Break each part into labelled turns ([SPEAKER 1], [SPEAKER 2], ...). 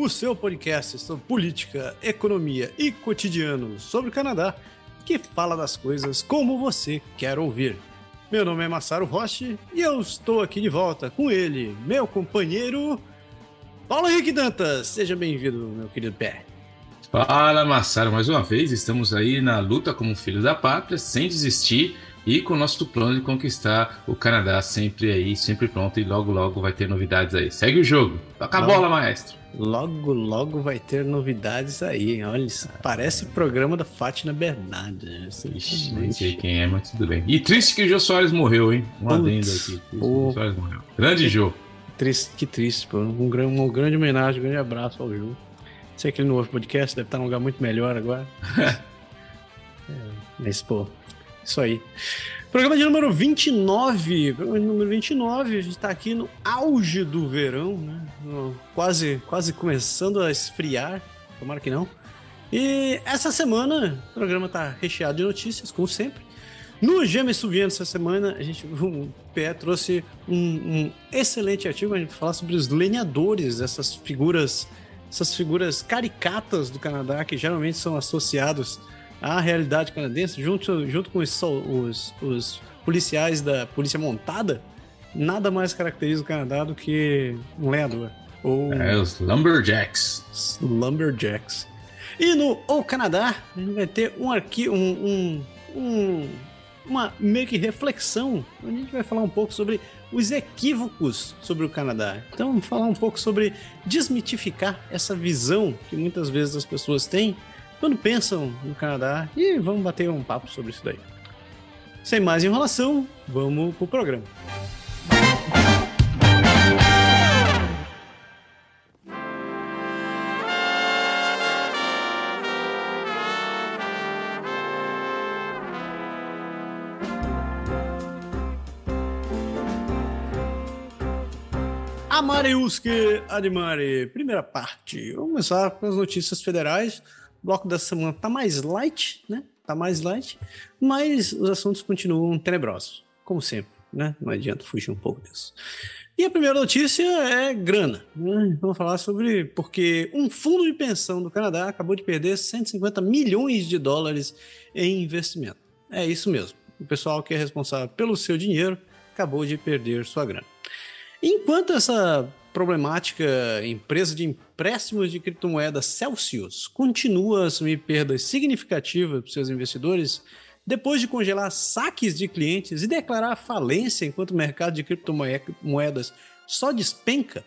[SPEAKER 1] o seu podcast sobre política, economia e cotidiano sobre o Canadá, que fala das coisas como você quer ouvir. Meu nome é Massaro Roche e eu estou aqui de volta com ele, meu companheiro Paulo Henrique Dantas. Seja bem-vindo, meu querido pé.
[SPEAKER 2] Fala, Massaro, mais uma vez. Estamos aí na luta como filho da pátria, sem desistir e com o nosso plano de conquistar o Canadá sempre aí, sempre pronto e logo logo vai ter novidades aí. Segue o jogo. Toca a bola, maestro.
[SPEAKER 1] Logo, logo vai ter novidades aí. Olha, isso parece programa da Fátima Bernardes.
[SPEAKER 2] Ixi, não sei quem é, mas tudo bem. E triste que o Jô Soares morreu, hein? Um adendo aqui. O Soares morreu. Grande Jô.
[SPEAKER 1] Triste, que triste, pô. Um, um, um grande homenagem, um grande abraço ao Jô. Sei que ele não ouve podcast, deve estar num lugar muito melhor agora. é, mas, pô, isso aí. Programa de número 29. Programa de número 29. A gente está aqui no auge do verão, né? Quase, quase começando a esfriar. Tomara que não. E essa semana o programa está recheado de notícias, como sempre. No Gêmeos Subindo essa semana, a gente, o PE trouxe um, um excelente artigo a gente falar sobre os lenhadores, essas figuras, essas figuras caricatas do Canadá que geralmente são associados à realidade canadense, junto, junto com os, os, os policiais da Polícia Montada, nada mais caracteriza o Canadá do que um lenhador.
[SPEAKER 2] Ou... É, os Lumberjacks.
[SPEAKER 1] Os Lumberjacks. E no O Canadá, a gente vai ter um arquivo, um, um, um, uma meio que reflexão, onde a gente vai falar um pouco sobre os equívocos sobre o Canadá. Então, vamos falar um pouco sobre desmitificar essa visão que muitas vezes as pessoas têm quando pensam no Canadá e vamos bater um papo sobre isso daí. Sem mais enrolação, vamos pro programa. Amariuski Admari, primeira parte. Vamos começar com as notícias federais. Bloco da semana tá mais light, né? Tá mais light, mas os assuntos continuam tenebrosos, como sempre, né? Não adianta fugir um pouco disso. E a primeira notícia é grana. Né? Vamos falar sobre porque um fundo de pensão do Canadá acabou de perder 150 milhões de dólares em investimento. É isso mesmo. O pessoal que é responsável pelo seu dinheiro acabou de perder sua grana. Enquanto essa problemática empresa de empréstimos de criptomoedas Celsius continua a assumir perdas significativas para seus investidores depois de congelar saques de clientes e declarar falência enquanto o mercado de criptomoedas só despenca,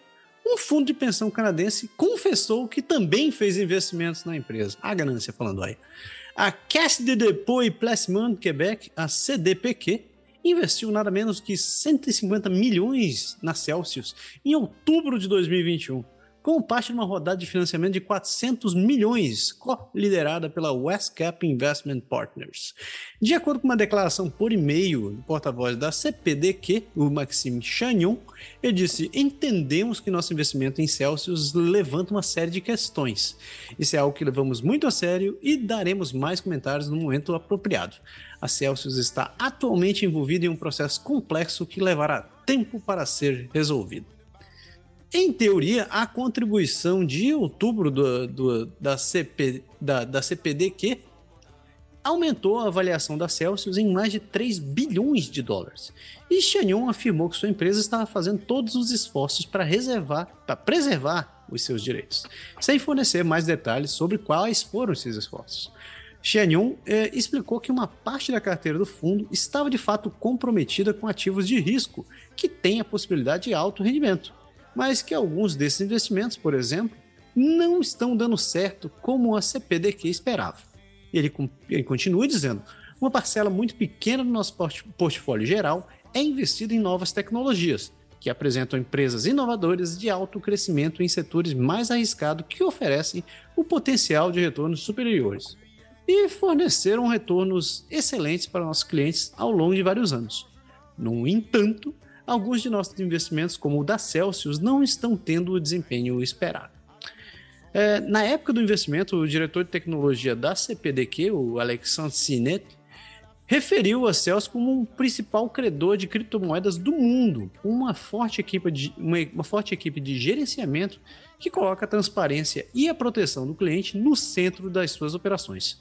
[SPEAKER 1] um fundo de pensão canadense confessou que também fez investimentos na empresa. A ganância falando aí. A Caisse de Dépôt et Placement Quebec, a CDPQ, investiu nada menos que 150 milhões na Celsius em outubro de 2021, como parte de uma rodada de financiamento de 400 milhões, liderada pela Westcap Investment Partners. De acordo com uma declaração por e-mail do porta-voz da CPDQ, o Maxime Chagnon, ele disse: Entendemos que nosso investimento em Celsius levanta uma série de questões. Isso é algo que levamos muito a sério e daremos mais comentários no momento apropriado. A Celsius está atualmente envolvida em um processo complexo que levará tempo para ser resolvido. Em teoria, a contribuição de outubro do, do, da, CP, da, da CPDQ aumentou a avaliação da Celsius em mais de 3 bilhões de dólares. E Chagnon afirmou que sua empresa estava fazendo todos os esforços para reservar, para preservar os seus direitos, sem fornecer mais detalhes sobre quais foram esses esforços. Xianyun eh, explicou que uma parte da carteira do fundo estava de fato comprometida com ativos de risco que têm a possibilidade de alto rendimento, mas que alguns desses investimentos, por exemplo, não estão dando certo como a CPDQ esperava. Ele, ele continua dizendo: uma parcela muito pequena do nosso portfólio geral é investida em novas tecnologias, que apresentam empresas inovadoras de alto crescimento em setores mais arriscados que oferecem o potencial de retornos superiores. e forneceram retornos excelentes para nossos clientes ao longo de vários anos. No entanto, alguns de nossos investimentos, como o da Celsius, não estão tendo o desempenho esperado. É, na época do investimento, o diretor de tecnologia da CPDQ, o Alexandre Sinet, referiu a Celsius como um principal credor de criptomoedas do mundo, uma forte equipe de, uma, uma forte equipe de gerenciamento que coloca a transparência e a proteção do cliente no centro das suas operações.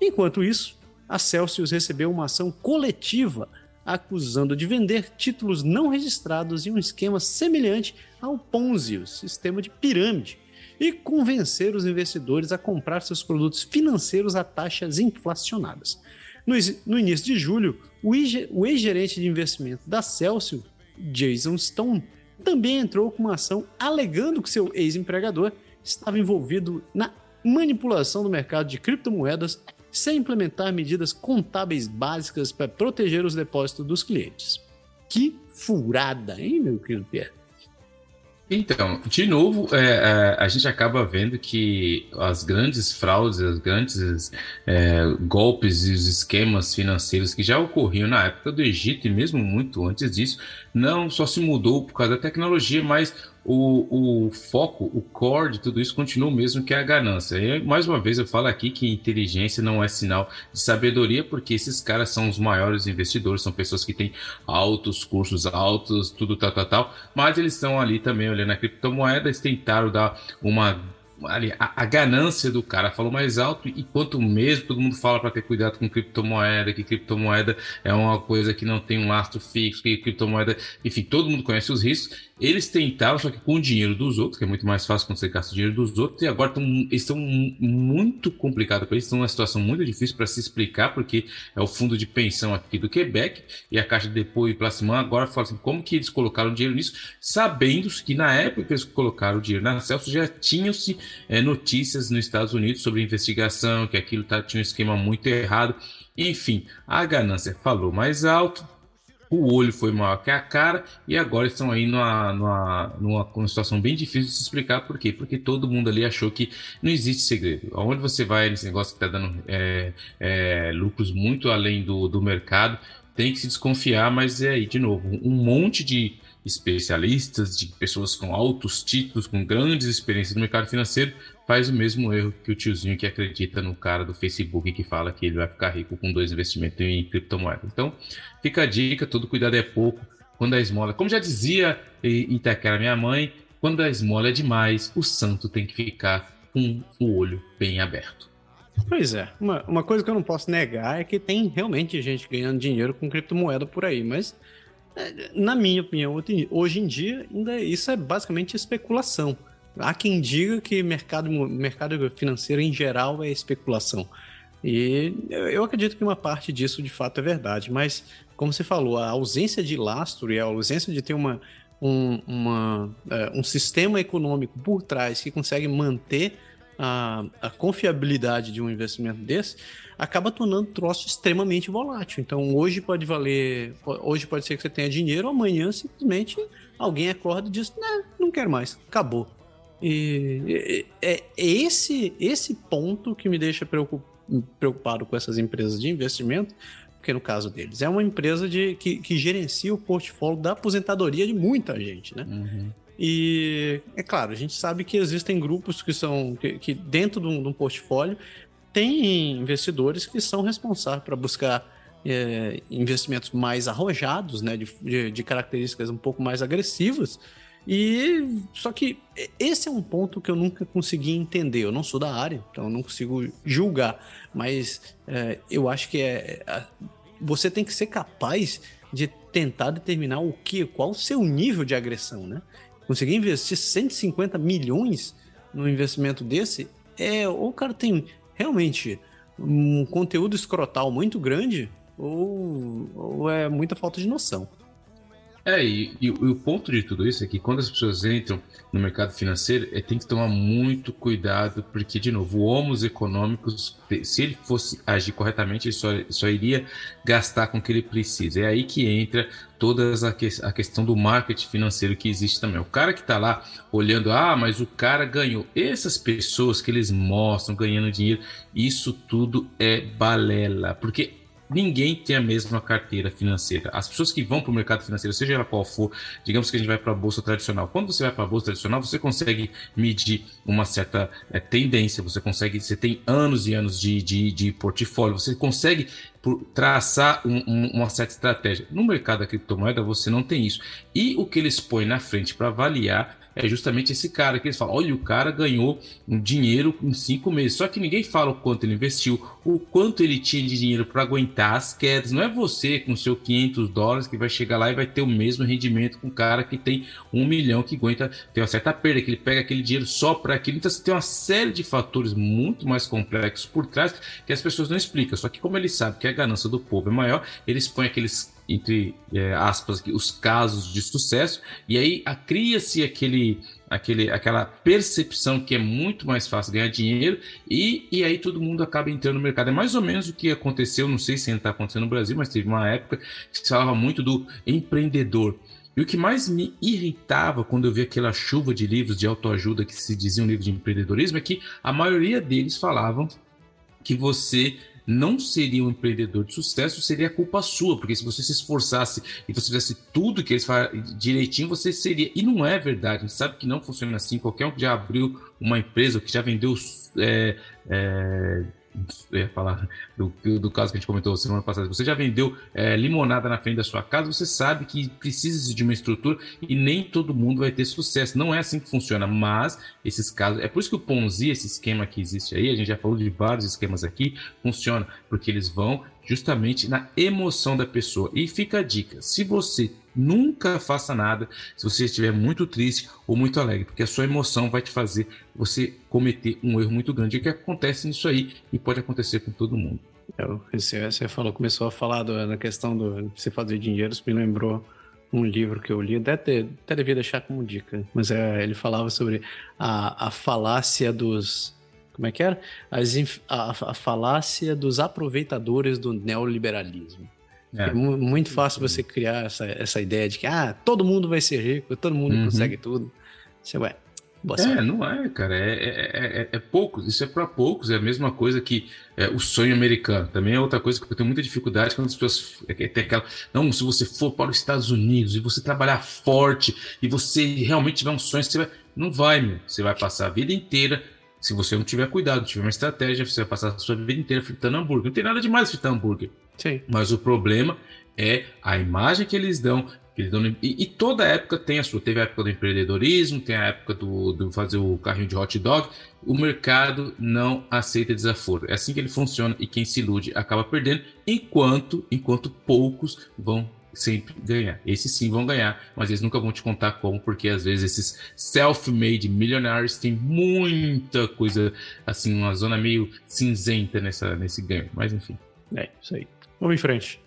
[SPEAKER 1] Enquanto isso, a Celsius recebeu uma ação coletiva acusando de vender títulos não registrados em um esquema semelhante ao Ponzi, o sistema de pirâmide, e convencer os investidores a comprar seus produtos financeiros a taxas inflacionadas. No, no início de julho, o ex-gerente de investimento da Celsius, Jason Stone, também entrou com uma ação alegando que seu ex-empregador estava envolvido na manipulação do mercado de criptomoedas sem implementar medidas contábeis básicas para proteger os depósitos dos clientes. Que furada, hein, meu querido Pierre?
[SPEAKER 2] Então, de novo, é, é, a gente acaba vendo que as grandes fraudes, os grandes é, golpes e os esquemas financeiros que já ocorriam na época do Egito e mesmo muito antes disso, não só se mudou por causa da tecnologia, mas o, o foco, o core de tudo isso continua o mesmo que a ganância. E, mais uma vez eu falo aqui que inteligência não é sinal de sabedoria, porque esses caras são os maiores investidores, são pessoas que têm altos cursos, altos, tudo tal, tal, tal, mas eles estão ali também olhando a criptomoeda, eles tentaram dar uma ali, a, a, ganância do cara falou mais alto e quanto mesmo todo mundo fala para ter cuidado com criptomoeda, que criptomoeda é uma coisa que não tem um lastro fixo, que criptomoeda, enfim, todo mundo conhece os riscos. Eles tentaram, só que com o dinheiro dos outros, que é muito mais fácil quando você gasta o dinheiro dos outros, e agora tão, estão muito complicados para eles, estão numa situação muito difícil para se explicar, porque é o fundo de pensão aqui do Quebec e a Caixa de Depô e Placement agora falam assim, como que eles colocaram dinheiro nisso, sabendo que na época que eles colocaram o dinheiro na Celsius já tinham-se é, notícias nos Estados Unidos sobre investigação, que aquilo tá, tinha um esquema muito errado. Enfim, a ganância falou mais alto, o olho foi maior que a cara e agora estão aí numa, numa, numa, situação bem difícil de se explicar. Por quê? Porque todo mundo ali achou que não existe segredo. Aonde você vai nesse negócio que está dando é, é, lucros muito além do, do mercado, tem que se desconfiar, mas é aí, de novo, um monte de especialistas, de pessoas com altos títulos, com grandes experiências no mercado financeiro, faz o mesmo erro que o tiozinho que acredita no cara do Facebook que fala que ele vai ficar rico com dois investimentos em criptomoeda. Então, fica a dica, todo cuidado é pouco. Quando a esmola, como já dizia Itaquera, minha mãe, quando a esmola é demais, o santo tem que ficar com o olho bem aberto.
[SPEAKER 1] Pois é, uma, uma coisa que eu não posso negar é que tem realmente gente ganhando dinheiro com criptomoeda por aí, mas é, na minha opinião, hoje em dia, ainda isso é basicamente especulação. Há quem diga que mercado, mercado financeiro em geral é especulação. E eu acredito que uma parte disso de fato é verdade, mas como você falou, a ausência de lastro e a ausência de ter uma, um, uma, é, um sistema econômico por trás que consegue manter a, a confiabilidade de um investimento desse, acaba tornando o troço extremamente volátil. Então hoje pode valer, hoje pode ser que você tenha dinheiro, amanhã simplesmente alguém acorda e diz, não, não quero mais, acabou. E é, é esse, esse ponto que me deixa preocupado com essas empresas de investimento, porque no caso deles é uma empresa de, que, que gerencia o portfólio da aposentadoria de muita gente, né? Uhum. E é claro, a gente sabe que existem grupos que são que, que dentro de um, de um, portfólio tem investidores que são responsáveis para buscar é, investimentos mais arrojados, né, de, de, de características um pouco mais agressivas e só que esse é um ponto que eu nunca consegui entender. Eu não sou da área, então eu não consigo julgar. Mas é, eu acho que é, é você tem que ser capaz de tentar determinar o que, qual o seu nível de agressão, né? Conseguir investir 150 milhões no investimento desse é ou o cara tem realmente um conteúdo escrotal muito grande ou, ou é muita falta de noção.
[SPEAKER 2] É, e, e, o ponto de tudo isso é que quando as pessoas entram no mercado financeiro, é, tem que tomar muito cuidado, porque, de novo, o homos econômicos, se ele fosse agir corretamente, ele só, só iria gastar com o que ele precisa. É aí que entra toda a, que, a questão do marketing financeiro que existe também. O cara que está lá olhando, ah, mas o cara ganhou. Essas pessoas que eles mostram ganhando dinheiro, isso tudo é balela, porque ninguém tem a mesma carteira financeira. As pessoas que vão para o mercado financeiro, seja ela qual for, digamos que a gente vai para a bolsa tradicional. Quando você vai para a bolsa tradicional, você consegue medir uma certa é, tendência, você consegue, você tem anos e anos de, de, de portfólio, você consegue traçar um, um, uma certa estratégia. No mercado da criptomoeda, você não tem isso. E o que eles põem na frente para avaliar é justamente esse cara que eles falam: olha, o cara ganhou dinheiro em cinco meses. Só que ninguém fala o quanto ele investiu, o quanto ele tinha de dinheiro para aguentar as quedas. Não é você com seu 500 dólares que vai chegar lá e vai ter o mesmo rendimento com o cara que tem um milhão que aguenta, tem uma certa perda, que ele pega aquele dinheiro só para aquilo. Então você tem uma série de fatores muito mais complexos por trás que as pessoas não explicam. Só que como ele sabe que a ganância do povo é maior, eles põem aqueles entre é, aspas, os casos de sucesso, e aí cria-se aquele, aquele, aquela percepção que é muito mais fácil ganhar dinheiro, e, e aí todo mundo acaba entrando no mercado. É mais ou menos o que aconteceu, não sei se ainda está acontecendo no Brasil, mas teve uma época que se falava muito do empreendedor. E o que mais me irritava quando eu via aquela chuva de livros de autoajuda que se diziam livros de empreendedorismo é que a maioria deles falavam que você não seria um empreendedor de sucesso, seria culpa sua, porque se você se esforçasse e você fizesse tudo que eles fazem direitinho, você seria. E não é verdade, a gente sabe que não funciona assim. Qualquer um que já abriu uma empresa, que já vendeu é, é, eu ia falar do, do caso que a gente comentou semana passada, você já vendeu é, limonada na frente da sua casa, você sabe que precisa de uma estrutura e nem todo mundo vai ter sucesso. Não é assim que funciona, mas esses casos, é por isso que o Ponzi, esse esquema que existe aí, a gente já falou de vários esquemas aqui, funciona, porque eles vão justamente na emoção da pessoa. E fica a dica: se você nunca faça nada se você estiver muito triste ou muito alegre, porque a sua emoção vai te fazer você cometer um erro muito grande. Que acontece nisso aí e pode acontecer com todo mundo.
[SPEAKER 1] É, você falou, começou a falar do, da questão do você fazer dinheiro, isso me lembrou um livro que eu li, até, ter, até devia deixar como dica, mas é, ele falava sobre a, a falácia dos. Como é que era? As, a, a falácia dos aproveitadores do neoliberalismo. É. é muito fácil você criar essa, essa ideia de que ah, todo mundo vai ser rico, todo mundo uhum. consegue tudo. Você, ué,
[SPEAKER 2] Boa é, não é, cara. É, é, é, é poucos. Isso é para poucos. É a mesma coisa que é, o sonho americano. Também é outra coisa que eu tenho muita dificuldade quando as pessoas têm aquela. Não, se você for para os Estados Unidos e você trabalhar forte e você realmente tiver um sonho, você vai. Não vai, meu. Você vai passar a vida inteira. Se você não tiver cuidado, tiver uma estratégia, você vai passar a sua vida inteira fritando hambúrguer. Não tem nada demais fritar hambúrguer.
[SPEAKER 1] Sim.
[SPEAKER 2] Mas o problema é a imagem que eles dão. Que eles dão e, e, toda época tem a sua. Teve a época do empreendedorismo, tem a época do, do fazer o carrinho de hot dog. O mercado não aceita desaforo. É assim que ele funciona e quem se ilude acaba perdendo, enquanto, enquanto poucos vão sempre ganhar. Esses sim vão ganhar, mas eles nunca vão te contar como, porque às vezes esses self-made millionaires têm muita coisa, assim, uma zona meio cinzenta nessa, nesse ganho. Mas enfim.
[SPEAKER 1] É, isso aí. Vamos em frente.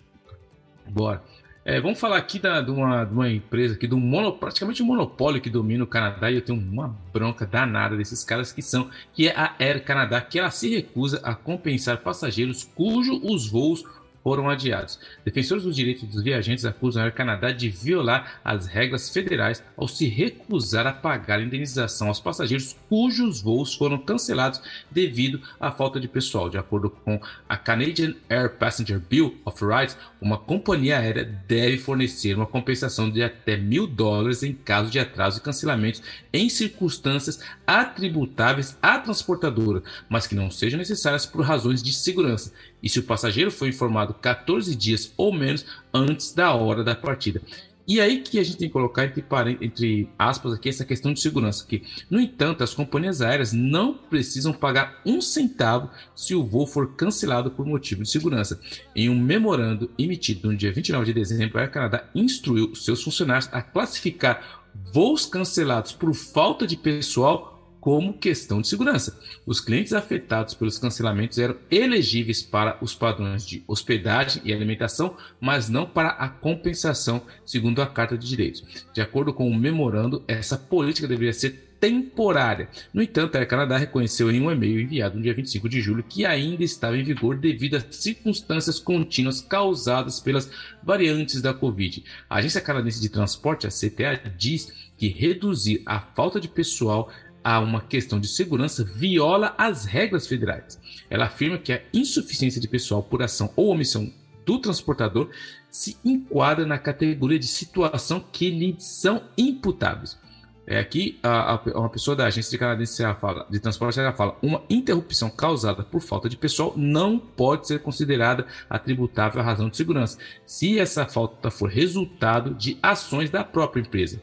[SPEAKER 2] Bora. É, vamos falar aqui da, de, uma, de uma empresa aqui, do mono, praticamente um monopólio que domina o Canadá, e eu tenho uma bronca danada desses caras que são, que é a Air Canada, que ela se recusa a compensar passageiros cujos os voos foram adiados. Defensores dos direitos dos viajantes acusam a Air Canada de violar as regras federais ao se recusar a pagar a indenização aos passageiros cujos voos foram cancelados devido à falta de pessoal. De acordo com a Canadian Air Passenger Bill of Rights, uma companhia aérea deve fornecer uma compensação de até mil dólares em caso de atraso e cancelamentos em circunstâncias atributáveis à transportadora, mas que não sejam necessárias por razões de segurança e se o passageiro foi informado 14 dias ou menos antes da hora da partida. E aí que a gente tem que colocar entre, entre, aspas aqui essa questão de segurança que, no entanto, as companhias aéreas não precisam pagar um centavo se o voo for cancelado por motivo de segurança. Em um memorando emitido no dia 29 de dezembro, a Air Canada instruiu seus funcionários a classificar voos cancelados por falta de pessoal como questão de segurança. Os clientes afetados pelos cancelamentos eram elegíveis para os padrões de hospedagem e alimentação, mas não para a compensação, segundo a Carta de Direitos. De acordo com o memorando, essa política deveria ser temporária. No entanto, a Air Canada reconheceu em um e-mail enviado no dia 25 de julho que ainda estava em vigor devido às circunstâncias contínuas causadas pelas variantes da Covid. A Agência Canadense de Transporte, a CTA, diz que reduzir a falta de pessoal a uma questão de segurança viola as regras federais. Ela afirma que a insuficiência de pessoal por ação ou omissão do transportador se enquadra na categoria de situação que lhe são imputáveis. É aqui a, a, uma pessoa da agência de canadense fala, de transporte ela fala uma interrupção causada por falta de pessoal não pode ser considerada atributável à razão de segurança, se essa falta for resultado de ações da própria empresa.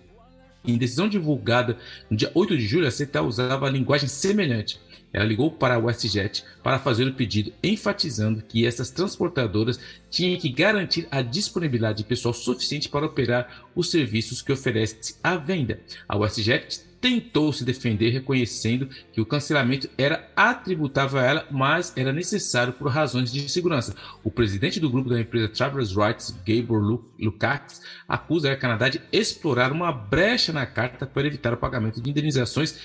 [SPEAKER 2] Em decisão divulgada no dia 8 de julho, a CTA usava linguagem semelhante. Ela ligou para a WestJet para fazer o pedido, enfatizando que essas transportadoras tinham que garantir a disponibilidade de pessoal suficiente para operar os serviços que oferece à venda. A WestJet tentou se defender, reconhecendo que o cancelamento era atributável a ela, mas era necessário por razões de segurança. O presidente do grupo da empresa Travelers Rights, Gabor Lukács, acusa a Air Canada de explorar uma brecha na carta para evitar o pagamento de indenizações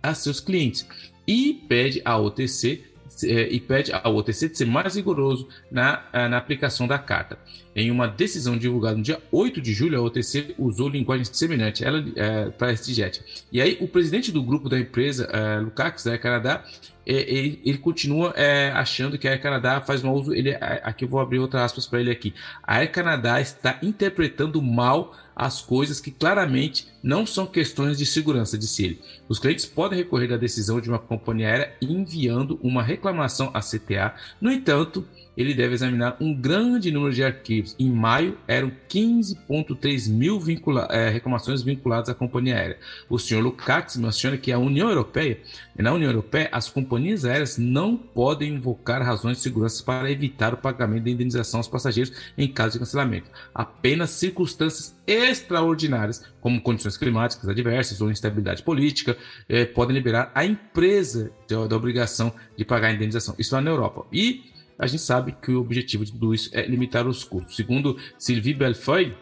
[SPEAKER 2] a seus clientes e pede à OTC e pede ao OTC de ser mais rigoroso na, é, na aplicação da carta. Em uma decisão divulgada no dia 8 de julho, a OTC usou linguagem semelhante ela, é, para a STJet. E aí, o presidente do grupo da empresa, é, Lukács, da Canadá, é, ele, ele, continua é, achando que a Air Canada faz um uso. Ele, aqui eu vou abrir outras aspas para ele aqui. A Air Canada está interpretando mal as coisas que claramente não são questões de segurança, disse ele. Os clientes podem recorrer à decisão de uma companhia aérea enviando uma reclamação à CTA. No entanto, ele deve examinar um grande número de arquivos. Em maio, eram 15,3 mil vincula é, reclamações vinculadas à companhia aérea. O senhor Lukács menciona que a União Europeia, na União Europeia, as companhias aéreas não podem invocar razões de segurança para evitar o pagamento da indenização aos passageiros em caso de cancelamento. Apenas circunstâncias extraordinárias, como condições climáticas adversas ou instabilidade política, é, podem liberar a empresa da obrigação de pagar a indenização. Isso lá na Europa. E a gente sabe que o objetivo de tudo isso é limitar os custos. Segundo Sylvie Belfeuille,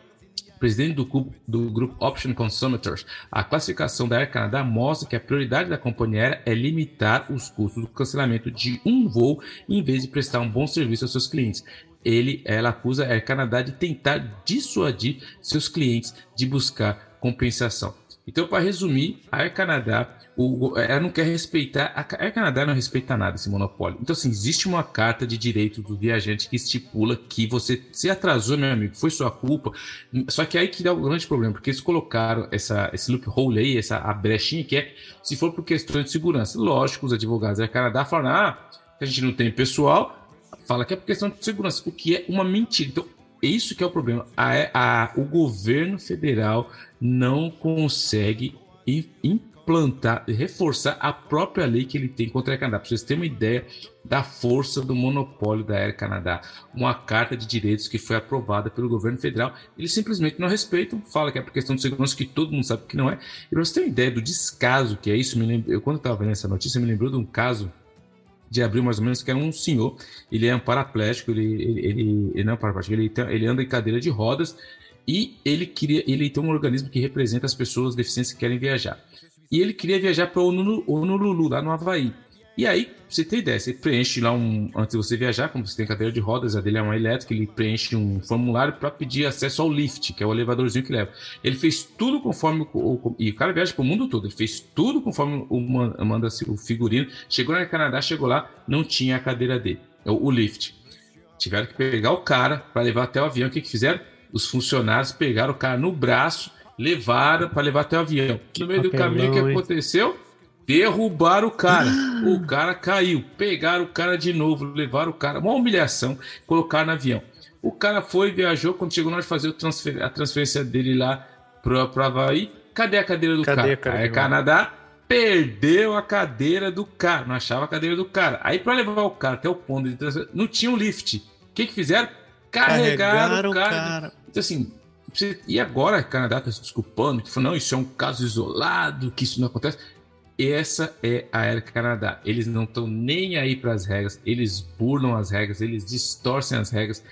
[SPEAKER 2] presidente do, do, grupo Option Consummators, a classificação da Air Canada mostra que a prioridade da companhia aérea é limitar os custos do cancelamento de um voo em vez de prestar um bom serviço aos seus clientes. Ele, ela acusa a Air Canada de tentar dissuadir seus clientes de buscar compensação. Então, para resumir, a Air Canada o, ela não quer respeitar. A Air Canadá não respeita nada esse monopólio. Então, assim, existe uma carta de direito do viajante que estipula que você se atrasou, meu amigo, foi sua culpa. Só que aí que dá o um grande problema, porque eles colocaram essa, esse loophole aí, essa a brechinha que é se for por questões de segurança. Lógico, os advogados da Canadá falam, ah, a gente não tem pessoal, fala que é por questão de segurança, o que é uma mentira. Então, isso que é o problema. A, a, o governo federal não consegue implantar, reforçar a própria lei que ele tem contra Air Canadá. Para vocês terem uma ideia da força do monopólio da Air Canadá. Uma carta de direitos que foi aprovada pelo governo federal. Eles simplesmente não respeitam, fala que é por questão de segurança, que todo mundo sabe que não é. E para você ter uma ideia do descaso que é isso, me lembro, eu quando estava vendo essa notícia, me lembrou de um caso de abril mais ou menos, que era um senhor, ele é um paraplégico, ele, ele, ele, ele não é um paraplégico, ele, ele anda em cadeira de rodas e ele queria, ele tem um organismo que representa as pessoas deficientes que querem viajar e ele queria viajar para Honolulu, lá no Havaí. E aí, você ter ideia, você preenche lá um. Antes de você viajar, como você tem cadeira de rodas, a dele é uma elétrica, ele preenche um formulário para pedir acesso ao lift, que é o elevadorzinho que leva. Ele fez tudo conforme. O, e o cara viaja pro mundo todo, ele fez tudo conforme o, manda o figurino. Chegou no Canadá, chegou lá, não tinha a cadeira dele, o, o lift. Tiveram que pegar o cara para levar até o avião. O que, que fizeram? Os funcionários pegaram o cara no braço levaram para levar até o avião. No meio do caminho, o que aconteceu? Derrubaram o cara. o cara caiu. Pegaram o cara de novo, levaram o cara. Uma humilhação, colocaram no avião. O cara foi, viajou. Quando chegou na hora de fazer transfer a transferência dele lá para o Havaí, cadê a cadeira do cadê cara? Aí Canadá perdeu a cadeira do cara. Não achava a cadeira do cara. Aí, para levar o cara até o ponto de transferência, não tinha um lift. O que, que fizeram? Carregaram, Carregaram o cara. cara. Então, assim, e agora o Canadá está se desculpando, que falou, não, isso é um caso isolado, que isso não acontece. essa é a Air Canadá. Eles não estão nem aí para as regras, eles burlam as regras, eles distorcem as regras.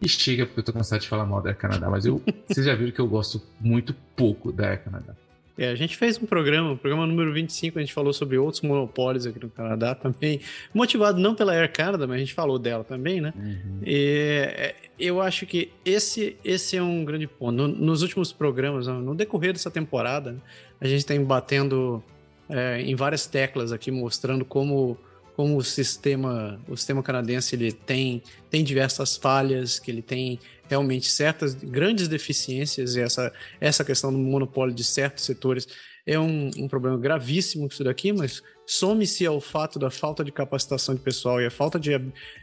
[SPEAKER 2] E chega, porque eu tô cansado de falar mal da Air Canadá, mas eu, vocês já viram que eu gosto muito pouco da Air Canadá.
[SPEAKER 1] É, a gente fez um programa, o programa número 25, a gente falou sobre outros monopólios aqui no Canadá também, motivado não pela Air Canada, mas a gente falou dela também, né? Uhum. E, é, eu acho que esse, esse é um grande ponto. No, nos últimos programas, no decorrer dessa temporada, a gente tem batendo é, em várias teclas aqui, mostrando como como o sistema, o sistema canadense ele tem, tem diversas falhas, que ele tem realmente certas grandes deficiências, e essa, essa questão do monopólio de certos setores é um, um problema gravíssimo isso daqui, mas some-se ao fato da falta de capacitação de pessoal e a falta de,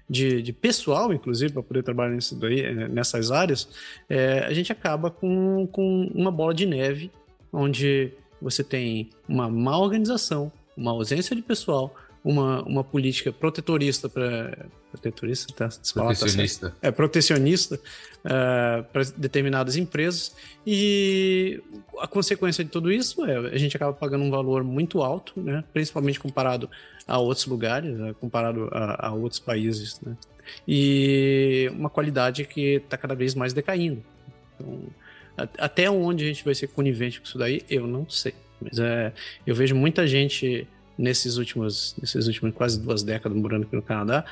[SPEAKER 1] de, de pessoal, inclusive, para poder trabalhar nisso daí, eh, nessas áreas, é, a gente acaba com, com uma bola de neve, onde você tem uma má organização, uma ausência de pessoal, uma, uma política protetorista para protetorista, tá?
[SPEAKER 2] Protecionista.
[SPEAKER 1] Tá é, protecionista uh, eh, para determinadas empresas e a consequência de tudo isso é a gente acaba pagando um valor muito alto, né? Principalmente comparado a outros lugares, né? comparado a, a, outros países, né? E uma qualidade que está cada vez mais decaindo. Então, até onde a gente vai ser conivente com isso daí, eu não sei. Mas é, eu vejo muita gente nesses últimos, nesses últimos quase duas décadas morando aqui no Canadá,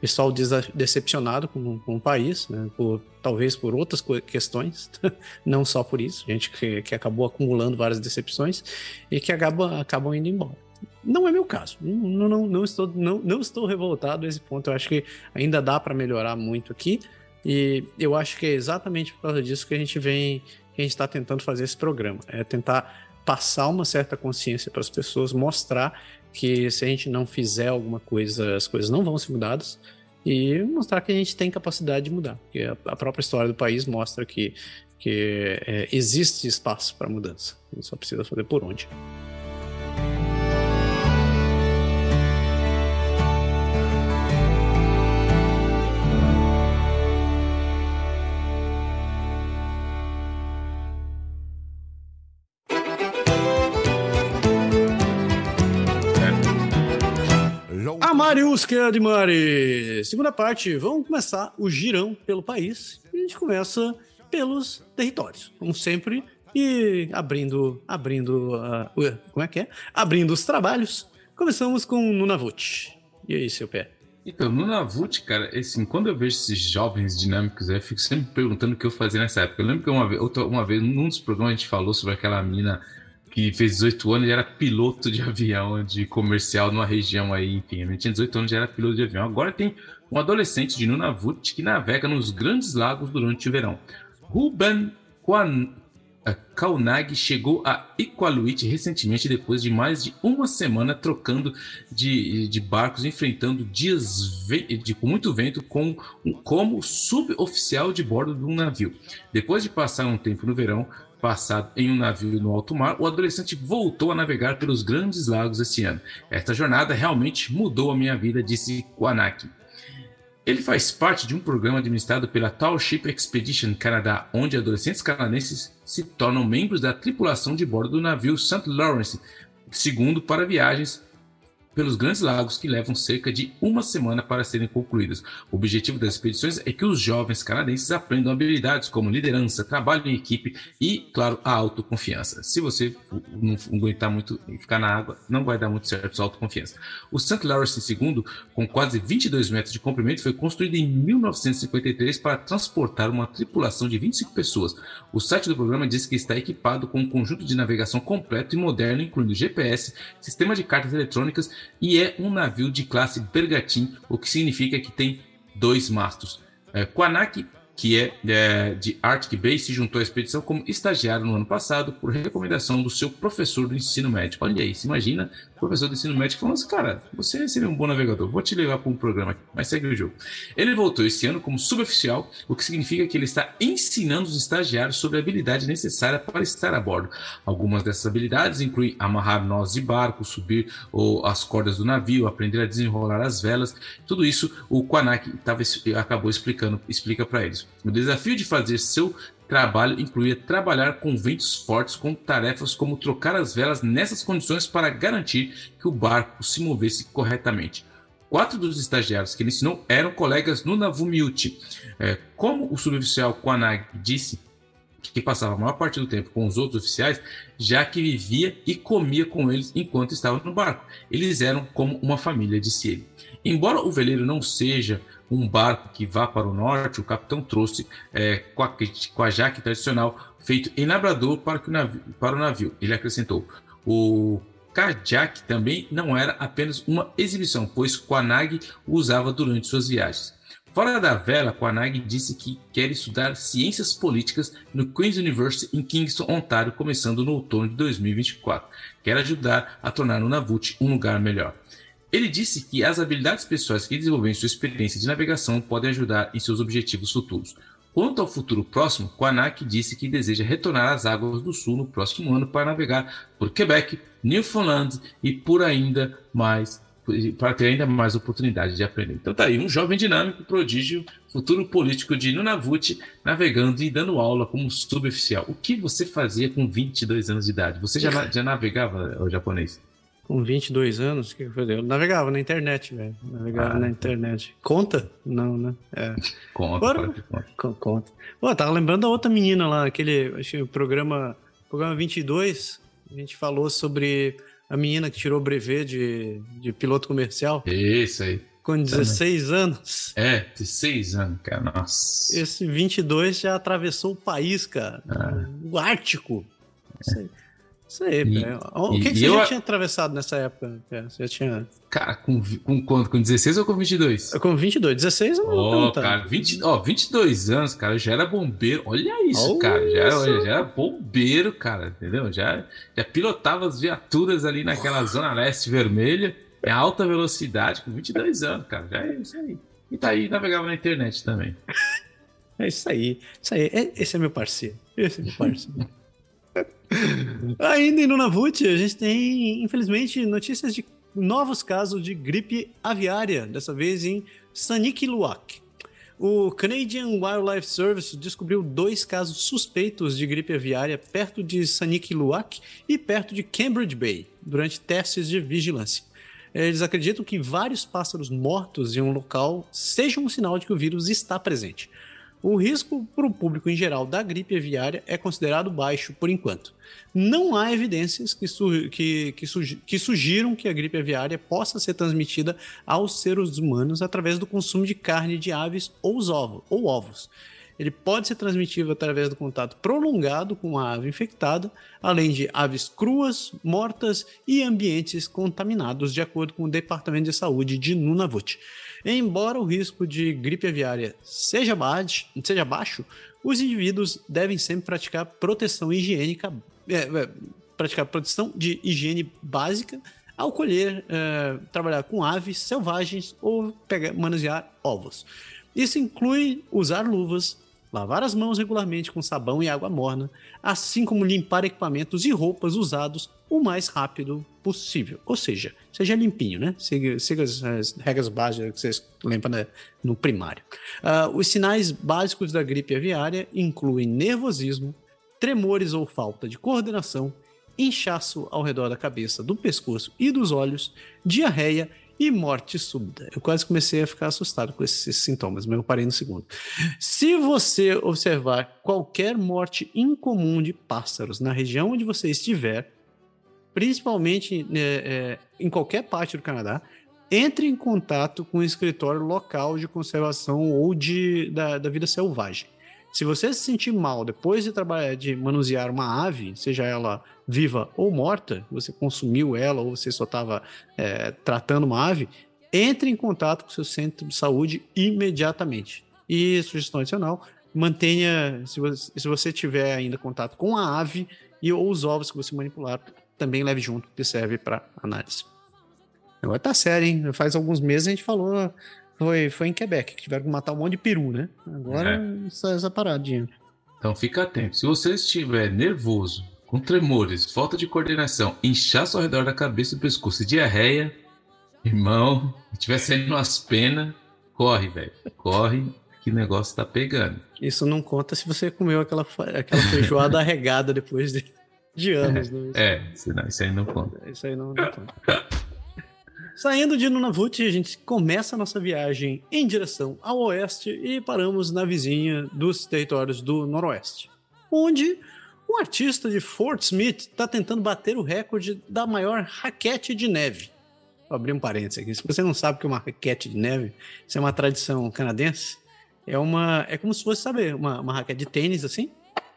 [SPEAKER 1] pessoal decepcionado com, com o país, né, por, talvez por outras questões, não só por isso, gente que, que acabou acumulando várias decepções e que acaba, acabam indo embora. Não é meu caso, não, não, não, estou, não, não estou revoltado a esse ponto, eu acho que ainda dá para melhorar muito aqui, e eu acho que é exatamente por causa disso que a gente vem, que a gente está tentando fazer esse programa, é tentar passar uma certa consciência para as pessoas, mostrar que se a gente não fizer alguma coisa, as coisas não vão ser mudadas e mostrar que a gente tem capacidade de mudar. Porque a própria história do país mostra que, que é, existe espaço para mudança. A gente só precisa fazer por onde. Mariusca de Mari. Segunda parte, vamos começar o girão pelo país. E a gente começa pelos territórios, como sempre, e abrindo, abrindo, uh, como é que é? Abrindo os trabalhos. Começamos com Nunavut. E aí, seu pé?
[SPEAKER 2] Então, Nunavut, cara, assim, quando eu vejo esses jovens dinâmicos, eu fico sempre perguntando o que eu fazia nessa época. Eu lembro que uma vez, uma vez, num dos programas a gente falou sobre aquela mina que fez 18 anos e era piloto de avião de comercial numa região aí, enfim, ele tinha 18 anos já era piloto de avião. Agora tem um adolescente de Nunavut que navega nos grandes lagos durante o verão. Ruben eh, Kaunag chegou a Iqaluit recentemente, depois de mais de uma semana trocando de, de barcos, enfrentando dias de, com muito vento com, como suboficial de bordo de um navio. Depois de passar um tempo no verão, passado em um navio no alto mar, o adolescente voltou a navegar pelos grandes lagos esse ano. Esta jornada realmente mudou a minha vida, disse Kwanak. Ele faz parte de um programa administrado pela Tall Ship Expedition Canadá, onde adolescentes canadenses se tornam membros da tripulação de bordo do navio St. Lawrence, segundo para viagens pelos Grandes Lagos, que levam cerca de uma semana para serem concluídas. O objetivo das expedições é que os jovens canadenses aprendam habilidades como liderança, trabalho em equipe e, claro, a autoconfiança. Se você não aguentar muito e ficar na água, não vai dar muito certo sua autoconfiança. O St. Lawrence II, com quase 22 metros de comprimento, foi construído em 1953 para transportar uma tripulação de 25 pessoas. O site do programa diz que está equipado com um conjunto de navegação completo e moderno, incluindo GPS, sistema de cartas eletrônicas e é um navio de classe Bergantin, o que significa que tem dois mastros. É, Quanak que é, é, de Arctic Bay, se juntou à expedição como estagiário no ano passado por recomendação do seu professor do ensino médio. Olha aí, se imagina o professor do ensino médio falando assim, cara, você seria um bom navegador, vou te levar para um programa aqui, mas segue o jogo. Ele voltou esse ano como suboficial, o que significa que ele está ensinando os estagiários sobre a habilidade necessária para estar a bordo. Algumas dessas habilidades incluem amarrar nós de barco, subir ou as cordas do navio, aprender a desenrolar as velas. Tudo isso o tava, acabou explicando, explica para eles. O desafio de fazer seu trabalho incluía trabalhar com ventos fortes com tarefas como trocar as velas nessas condições para garantir que o barco se movesse corretamente. Quatro dos estagiários que ele ensinou eram colegas no Navumiuti. É, como o suboficial Kwanag disse que passava a maior parte do tempo com os outros oficiais, já que vivia e comia com eles enquanto estava no barco. Eles eram como uma família, disse ele. Embora o veleiro não seja um barco que vá para o norte, o capitão trouxe é, com, a, com a jaque tradicional feito em Labrador para, o navio, para o navio. Ele acrescentou: o Kajak também não era apenas uma exibição, pois Kwanag o usava durante suas viagens. Fora da vela, Kwanag disse que quer estudar ciências políticas no Queen's University em Kingston, Ontário, começando no outono de 2024. Quer ajudar a tornar o Navut um lugar melhor. Ele disse que as habilidades pessoais que desenvolveu em sua experiência de navegação podem ajudar em seus objetivos futuros. Quanto ao futuro próximo, Kwanak disse que deseja retornar às águas do sul no próximo ano para navegar por Quebec, Newfoundland e por ainda mais para ter ainda mais oportunidade de aprender. Então tá aí, um jovem dinâmico, prodígio, futuro político de Nunavut, navegando e dando aula como suboficial. O que você fazia com 22 anos de idade? Você já, já navegava o japonês?
[SPEAKER 1] Com 22 anos, o que eu? Eu navegava na internet, velho. Navegava ah, na internet. Conta? Não, né? É.
[SPEAKER 2] Conta, Agora,
[SPEAKER 1] conta. conta. Pô, tava lembrando da outra menina lá, aquele, acho que o programa, programa 22, a gente falou sobre a menina que tirou o brevet de, de piloto comercial.
[SPEAKER 2] Isso aí.
[SPEAKER 1] Com 16 Também. anos.
[SPEAKER 2] É, 16 anos, cara. Nossa.
[SPEAKER 1] Esse 22 já atravessou o país, cara. Ah. O Ártico. Isso aí. Isso aí, e, O que, que você eu... já tinha atravessado nessa época? Você já tinha.
[SPEAKER 2] Cara, com, com quanto? Com 16 ou com 22?
[SPEAKER 1] Com 22. 16 eu
[SPEAKER 2] não oh, cara, 20, ó, 22 anos, cara, já era bombeiro. Olha isso, oh, cara. Já era, já era bombeiro, cara, entendeu? Já, já pilotava as viaturas ali naquela zona leste vermelha, em alta velocidade, com 22 anos, cara. Já é isso aí. E tá aí, navegava na internet também.
[SPEAKER 1] é isso aí. Isso aí. É, esse é meu parceiro. Esse é meu parceiro. Ainda em Nunavut, a gente tem, infelizmente, notícias de novos casos de gripe aviária, dessa vez em Sanikiluak. O Canadian Wildlife Service descobriu dois casos suspeitos de gripe aviária perto de Sanikiluak e perto de Cambridge Bay, durante testes de vigilância. Eles acreditam que vários pássaros mortos em um local sejam um sinal de que o vírus está presente. O risco para o público em geral da gripe aviária é considerado baixo por enquanto. Não há evidências que, que, que, que sugiram que a gripe aviária possa ser transmitida aos seres humanos através do consumo de carne de aves ou ovos. Ou ovos. Ele pode ser transmitido através do contato prolongado com a ave infectada, além de aves cruas, mortas e ambientes contaminados, de acordo com o Departamento de Saúde de Nunavut. Embora o risco de gripe aviária seja baixo, seja baixo os indivíduos devem sempre praticar proteção higiênica, é, é, praticar proteção de higiene básica ao colher, é, trabalhar com aves selvagens ou pegar, manusear ovos. Isso inclui usar luvas, lavar as mãos regularmente com sabão e água morna, assim como limpar equipamentos e roupas usados o mais rápido possível. Ou seja, seja limpinho, né? Siga, siga as, as, regras básicas que vocês lembram né? no primário. Uh, os sinais básicos da gripe aviária incluem nervosismo, tremores ou falta de coordenação, inchaço ao redor da cabeça, do pescoço e dos olhos, diarreia e morte súbita. Eu quase comecei a ficar assustado com esses sintomas, mas eu parei no segundo. Se você observar qualquer morte incomum de pássaros na região onde você estiver, principalmente é, é, em qualquer parte do Canadá, entre em contato com o escritório local de conservação ou de, da, da vida selvagem. Se você se sentir mal depois de trabalhar, de manusear uma ave, seja ela viva ou morta, você consumiu ela ou você só estava é, tratando uma ave, entre em contato com seu centro de saúde imediatamente. E sugestão adicional, mantenha, se você, se você tiver ainda contato com a ave e ou os ovos que você manipular, também leve junto, que serve para análise. Agora tá sério, hein? Faz alguns meses a gente falou foi, foi em Quebec, que tiveram que matar um monte de peru, né? Agora é. essa, essa paradinha.
[SPEAKER 2] Então fica atento. Se você estiver nervoso, com tremores, falta de coordenação, inchaço ao redor da cabeça e pescoço e diarreia, irmão, estiver saindo umas penas, corre, velho. Corre, que o negócio tá pegando.
[SPEAKER 1] Isso não conta se você comeu aquela, aquela feijoada regada depois de, de anos. Né?
[SPEAKER 2] É, isso, não, isso aí não conta.
[SPEAKER 1] Isso aí não, não conta. Saindo de Nunavut, a gente começa a nossa viagem em direção ao oeste e paramos na vizinha dos territórios do noroeste, onde um artista de Fort Smith está tentando bater o recorde da maior raquete de neve. Vou abrir um parênteses aqui. Se você não sabe o que é uma raquete de neve, isso é uma tradição canadense. É uma, é como se fosse, sabe, uma, uma raquete de tênis assim.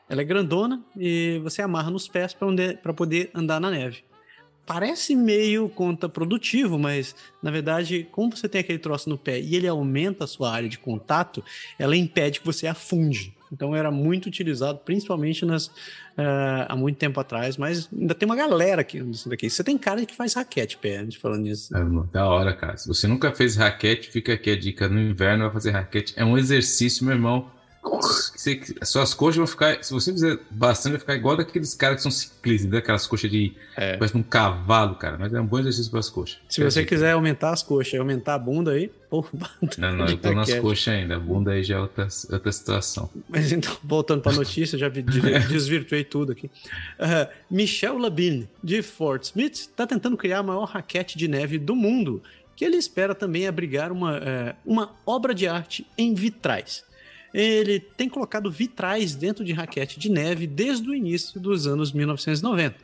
[SPEAKER 1] Ela é grandona e você amarra nos pés para poder andar na neve parece meio contraprodutivo, mas na verdade, como você tem aquele troço no pé e ele aumenta a sua área de contato, ela impede que você afunde. Então era muito utilizado, principalmente nas, uh, há muito tempo atrás, mas ainda tem uma galera aqui daqui. Você tem cara que faz raquete, pé, falando nisso.
[SPEAKER 2] É, da hora, cara. Se você nunca fez raquete, fica aqui a dica. No inverno vai fazer raquete. É um exercício, meu irmão você, suas coxas vão ficar. Se você fizer bastante, vai ficar igual daqueles caras que são ciclistas, daquelas coxas de. É. Parece um cavalo, cara. Mas é um bom exercício para as coxas.
[SPEAKER 1] Se você quiser aumentar as coxas e aumentar a bunda aí, porra,
[SPEAKER 2] Não, não, eu tô nas coxas ainda. A bunda aí já é outra, outra situação.
[SPEAKER 1] Mas então, voltando para a notícia, já desvirtuei tudo aqui. Uh, Michel Labine, de Fort Smith, está tentando criar a maior raquete de neve do mundo, que ele espera também abrigar uma, uh, uma obra de arte em vitrais ele tem colocado vitrais dentro de raquete de neve desde o início dos anos 1990.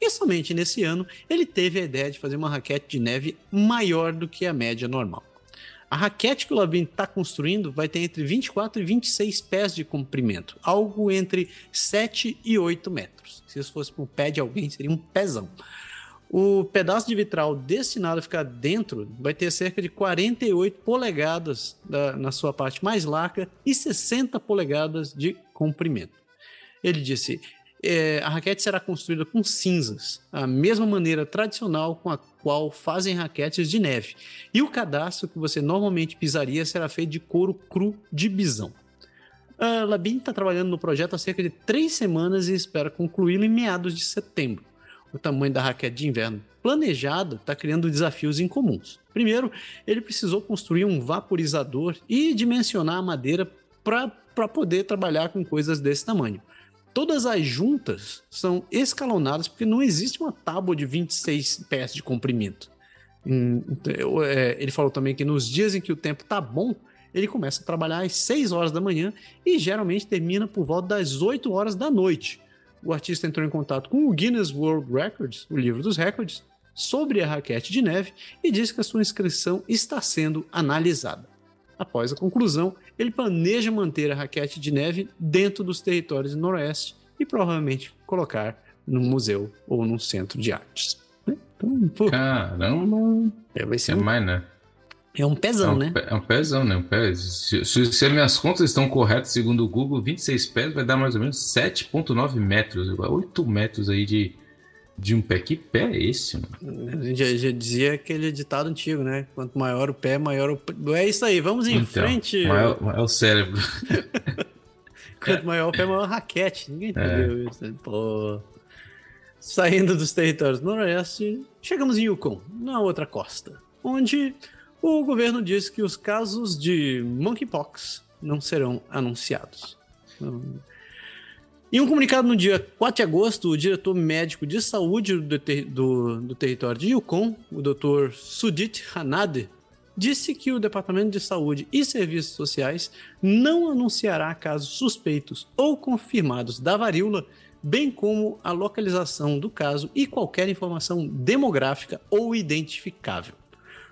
[SPEAKER 1] E somente nesse ano ele teve a ideia de fazer uma raquete de neve maior do que a média normal. A raquete que o Labin está construindo vai ter entre 24 e 26 pés de comprimento, algo entre 7 e 8 metros. Se isso fosse um pé de alguém, seria um pezão. O pedaço de vitral destinado a ficar dentro vai ter cerca de 48 polegadas da, na sua parte mais larga e 60 polegadas de comprimento. Ele disse: é, a raquete será construída com cinzas, a mesma maneira tradicional com a qual fazem raquetes de neve, e o cadastro que você normalmente pisaria será feito de couro cru de bisão. A Labin está trabalhando no projeto há cerca de três semanas e espera concluí-lo em meados de setembro o tamanho da raquete de inverno planejado está criando desafios incomuns. Primeiro, ele precisou construir um vaporizador e dimensionar a madeira para poder trabalhar com coisas desse tamanho. Todas as juntas são escalonadas porque não existe uma tábua de 26 pés de comprimento. É, ele falou também que nos dias em que o tempo está bom, ele começa a trabalhar às 6 horas da manhã e geralmente termina por volta das 8 horas da noite o artista entrou em contato com o Guinness World Records, o livro dos recordes, sobre a raquete de neve e disse que a sua inscrição está sendo analisada. Após a conclusão, ele planeja manter a raquete de neve dentro dos territórios do Noroeste e provavelmente colocar num museu ou num centro de artes.
[SPEAKER 2] Né? Então, pô, Caramba!
[SPEAKER 1] É, vai ser
[SPEAKER 2] é
[SPEAKER 1] um...
[SPEAKER 2] mais, né?
[SPEAKER 1] É um pezão,
[SPEAKER 2] é um,
[SPEAKER 1] né?
[SPEAKER 2] É um pezão, né? Um pé. Se, se, se, as minhas contas estão corretas, segundo o Google, 26 pés vai dar mais ou menos 7,9 metros. 8 metros aí de, de um pé. Que pé é esse,
[SPEAKER 1] mano? Já, já dizia aquele ditado antigo, né? Quanto maior o pé, maior o. É isso aí, vamos em então, frente.
[SPEAKER 2] Maior, maior o cérebro.
[SPEAKER 1] Quanto maior o pé, maior a raquete. Ninguém entendeu é. isso. Né? Pô. Saindo dos territórios noroeste, chegamos em Yukon, na outra costa, onde o governo diz que os casos de monkeypox não serão anunciados. Em um comunicado no dia 4 de agosto, o diretor médico de saúde do, ter do, do território de Yukon, o Dr. Sudit Hanade, disse que o Departamento de Saúde e Serviços Sociais não anunciará casos suspeitos ou confirmados da varíola, bem como a localização do caso e qualquer informação demográfica ou identificável.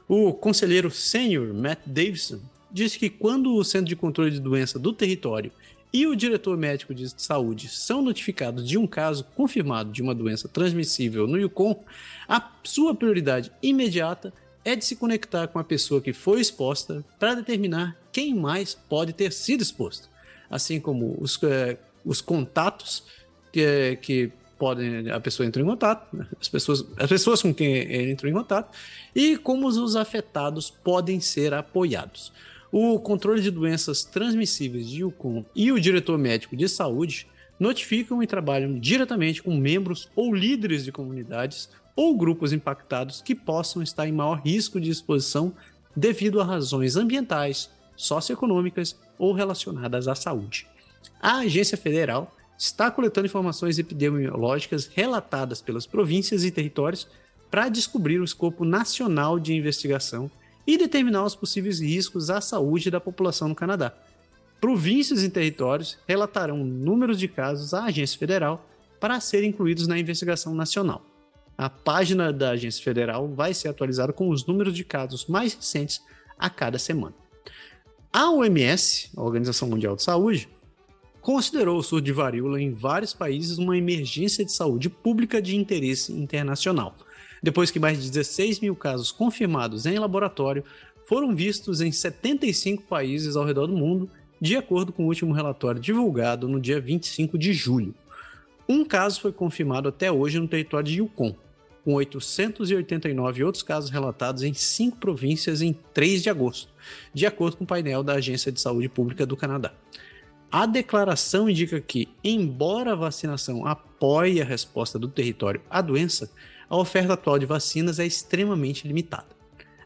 [SPEAKER 1] O conselheiro sênior Matt Davidson disse que quando o Centro de Controle de Doença do território e o diretor médico de saúde são notificados de um caso confirmado de uma doença transmissível no Yukon, a sua prioridade imediata é de se conectar com a pessoa que foi exposta para determinar quem mais pode ter sido exposto, assim como os, eh, os contatos que, que podem a pessoa entrou em contato, né? as pessoas, as pessoas com quem ele entrou em contato e como os afetados podem ser apoiados. O controle de doenças transmissíveis de Yukon e o diretor médico de saúde notificam e trabalham diretamente com membros ou líderes de comunidades ou grupos impactados que possam estar em maior risco de exposição devido a razões ambientais, socioeconômicas ou relacionadas à saúde. A agência federal está coletando informações epidemiológicas relatadas pelas províncias e territórios para descobrir o escopo nacional de investigação e determinar os possíveis riscos à saúde da população no Canadá. Províncias e territórios relatarão números de casos à agência federal para serem incluídos na investigação nacional. A página da agência federal vai ser atualizada com os números de casos mais recentes a cada semana. A OMS, a Organização Mundial de Saúde, considerou o surto de varíola em vários países uma emergência de saúde pública de interesse internacional, depois que mais de 16 mil casos confirmados em laboratório foram vistos em 75 países ao redor do mundo, de acordo com o último relatório divulgado no dia 25 de julho. Um caso foi confirmado até hoje no território de Yukon, com 889 outros casos relatados em cinco províncias em 3 de agosto, de acordo com o painel da Agência de Saúde Pública do Canadá. A declaração indica que, embora a vacinação apoie a resposta do território à doença, a oferta atual de vacinas é extremamente limitada.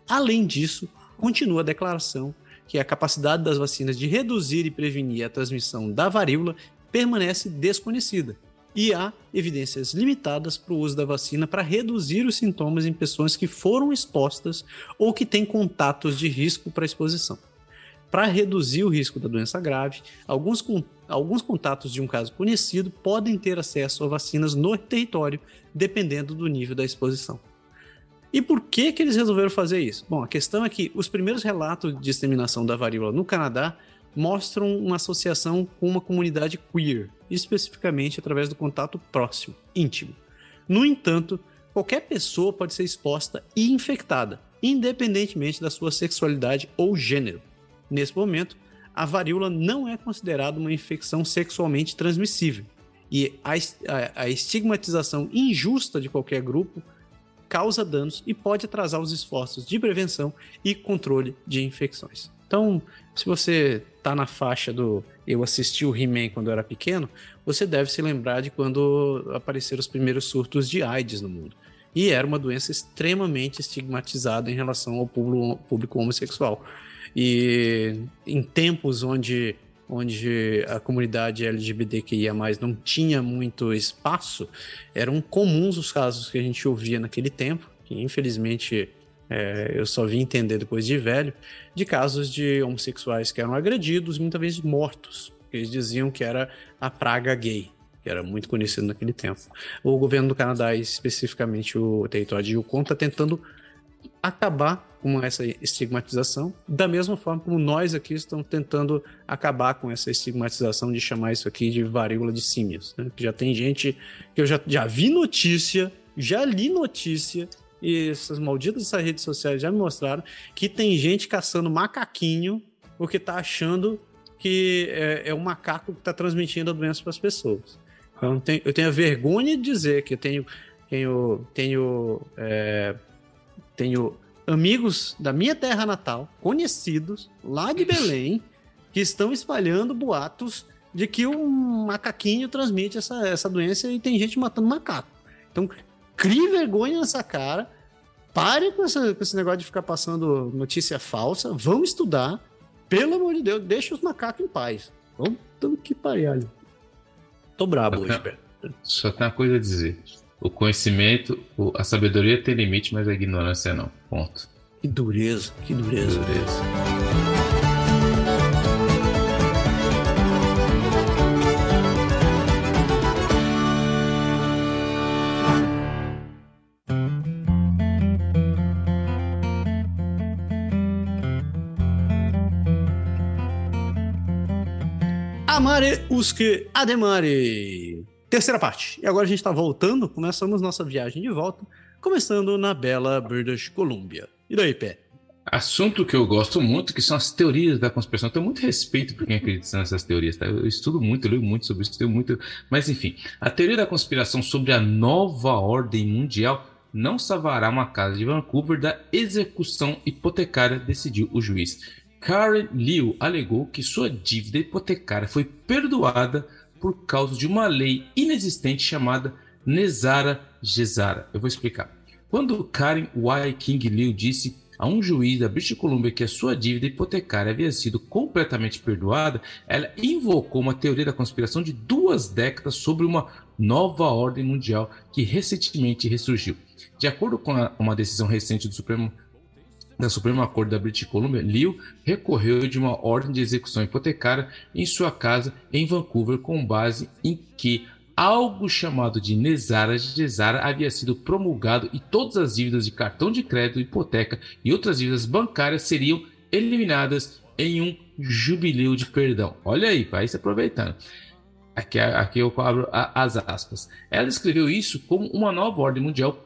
[SPEAKER 1] Além disso, continua a declaração que a capacidade das vacinas de reduzir e prevenir a transmissão da varíola permanece desconhecida, e há evidências limitadas para o uso da vacina para reduzir os sintomas em pessoas que foram expostas ou que têm contatos de risco para exposição. Para reduzir o risco da doença grave, alguns, alguns contatos de um caso conhecido podem ter acesso a vacinas no território, dependendo do nível da exposição. E por que, que eles resolveram fazer isso? Bom, a questão é que os primeiros relatos de disseminação da varíola no Canadá mostram uma associação com uma comunidade queer, especificamente através do contato próximo, íntimo. No entanto, qualquer pessoa pode ser exposta e infectada, independentemente da sua sexualidade ou gênero. Nesse momento, a varíola não é considerada uma infecção sexualmente transmissível, e a, estigmatização injusta de qualquer grupo causa danos e pode atrasar os esforços de prevenção e controle de infecções. Então, se você tá na faixa do eu assisti o He-Man quando eu era pequeno, você deve se lembrar de quando apareceram os primeiros surtos de AIDS no mundo. E era uma doença extremamente estigmatizada em relação ao público homossexual. E em tempos onde, onde a comunidade LGBTQIA não tinha muito espaço, eram comuns os casos que a gente ouvia naquele tempo, que infelizmente é, eu só vim entender depois de velho, de casos de homossexuais que eram agredidos, muitas vezes mortos. Eles diziam que era a praga gay, que era muito conhecido naquele tempo. O governo do Canadá, especificamente o território de Yukon, está tentando acabar com essa estigmatização, da mesma forma como nós aqui estamos tentando acabar com essa estigmatização de chamar isso aqui de varíola de símios. Né? Já tem gente que eu já, já vi notícia, já li notícia e essas malditas essas redes sociais já me mostraram que tem gente caçando macaquinho porque tá achando que é, é o macaco que está transmitindo a doença para as pessoas. Então, eu tenho a vergonha de dizer que eu tenho, tenho, tenho, é, tenho amigos da minha terra natal, conhecidos, lá de Belém, que estão espalhando boatos de que o macaquinho transmite essa, essa doença e tem gente matando macaco. Então, crie vergonha nessa cara, pare com, essa, com esse negócio de ficar passando notícia falsa, vamos estudar, pelo amor de Deus, deixa os macacos em paz. Vamos, que pariu. Tô brabo
[SPEAKER 2] só
[SPEAKER 1] hoje,
[SPEAKER 2] tem, Só tem uma coisa a dizer. O conhecimento, a sabedoria tem limite, mas a ignorância não. Ponto.
[SPEAKER 1] Que dureza, que dureza. Que dureza. Amare Uske Ademare. Terceira parte. E agora a gente está voltando, começamos nossa viagem de volta, começando na bela British Columbia. E daí, Pé?
[SPEAKER 2] Assunto que eu gosto muito, que são as teorias da conspiração. Eu tenho muito respeito por quem acredita nessas teorias, tá? Eu estudo muito, leio muito sobre isso, tenho muito. Mas enfim, a teoria da conspiração sobre a nova ordem mundial não salvará uma casa de Vancouver da execução hipotecária, decidiu o juiz. Karen Liu alegou que sua dívida hipotecária foi perdoada por causa de uma lei inexistente chamada Nezara Gesara. Eu vou explicar. Quando Karen Y. King Liu disse a um juiz da British Columbia que a sua dívida hipotecária havia sido completamente perdoada, ela invocou uma teoria da conspiração de duas décadas sobre uma nova ordem mundial que recentemente ressurgiu. De acordo com uma decisão recente do Supremo da Suprema Corte da British Columbia, Liu recorreu de uma ordem de execução hipotecária em sua casa em Vancouver com base em que algo chamado de Nezara Gesara havia sido promulgado e todas as dívidas de cartão de crédito, hipoteca e outras dívidas bancárias seriam eliminadas em um jubileu de perdão. Olha aí, vai se aproveitando. Aqui, aqui eu abro as aspas. Ela escreveu isso como uma nova ordem mundial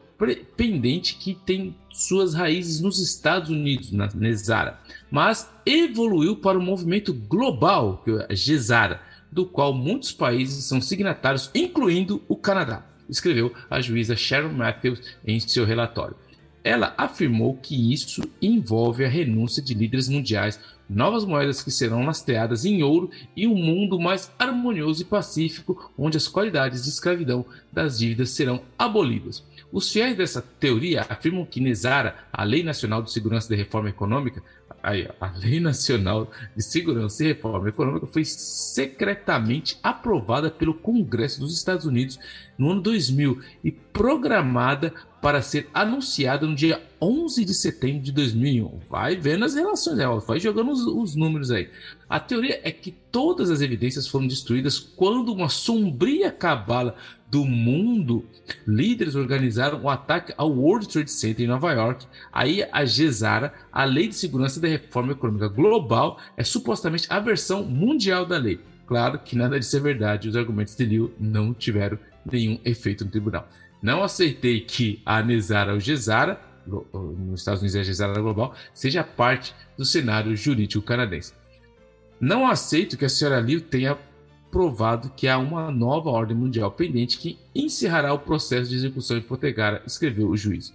[SPEAKER 2] pendente que tem suas raízes nos Estados Unidos, na Nezara, mas evoluiu para um movimento global, que é a Gesara, do qual muitos países são signatários, incluindo o Canadá, escreveu a juíza Sharon Matthews em seu relatório. Ela afirmou que isso envolve a renúncia de líderes mundiais, novas moedas que serão lastreadas em ouro e um mundo mais harmonioso e pacífico, onde as qualidades de escravidão das dívidas serão abolidas. Os fiéis dessa teoria afirmam que Nezara, a Lei Nacional de Segurança e Reforma Econômica, a Lei Nacional de Segurança e Reforma Econômica foi secretamente aprovada pelo Congresso dos Estados Unidos no ano 2000 e programada para ser anunciada no dia 11 de setembro de 2001. Vai vendo as relações, vai jogando os, os números aí. A teoria é que todas as evidências foram destruídas quando uma sombria cabala do mundo, líderes organizaram o um ataque ao World Trade Center em Nova York. Aí a GESARA, a Lei de Segurança da Reforma Econômica Global, é supostamente a versão mundial da lei. Claro que nada disso é verdade, os argumentos de Liu não tiveram nenhum efeito no tribunal. Não aceitei que a ANESARA ou GESARA, nos Estados Unidos é a GESARA Global, seja parte do cenário jurídico canadense. Não aceito que a senhora Liu tenha provado que há uma nova ordem mundial pendente que encerrará o processo de execução hipotecária, escreveu o juiz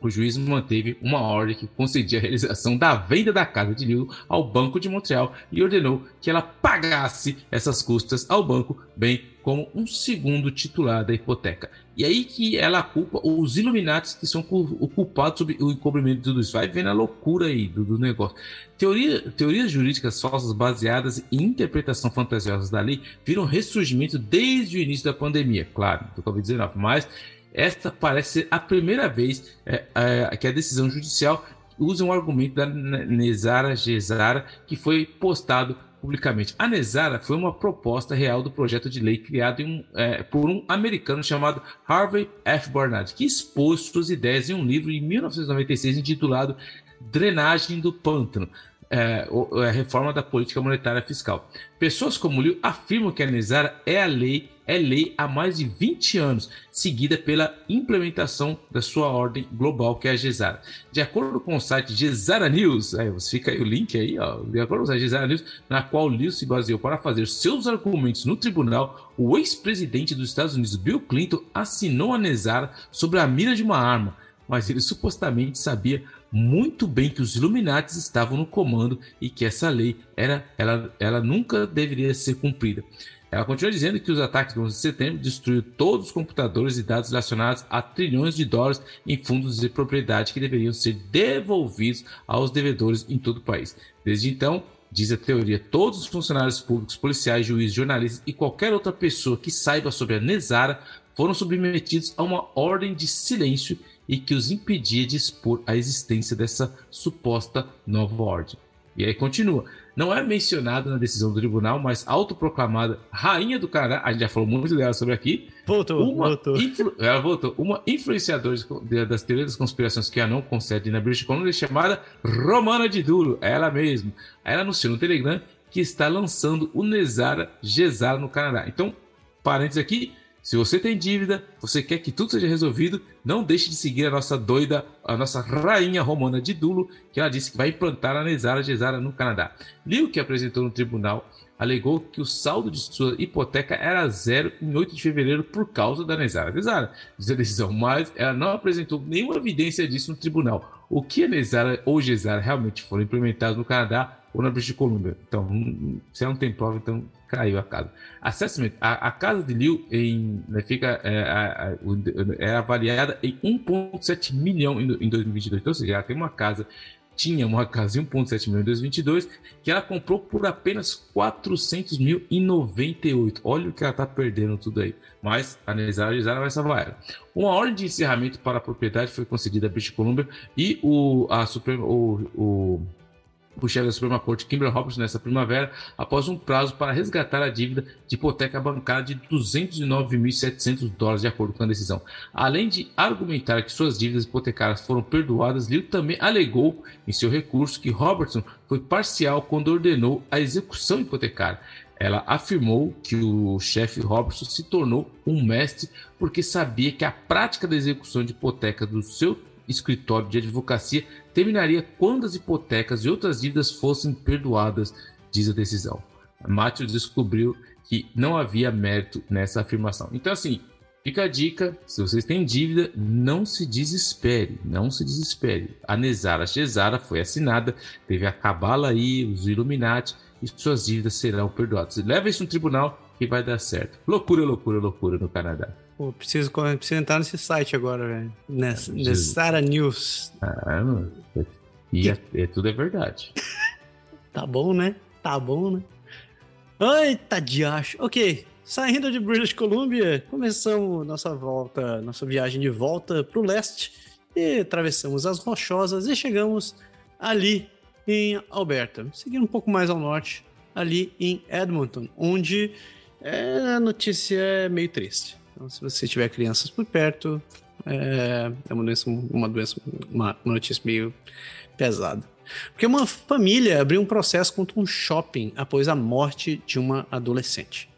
[SPEAKER 2] o juiz manteve uma ordem que concedia a realização da venda da casa de Liu ao Banco de Montreal e ordenou que ela pagasse essas custas ao banco, bem como um segundo titular da hipoteca. E aí que ela culpa os Illuminatis que são culpados sobre o encobrimento de tudo isso. Vai vendo a loucura aí do, do negócio. Teoria, teorias jurídicas falsas baseadas em interpretação fantasiosa da lei viram ressurgimento desde o início da pandemia, claro, do Covid-19, mas esta parece ser a primeira vez é, é, que a decisão judicial usa um argumento da Nezara Gesara que foi postado publicamente. A Nezara foi uma proposta real do projeto de lei criado um, é, por um americano chamado Harvey F. Barnard, que expôs suas ideias em um livro em 1996 intitulado Drenagem do Pântano. É, a reforma da política monetária fiscal. Pessoas como Liu afirmam que a Nezara é a lei é lei há mais de 20 anos, seguida pela implementação da sua ordem global, que é a GESARA. De acordo com o site Gesara News, aí fica aí o link aí, ó, de acordo com o site Gesara News, na qual Liu se baseou para fazer seus argumentos no tribunal, o ex-presidente dos Estados Unidos, Bill Clinton, assinou a Nezara sobre a mira de uma arma, mas ele supostamente sabia muito bem que os Illuminates estavam no comando e que essa lei era, ela, ela nunca deveria ser cumprida. Ela continua dizendo que os ataques do 11 de setembro destruíram todos os computadores e dados relacionados a trilhões de dólares em fundos de propriedade que deveriam ser devolvidos aos devedores em todo o país. Desde então, diz a teoria, todos os funcionários públicos, policiais, juízes, jornalistas e qualquer outra pessoa que saiba sobre a Nezara foram submetidos a uma ordem de silêncio e que os impedia de expor a existência dessa suposta nova ordem. E aí continua. Não é mencionada na decisão do tribunal, mas autoproclamada rainha do Canadá, a gente já falou muito dela sobre aqui.
[SPEAKER 1] Voltou,
[SPEAKER 2] uma
[SPEAKER 1] voltou.
[SPEAKER 2] Influ, ela voltou. Uma influenciadora das teorias das conspirações que a não concede na British Columbia, chamada Romana de Duro, ela mesma. Ela anunciou no Telegram que está lançando o Nezara Gesara no Canadá. Então, parênteses aqui, se você tem dívida, você quer que tudo seja resolvido, não deixe de seguir a nossa doida, a nossa rainha romana de Dulo, que ela disse que vai implantar a Nezara Gesara no Canadá. Liu, que apresentou no tribunal, alegou que o saldo de sua hipoteca era zero em 8 de fevereiro por causa da Nezara Gesara, diz a decisão, mas ela não apresentou nenhuma evidência disso no tribunal. O que a Nesara ou Gesara realmente foram implementados no Canadá ou na British Columbia. Então, se não tem prova, então caiu a casa. Assessment, a, a casa de Liu em, né, fica, é, a, é avaliada em 1,7 milhão em, em 2022. Então, ou seja, ela tem uma casa tinha uma casa de 1,7 milhão em 2022, que ela comprou por apenas 400 mil em 98. Olha o que ela está perdendo tudo aí. Mas a Nezara vai salvar ela. Uma ordem de encerramento para a propriedade foi concedida a British Columbia e o, a Suprema, o, o o chefe da Suprema Corte, Kimber Robertson, nessa primavera, após um prazo para resgatar a dívida de hipoteca bancária de 209.700 dólares, de acordo com a decisão. Além de argumentar que suas dívidas hipotecárias foram perdoadas, Liu também alegou em seu recurso que Robertson foi parcial quando ordenou a execução hipotecária. Ela afirmou que o chefe Robertson se tornou um mestre porque sabia que a prática da execução de hipoteca do seu escritório de advocacia terminaria quando as hipotecas e outras dívidas fossem perdoadas, diz a decisão. Matthews descobriu que não havia mérito nessa afirmação. Então, assim, fica a dica: se vocês têm dívida, não se desespere, não se desespere. A Nesara Cesara foi assinada, teve a Cabala aí, os Illuminati, e suas dívidas serão perdoadas. Leva isso no tribunal que vai dar certo. Loucura, loucura, loucura no Canadá.
[SPEAKER 1] Pô, preciso, preciso entrar nesse site agora, velho. Nessa, Sara News.
[SPEAKER 2] Ah, mano. E é, é, tudo é verdade.
[SPEAKER 1] tá bom, né? Tá bom, né? Eita, diacho. Ok. Saindo de British Columbia, começamos nossa volta, nossa viagem de volta pro leste e atravessamos as Rochosas e chegamos ali em Alberta. Seguindo um pouco mais ao norte, ali em Edmonton, onde é, a notícia é meio triste. Então, se você tiver crianças por perto, é, é uma doença, uma doença, uma notícia meio pesada. Porque uma família abriu um processo contra um shopping após a morte de uma adolescente.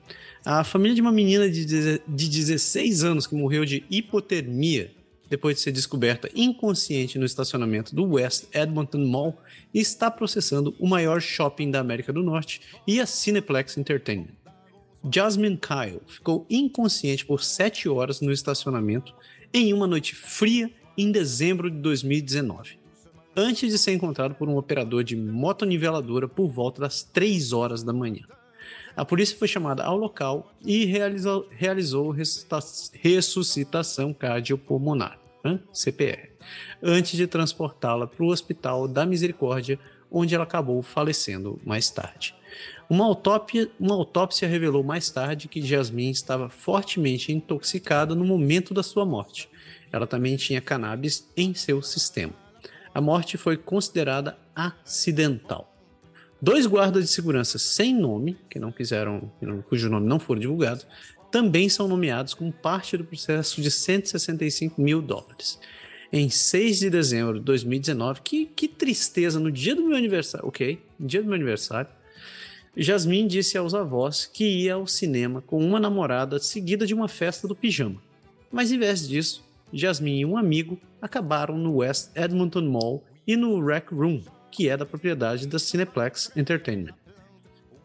[SPEAKER 1] A família de uma menina de 16 anos que morreu de hipotermia depois de ser descoberta inconsciente no estacionamento do West Edmonton Mall está processando o maior shopping da América do Norte e a Cineplex Entertainment. Jasmine Kyle ficou inconsciente por 7 horas no estacionamento em uma noite fria em dezembro de 2019, antes de ser encontrado por um operador de motoniveladora por volta das 3 horas da manhã. A polícia foi chamada ao local e realizou, realizou ressuscitação cardiopulmonar, né? CPR, antes de transportá-la para o Hospital da Misericórdia, onde ela acabou falecendo mais tarde. Uma autópsia, uma autópsia revelou mais tarde que Jasmine estava fortemente intoxicada no momento da sua morte. Ela também tinha cannabis em seu sistema. A morte foi considerada acidental. Dois guardas de segurança sem nome, que não quiseram, cujo nome não for divulgado, também são nomeados como parte do processo de 165 mil dólares. Em 6 de dezembro de 2019, que, que tristeza, no dia do meu aniversário, ok? No dia do meu aniversário, Jasmine disse aos avós que ia ao cinema com uma namorada seguida de uma festa do pijama. Mas em vez disso, Jasmine e um amigo acabaram no West Edmonton Mall e no Rec Room, que é da propriedade da Cineplex Entertainment.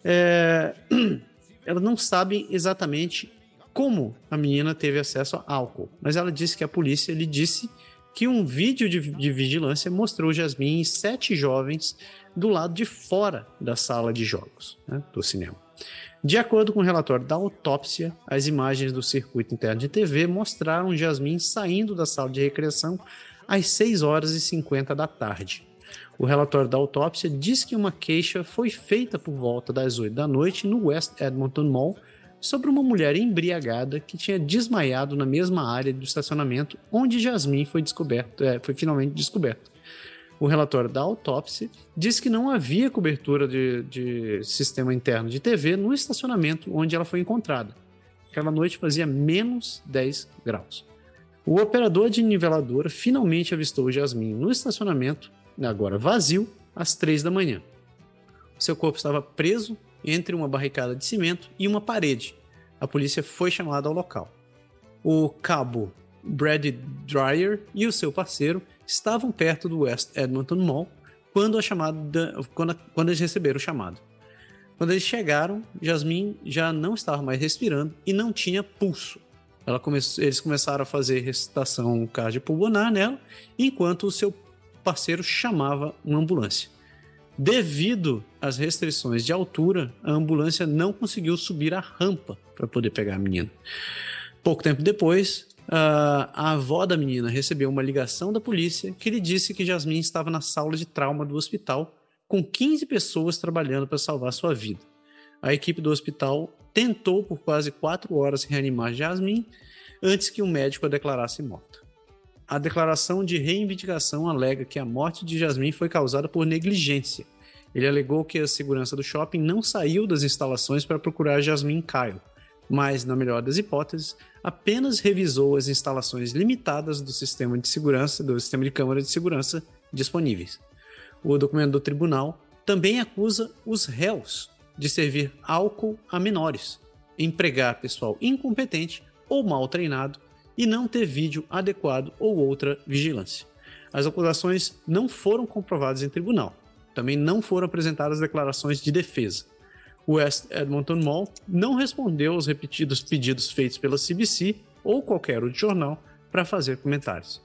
[SPEAKER 1] É... Ela não sabe exatamente como a menina teve acesso a álcool, mas ela disse que a polícia lhe disse que um vídeo de, de vigilância mostrou Jasmine e sete jovens do lado de fora da sala de jogos né, do cinema. De acordo com o relatório da autópsia, as imagens do circuito interno de TV mostraram Jasmine saindo da sala de recreação às 6 horas e 50 da tarde. O relatório da autópsia diz que uma queixa foi feita por volta das 8 da noite no West Edmonton Mall sobre uma mulher embriagada que tinha desmaiado na mesma área do estacionamento onde Jasmine foi, descoberto, é, foi finalmente descoberto o relatório da autópsia diz que não havia cobertura de, de sistema interno de TV no estacionamento onde ela foi encontrada. Aquela noite fazia menos 10 graus. O operador de niveladora finalmente avistou Jasmine no estacionamento, agora vazio, às 3 da manhã. Seu corpo estava preso entre uma barricada de cimento e uma parede. A polícia foi chamada ao local. O cabo Brad Dreyer e o seu parceiro estavam perto do West Edmonton Mall quando, a chamada, quando, quando eles receberam o chamado. Quando eles chegaram, Jasmine já não estava mais respirando e não tinha pulso. Come, eles começaram a fazer recitação cardiopulmonar nela, enquanto o seu parceiro chamava uma ambulância. Devido às restrições de altura, a ambulância não conseguiu subir a rampa para poder pegar a menina. Pouco tempo depois, a avó da menina recebeu uma ligação da polícia que lhe disse que Jasmine estava na sala de trauma do hospital com 15 pessoas trabalhando para salvar sua vida. A equipe do hospital tentou por quase quatro horas reanimar Jasmine antes que o médico a declarasse morta. A declaração de reivindicação alega que a morte de Jasmine foi causada por negligência. Ele alegou que a segurança do shopping não saiu das instalações para procurar Jasmine Kyle, mas, na melhor das hipóteses, apenas revisou as instalações limitadas do sistema de segurança, do sistema de câmara de segurança disponíveis. O documento do tribunal também acusa os réus de servir álcool a menores, empregar pessoal incompetente ou mal treinado e não ter vídeo adequado ou outra vigilância. As acusações não foram comprovadas em tribunal. Também não foram apresentadas declarações de defesa. O West Edmonton Mall não respondeu aos repetidos pedidos feitos pela CBC ou qualquer outro jornal para fazer comentários.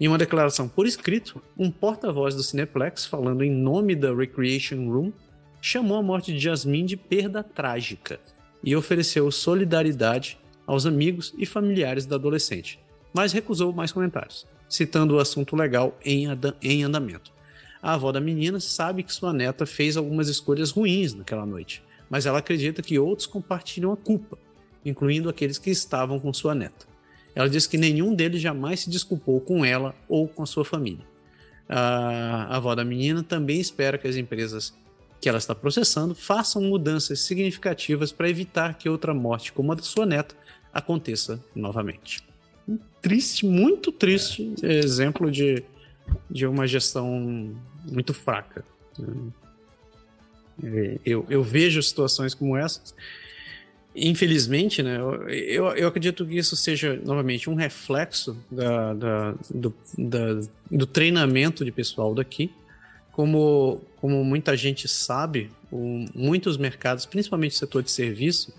[SPEAKER 1] Em uma declaração por escrito, um porta-voz do Cineplex, falando em nome da Recreation Room, chamou a morte de Jasmine de perda trágica e ofereceu solidariedade aos amigos e familiares da adolescente, mas recusou mais comentários, citando o assunto legal em, em andamento. A avó da menina sabe que sua neta fez algumas escolhas ruins naquela noite, mas ela acredita que outros compartilham a culpa, incluindo aqueles que estavam com sua neta. Ela diz que nenhum deles jamais se desculpou com ela ou com sua família. A avó da menina também espera que as empresas que ela está processando façam mudanças significativas para evitar que outra morte como a da sua neta aconteça novamente. Um triste, muito triste é. exemplo de, de uma gestão muito fraca. É, eu, eu vejo situações como essas. Infelizmente, né, eu, eu acredito que isso seja, novamente, um reflexo da, da, do, da, do treinamento de pessoal daqui. Como, como muita gente sabe, muitos mercados, principalmente o setor de serviço,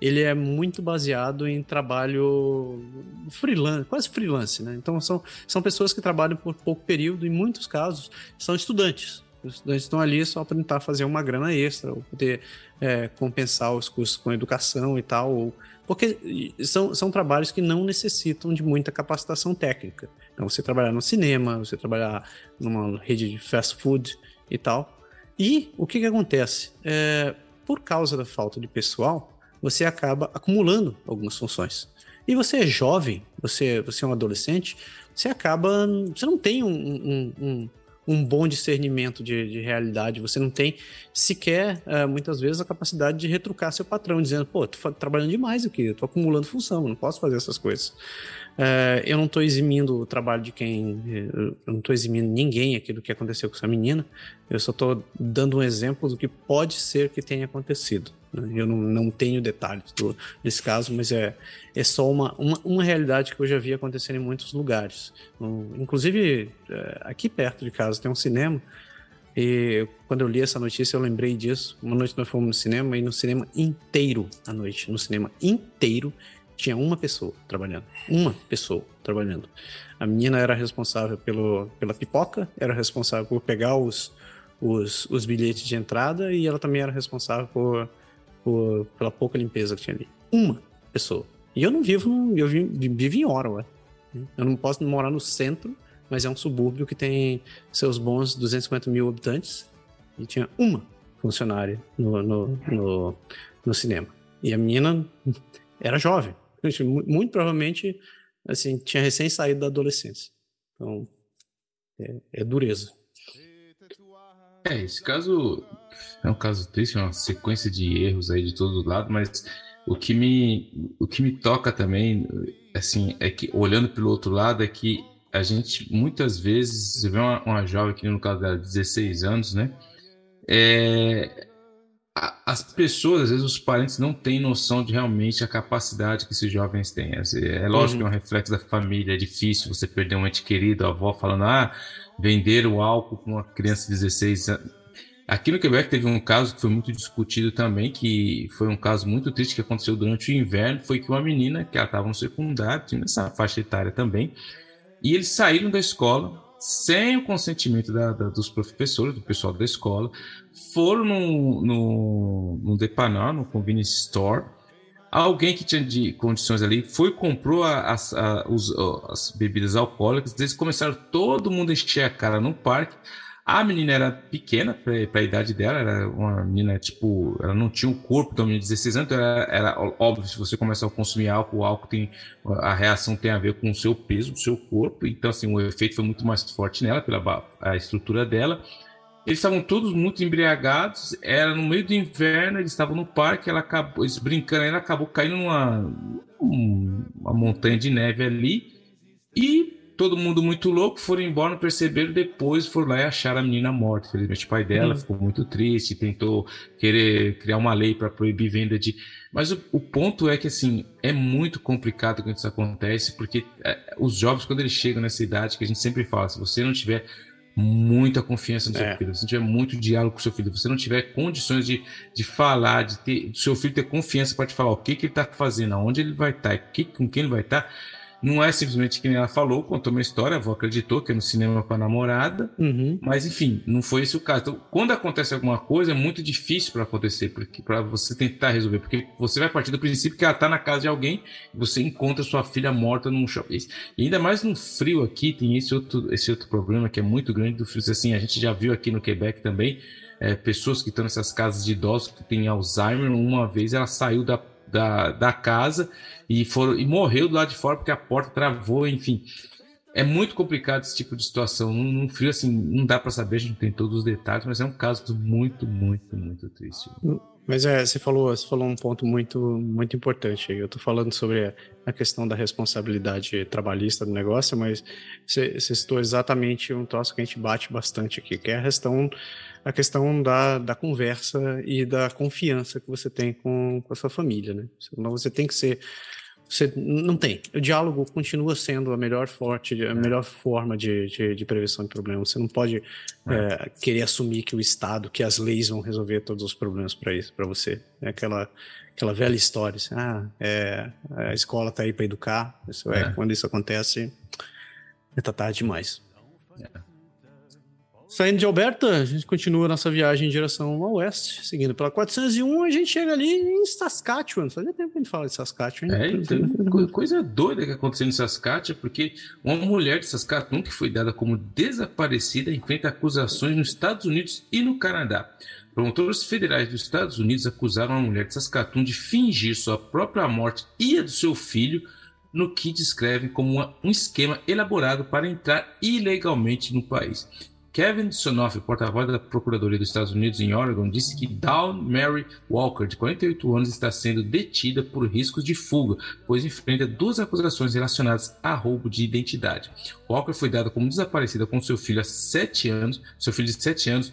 [SPEAKER 1] ele é muito baseado em trabalho freelance, quase freelance, né? Então são, são pessoas que trabalham por pouco período, em muitos casos são estudantes. Os estudantes estão ali só para tentar fazer uma grana extra, ou poder é, compensar os custos com educação e tal, ou, porque são, são trabalhos que não necessitam de muita capacitação técnica. Então, você trabalhar no cinema, você trabalhar numa rede de fast food e tal. E o que, que acontece? É, por causa da falta de pessoal, você acaba acumulando algumas funções. E você é jovem, você, você é um adolescente, você acaba. Você não tem um, um, um, um bom discernimento de, de, realidade, você não tem sequer, uh, muitas vezes, a capacidade de retrucar seu patrão, dizendo: pô, tô trabalhando demais aqui, eu tô acumulando função, não posso fazer essas coisas. Uh, eu não estou eximindo o trabalho de quem. Eu não estou eximindo ninguém aqui do que aconteceu com essa menina. Eu só estou dando um exemplo do que pode ser que tenha acontecido. Né? Eu não, não tenho detalhes do, desse caso, mas é, é só uma, uma, uma, realidade que eu já vi acontecer em muitos lugares. Um, inclusive, é, aqui perto de casa tem um cinema. E quando eu li essa notícia, eu lembrei disso. Uma noite nós fomos no cinema e no cinema inteiro à noite, no cinema inteiro, tinha uma pessoa trabalhando. Uma pessoa trabalhando. A menina era responsável pelo, pela pipoca, era responsável por pegar os, os, os bilhetes de entrada e ela também era responsável por por, pela pouca limpeza que tinha ali. Uma pessoa. E eu não vivo, eu vivo, em Ottawa. Eu não posso morar no centro, mas é um subúrbio que tem seus bons 250 mil habitantes. E tinha uma funcionária no, no, no, no cinema. E a menina era jovem. Muito provavelmente, assim, tinha recém saído da adolescência. Então, é, é dureza.
[SPEAKER 2] É, esse caso é um caso triste, é uma sequência de erros aí de todo lado, mas o que me, o que me toca também, assim, é que olhando pelo outro lado, é que a gente muitas vezes vê uma, uma jovem que no caso dela, 16 anos, né? É, as pessoas, às vezes os parentes não têm noção de realmente a capacidade que esses jovens têm. É lógico uhum. que é um reflexo da família, é difícil você perder um ente querido, a avó falando, ah, vender o álcool com uma criança de 16 anos. Aqui no Quebec teve um caso que foi muito discutido também, que foi um caso muito triste que aconteceu durante o inverno, foi que uma menina, que ela estava no secundário, tinha essa faixa etária também, e eles saíram da escola sem o consentimento da, da, dos professores, do pessoal da escola, foram no, no, no Depanar, no Convenience Store, alguém que tinha de condições ali foi comprou as, os, as bebidas alcoólicas, eles começaram todo mundo a encher a cara no parque, a menina era pequena para a idade dela, era uma menina, tipo, ela não tinha o um corpo da menina de 16 anos, então era, era, óbvio, se você começar a consumir álcool, o álcool tem, a reação tem a ver com o seu peso, do seu corpo, então, assim, o efeito foi muito mais forte nela, pela a estrutura dela. Eles estavam todos muito embriagados, era no meio do inverno, eles estavam no parque, ela acabou, eles brincando, ela acabou caindo numa uma montanha de neve ali, e todo mundo muito louco, foram embora, não perceberam, depois foram lá e acharam a menina morta. Infelizmente, o pai dela uhum. ficou muito triste, tentou querer criar uma lei para proibir venda de. Mas o, o, ponto é que, assim, é muito complicado quando isso acontece, porque é, os jovens, quando eles chegam nessa idade, que a gente sempre fala, se você não tiver muita confiança no seu é. filho, se não tiver muito diálogo com o seu filho, se você não tiver condições de, de falar, de ter, do seu filho ter confiança para te falar o que, que ele está fazendo, aonde ele vai estar, tá, com quem ele vai estar, tá, não é simplesmente que ela falou, contou uma história, a avó acreditou que é no cinema com a namorada, uhum. mas enfim, não foi esse o caso. Então, quando acontece alguma coisa, é muito difícil para acontecer, porque para você tentar resolver, porque você vai partir do princípio que ela está na casa de alguém e você encontra sua filha morta num shopping. E ainda mais no frio aqui, tem esse outro, esse outro problema que é muito grande do frio. Assim, a gente já viu aqui no Quebec também, é, pessoas que estão nessas casas de idosos que têm Alzheimer, uma vez ela saiu da da, da casa e, foram, e morreu do lado de fora porque a porta travou, enfim. É muito complicado esse tipo de situação. Num, frio, assim, não dá para saber, a gente não tem todos os detalhes, mas é um caso muito, muito, muito triste.
[SPEAKER 1] Mas é, você falou, você falou um ponto muito, muito importante. Eu estou falando sobre a questão da responsabilidade trabalhista do negócio, mas você, você citou exatamente um troço que a gente bate bastante aqui, que é a questão a questão da, da conversa e da confiança que você tem com, com a sua família, né? Senão você tem que ser você não tem. O diálogo continua sendo a melhor, forte, a é. melhor forma de, de, de, prevenção de problemas. Você não pode é. É, querer assumir que o Estado, que as leis vão resolver todos os problemas para isso, para você. É aquela, aquela velha história. Assim, ah, é, a escola está aí para educar. Isso é, é, quando isso acontece, é tarde demais. É. Saindo de Alberta, a gente continua nossa viagem em direção ao oeste, seguindo pela 401, a gente chega ali em Saskatchewan. Fazia tempo que a gente fala de Saskatchewan.
[SPEAKER 2] É, então, coisa doida que aconteceu em Saskatchewan, porque uma mulher de Saskatchewan que foi dada como desaparecida enfrenta acusações nos Estados Unidos e no Canadá. Promotores federais dos Estados Unidos acusaram a mulher de Saskatchewan de fingir sua própria morte e a do seu filho no que descrevem como uma, um esquema elaborado para entrar ilegalmente no país. Kevin Sonoff, porta-voz da Procuradoria dos Estados Unidos em Oregon, disse que Dawn Mary Walker, de 48 anos, está sendo detida por riscos de fuga, pois enfrenta duas acusações relacionadas a roubo de identidade. Walker foi dada como desaparecida com seu filho há 7 anos, seu filho de 7 anos,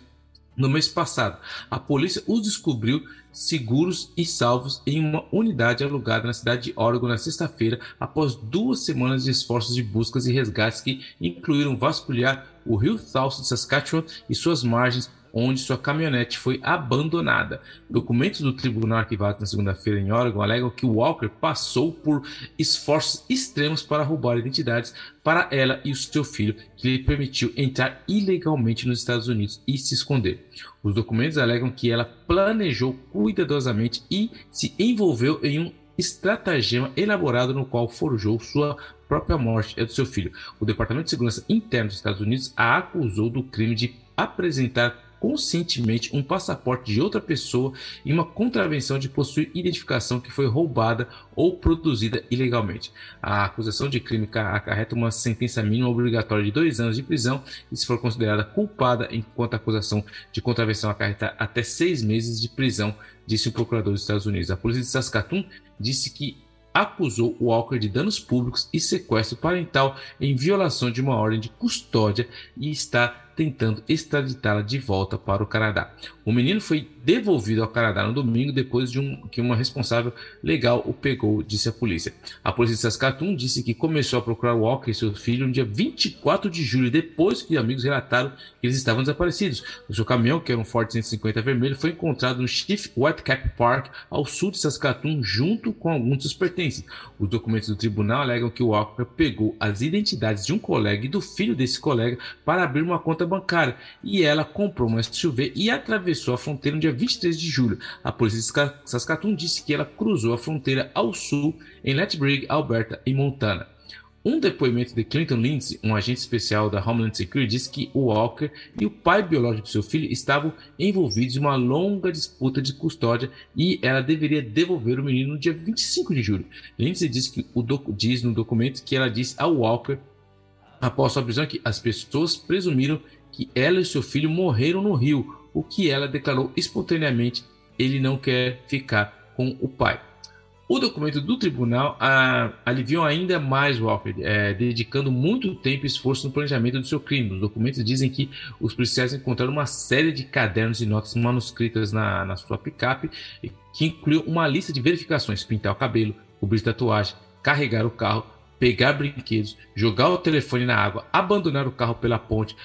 [SPEAKER 2] no mês passado. A polícia os descobriu seguros e salvos em uma unidade alugada na cidade de Oregon na sexta-feira, após duas semanas de esforços de buscas e resgates que incluíram vasculhar o rio South de Saskatchewan e suas margens onde sua caminhonete foi abandonada. Documentos do tribunal arquivados na segunda-feira em Oregon alegam que Walker passou por esforços extremos para roubar identidades para ela e o seu filho, que lhe permitiu entrar ilegalmente nos Estados Unidos e se esconder. Os documentos alegam que ela planejou cuidadosamente e se envolveu em um estratagema elaborado no qual forjou sua própria morte e do seu filho. O Departamento de Segurança Interna dos Estados Unidos a acusou do crime de apresentar conscientemente um passaporte de outra pessoa em uma contravenção de possuir identificação que foi roubada ou produzida ilegalmente. A acusação de crime acarreta uma sentença mínima obrigatória de dois anos de prisão e, se for considerada culpada, enquanto a acusação de contravenção acarreta até seis meses de prisão, disse o procurador dos Estados Unidos. A polícia de Saskatoon disse que acusou Walker de danos públicos e sequestro parental em violação de uma ordem de custódia e está tentando extraditá-la de volta para o Canadá. O menino foi devolvido ao Canadá no domingo depois de um, que uma responsável legal o pegou, disse a polícia. A polícia de Saskatoon disse que começou a procurar Walker e seu filho no dia 24 de julho, depois que amigos relataram que eles estavam desaparecidos. O seu caminhão, que era um Ford 150 vermelho, foi encontrado no Chief Whitecap Park, ao sul de Saskatoon, junto com alguns dos pertences. Os documentos do tribunal alegam que Walker pegou as identidades de um colega e do filho desse colega para abrir uma conta bancária e ela comprou uma SUV e atravessou a fronteira no dia 23 de julho. A polícia de Saskatoon disse que ela cruzou a fronteira ao sul em Lethbridge, Alberta e Montana. Um depoimento de Clinton Lindsay, um agente especial da Homeland Security, disse que Walker e o pai biológico de seu filho estavam envolvidos em uma longa disputa de custódia e ela deveria devolver o menino no dia 25 de julho. Lindsay disse que o diz no documento que ela disse ao Walker após sua prisão que as pessoas presumiram que ela e seu filho morreram no rio, o que ela declarou espontaneamente ele não quer ficar com o pai. O documento do tribunal aliviou ainda mais Walker, é, dedicando muito tempo e esforço no planejamento do seu crime. Os documentos dizem que os policiais encontraram uma série de cadernos e notas manuscritas na, na sua picape, que incluiu uma lista de verificações: pintar o cabelo, cobrir tatuagem, carregar o carro, pegar brinquedos, jogar o telefone na água, abandonar o carro pela ponte,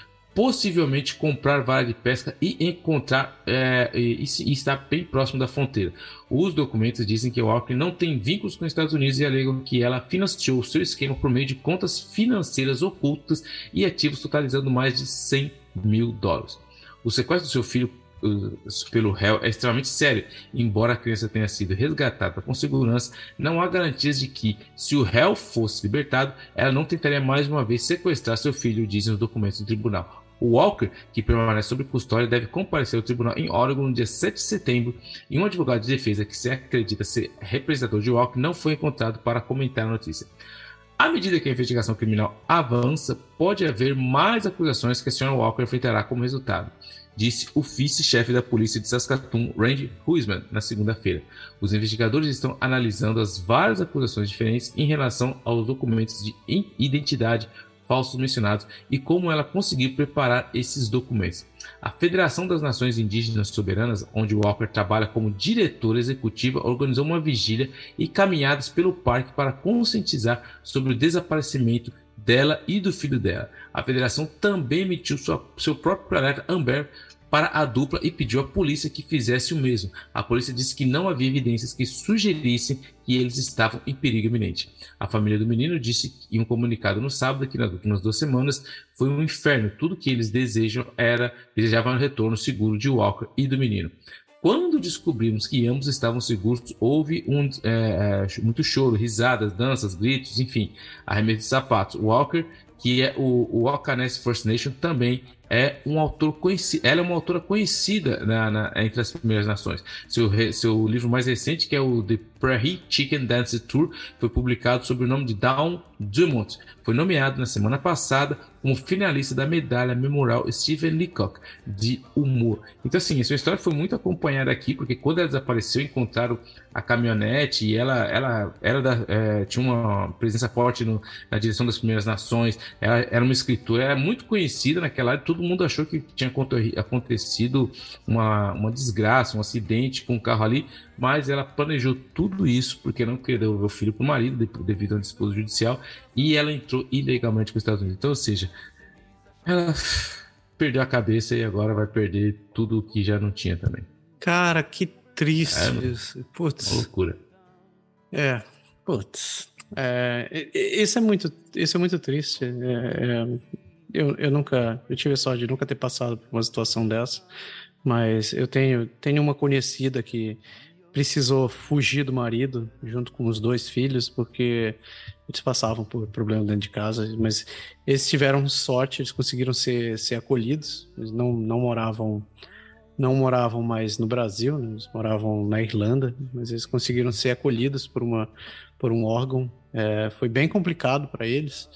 [SPEAKER 2] possivelmente comprar vara de pesca e encontrar é, e, e, estar bem próximo da fronteira. Os documentos dizem que Walker não tem vínculos com os Estados Unidos e alegam que ela financiou seu esquema por meio de contas financeiras ocultas e ativos totalizando mais de 100 mil dólares. O sequestro do seu filho uh, pelo réu é extremamente sério. Embora a criança tenha sido resgatada com segurança, não há garantias de que, se o réu fosse libertado, ela não tentaria mais uma vez sequestrar seu filho, dizem os documentos do tribunal. O Walker, que permanece sob custódia, deve comparecer ao tribunal em Oregon no dia 7 de setembro e um advogado de defesa que se acredita ser representador de Walker não foi encontrado para comentar a notícia. À medida que a investigação criminal avança, pode haver mais acusações que a senhora Walker enfrentará como resultado, disse o vice-chefe da polícia de Saskatoon, Randy Huisman, na segunda-feira. Os investigadores estão analisando as várias acusações diferentes em relação aos documentos de identidade falsos mencionados e como ela conseguiu preparar esses documentos. A Federação das Nações Indígenas Soberanas, onde Walker trabalha como diretora executiva, organizou uma vigília e caminhadas pelo parque para conscientizar sobre o desaparecimento dela e do filho dela. A federação também emitiu sua, seu próprio alerta Amber para a dupla e pediu à polícia que fizesse o mesmo. A polícia disse que não havia evidências que sugerissem que eles estavam em perigo iminente. A família do menino disse em um comunicado no sábado que nas últimas duas semanas foi um inferno. Tudo que eles desejam era desejavam um retorno seguro de Walker e do menino. Quando descobrimos que ambos estavam seguros, houve um, é, é, muito choro, risadas, danças, gritos, enfim, arremesso de sapatos. Walker, que é o, o Alcanese First Nation, também é um autor conhecido, ela é uma autora conhecida na, na, entre as primeiras nações. Seu, seu livro mais recente, que é o The Prairie Chicken Dance Tour, foi publicado sob o nome de Dawn Dumont. Foi nomeado na semana passada como finalista da medalha memorial Stephen Leacock de humor. Então, assim, essa história foi muito acompanhada aqui, porque quando ela desapareceu, encontraram a caminhonete e ela, ela era da, é, tinha uma presença forte no, na direção das primeiras nações. Ela era uma escritora, era muito conhecida naquela área. Todo mundo achou que tinha acontecido uma, uma desgraça, um acidente com o carro ali, mas ela planejou tudo isso porque não queria devolver o filho para o marido devido a um disposto judicial e ela entrou ilegalmente para os Estados Unidos. Então, ou seja, ela perdeu a cabeça e agora vai perder tudo que já não tinha também.
[SPEAKER 1] Cara, que triste é, isso.
[SPEAKER 2] Putz. Uma loucura.
[SPEAKER 1] É, putz. É, isso é muito, isso é muito triste. É, é, eu, eu nunca, eu tive a sorte de nunca ter passado por uma situação dessa, mas eu tenho, tenho uma conhecida que precisou fugir do marido junto com os dois filhos porque eles passavam por problemas dentro de casa, mas eles tiveram sorte, eles conseguiram ser, ser acolhidos, eles não, não moravam não moravam mais no Brasil, né? eles moravam na Irlanda, mas eles conseguiram ser acolhidos por, uma, por um órgão. É, foi bem complicado para eles,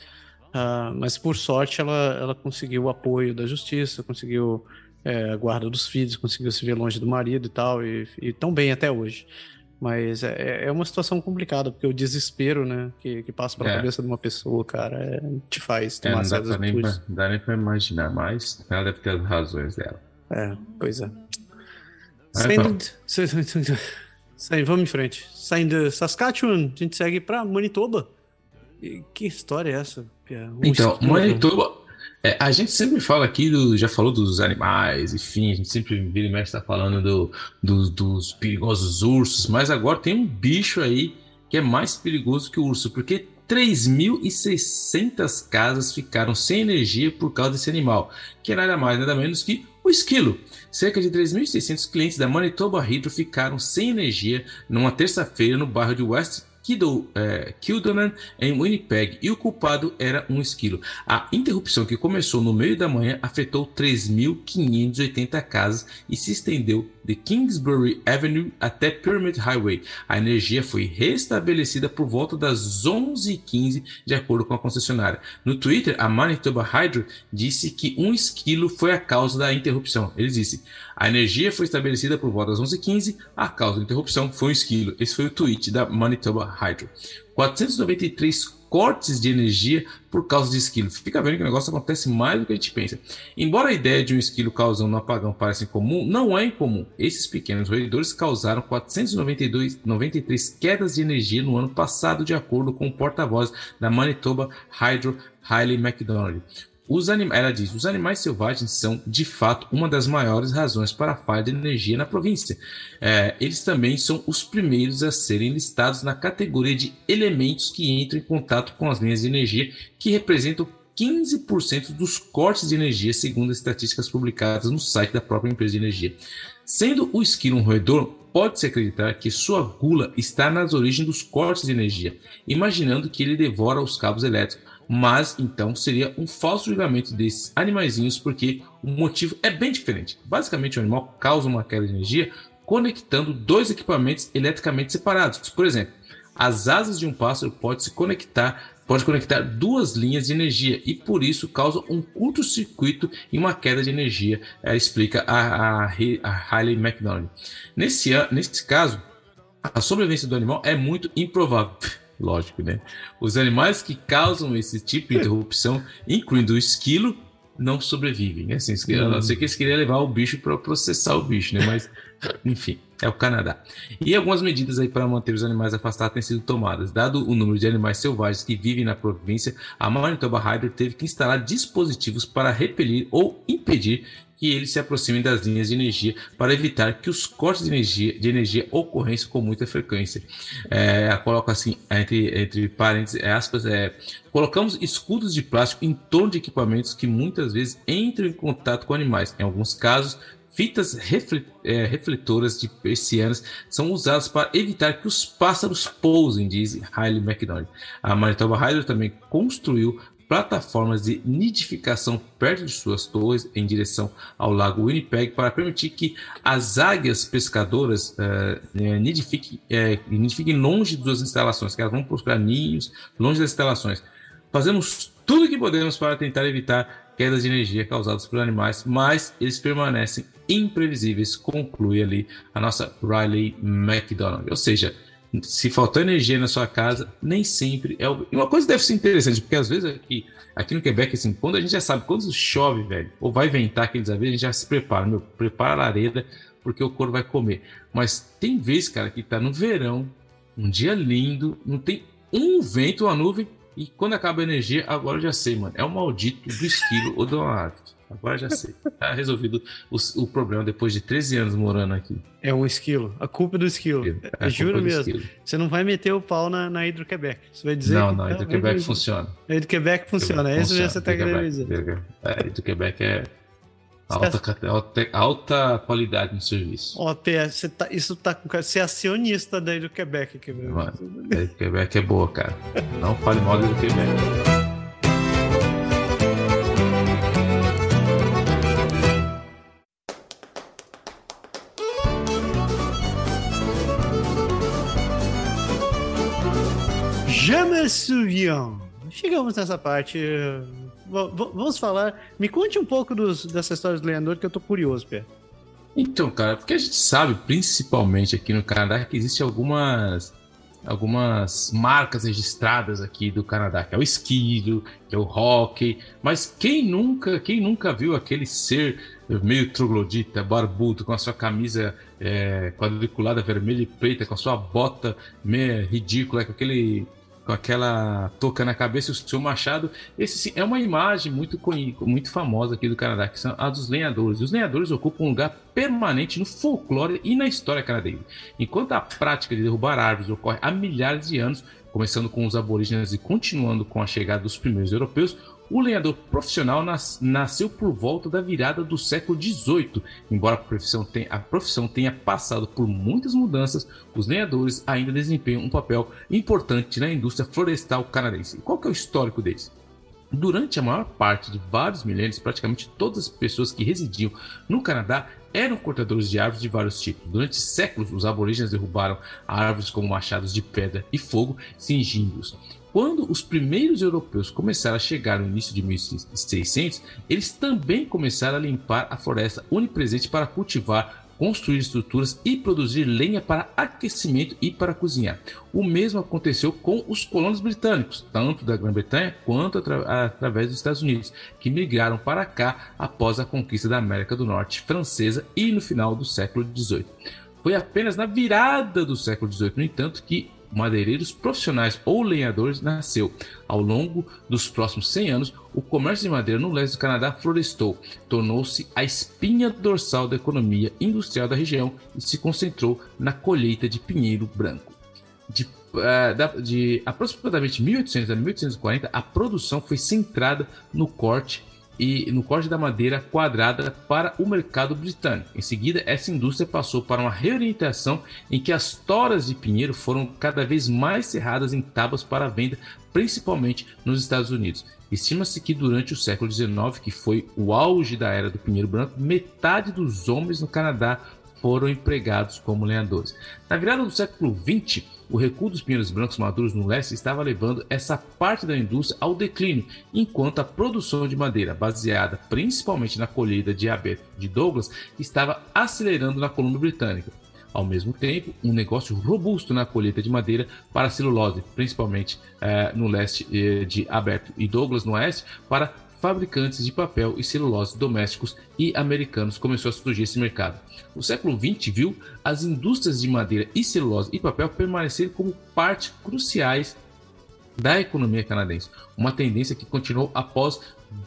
[SPEAKER 1] uh, mas por sorte ela, ela conseguiu o apoio da justiça, conseguiu é, a guarda dos filhos, conseguiu se ver longe do marido e tal, e, e tão bem até hoje. Mas é, é uma situação complicada, porque o desespero, né, que, que passa pela é. cabeça de uma pessoa, cara, é, te faz
[SPEAKER 2] tomar é, não dá nem pra, não dá nem pra imaginar, mas ela deve ter as razões dela.
[SPEAKER 1] É, pois é. Saindo, saindo, vamos em frente. Saindo de Saskatchewan, a gente segue pra Manitoba. Que história é essa?
[SPEAKER 2] Um então, Manitoba é, a gente sempre fala aqui, do, já falou dos animais, enfim, a gente sempre vira e mexe está falando do, do, dos perigosos ursos, mas agora tem um bicho aí que é mais perigoso que o urso, porque 3.600 casas ficaram sem energia por causa desse animal, que é nada mais nada menos que o esquilo. Cerca de 3.600 clientes da Manitoba Hydro ficaram sem energia numa terça-feira no bairro de West Kido, é, Kildonan em Winnipeg e o culpado era um esquilo. A interrupção que começou no meio da manhã afetou 3.580 casas e se estendeu de Kingsbury Avenue até Pyramid Highway. A energia foi restabelecida por volta das 11h15, de acordo com a concessionária. No Twitter, a Manitoba Hydro disse que um esquilo foi a causa da interrupção. Ele disse: a energia foi estabelecida por volta das 11h15, a causa da interrupção foi um esquilo. Esse foi o tweet da Manitoba Hydro. 493 cortes de energia por causa de esquilo. Fica vendo que o negócio acontece mais do que a gente pensa. Embora a ideia de um esquilo causando um apagão pareça incomum, não é incomum. Esses pequenos roedores causaram 492, 93 quedas de energia no ano passado, de acordo com o porta-voz da Manitoba Hydro, Riley McDonald. Os. Ela diz: os animais selvagens são, de fato, uma das maiores razões para a falha de energia na província. É, eles também são os primeiros a serem listados na categoria de elementos que entram em contato com as linhas de energia, que representam 15% dos cortes de energia, segundo as estatísticas publicadas no site da própria empresa de energia. Sendo o esquilo um roedor, pode-se acreditar que sua gula está nas origens dos cortes de energia, imaginando que ele devora os cabos elétricos mas então seria um falso julgamento desses animaizinhos, porque o motivo é bem diferente. Basicamente, o animal causa uma queda de energia conectando dois equipamentos eletricamente separados. Por exemplo, as asas de um pássaro pode se conectar, pode conectar duas linhas de energia e por isso causa um curto-circuito e uma queda de energia, é, explica a, a, a Hayley McDonald. Nesse, nesse caso, a sobrevivência do animal é muito improvável lógico, né? Os animais que causam esse tipo de interrupção, incluindo o esquilo, não sobrevivem. Né? Assim, a não ser que eles queriam levar o bicho para processar o bicho, né? Mas, enfim, é o Canadá. E algumas medidas aí para manter os animais afastados têm sido tomadas. Dado o número de animais selvagens que vivem na província, a Manitoba Hydro teve que instalar dispositivos para repelir ou impedir que eles se aproximem das linhas de energia para evitar que os cortes de energia, de energia ocorressem com muita frequência. É, coloca assim, entre, entre parênteses, é, aspas, é, colocamos escudos de plástico em torno de equipamentos que muitas vezes entram em contato com animais. Em alguns casos, fitas é, refletoras de persianas são usadas para evitar que os pássaros pousem, diz Riley McDonald. A Manitoba Hydro também construiu plataformas de nidificação perto de suas torres em direção ao lago Winnipeg para permitir que as águias pescadoras uh, nidifiquem, uh, nidifiquem longe das instalações, que elas vão procurar ninhos longe das instalações. Fazemos tudo o que podemos para tentar evitar quedas de energia causadas por animais, mas eles permanecem imprevisíveis, conclui ali a nossa Riley McDonald. Ou seja, se faltou energia na sua casa, nem sempre é. O... Uma coisa deve ser interessante, porque às vezes aqui, aqui no Quebec, assim, quando a gente já sabe, quando chove, velho, ou vai ventar aqueles vezes, a gente já se prepara, meu, prepara a lareira, porque o couro vai comer. Mas tem vezes, cara, que tá no verão, um dia lindo, não tem um vento, uma nuvem, e quando acaba a energia, agora eu já sei, mano, é o maldito do esquilo ou do. Agora já sei. Tá resolvido o, o, problema depois de 13 anos morando aqui.
[SPEAKER 1] É um esquilo. A culpa é do esquilo. É Juro mesmo. Esquilo. Você não vai meter o pau na, na Hidro-Quebec. Você vai dizer.
[SPEAKER 2] Não, que, não, Hidro-Quebec funciona.
[SPEAKER 1] A Hidro-Quebec funciona. É isso que você está querendo dizer.
[SPEAKER 2] É, Hidro-Quebec é. Alta, alta, alta, qualidade no serviço.
[SPEAKER 1] Ó, você tá, isso tá com Você é acionista da Hidro-Quebec aqui,
[SPEAKER 2] meu. a Hidro-Quebec é boa, cara. Não fale mal da Hidro-Quebec.
[SPEAKER 1] Suvion. Chegamos nessa parte. vamos falar. Me conte um pouco dos, dessa história do Leandro, que eu tô curioso, Pé.
[SPEAKER 2] Então, cara, porque a gente sabe, principalmente aqui no Canadá, que existem algumas algumas marcas registradas aqui do Canadá, que é o esquilo, que é o hockey, mas quem nunca, quem nunca viu aquele ser meio troglodita, barbudo, com a sua camisa é, quadriculada vermelha e preta, com a sua bota meio ridícula, com aquele com aquela touca na cabeça o seu machado. Esse sim, é uma imagem muito, muito famosa aqui do Canadá, que são a dos lenhadores. Os lenhadores ocupam um lugar permanente no folclore e na história canadense. Enquanto a prática de derrubar árvores ocorre há milhares de anos, começando com os aborígenes e continuando com a chegada dos primeiros europeus, o lenhador profissional nas, nasceu por volta da virada do século XVIII. Embora a profissão, tenha, a profissão tenha passado por muitas mudanças, os lenhadores ainda desempenham um papel importante na indústria florestal canadense. Qual que é o histórico deles? Durante a maior parte de vários milênios, praticamente todas as pessoas que residiam no Canadá eram cortadores de árvores de vários tipos. Durante séculos, os aborígenes derrubaram árvores como machados de pedra e fogo, cingindo-os. Quando os primeiros europeus começaram a chegar no início de 1600, eles também começaram a limpar a floresta onipresente para cultivar, construir estruturas e produzir lenha para aquecimento e para cozinhar. O mesmo aconteceu com os colonos britânicos, tanto da Grã-Bretanha quanto atra através dos Estados Unidos, que migraram para cá após a conquista da América do Norte francesa e no final do século XVIII. Foi apenas na virada do século XVIII, no entanto, que madeireiros profissionais ou lenhadores nasceu. Ao longo dos próximos 100 anos, o comércio de madeira no leste do Canadá florestou, tornou-se a espinha dorsal da economia industrial da região e se concentrou na colheita de pinheiro branco. De, uh, de aproximadamente 1800 a 1840, a produção foi centrada no corte e no corte da madeira quadrada para o mercado britânico. Em seguida, essa indústria passou para uma reorientação em que as toras de pinheiro foram cada vez mais cerradas em tábuas para venda, principalmente nos Estados Unidos. Estima-se que durante o século XIX, que foi o auge da era do pinheiro branco, metade dos homens no Canadá foram empregados como lenhadores. Na virada do século XX, o recuo dos pinheiros brancos maduros no leste estava levando essa parte da indústria ao declínio, enquanto a produção de madeira, baseada principalmente na colheita de abeto de Douglas, estava acelerando na Colômbia Britânica. Ao mesmo tempo, um negócio robusto na colheita de madeira para celulose, principalmente eh, no leste eh, de Aberto e Douglas no oeste, para fabricantes de papel e celulose domésticos e americanos começou a surgir esse mercado. O século XX viu as indústrias de madeira e celulose e papel permanecerem como parte cruciais da economia canadense, uma tendência que continuou após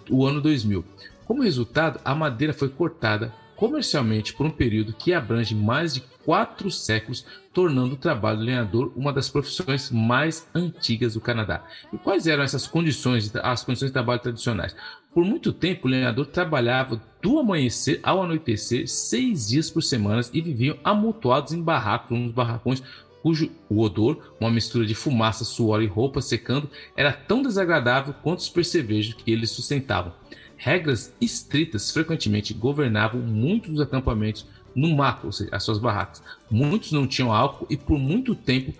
[SPEAKER 2] o ano 2000. Como resultado, a madeira foi cortada comercialmente por um período que abrange mais de quatro séculos, tornando o trabalho do lenhador uma das profissões mais antigas do Canadá. E quais eram essas condições, as condições de trabalho tradicionais? Por muito tempo, o lenhador trabalhava do amanhecer ao anoitecer, seis dias por semana, e viviam amontoados em barracos, uns barracões cujo o odor, uma mistura de fumaça, suor e roupa secando, era tão desagradável quanto os percevejos que eles sustentavam. Regras estritas frequentemente governavam muitos dos acampamentos no mato, ou seja, as suas barracas. Muitos não tinham álcool e por muito tempo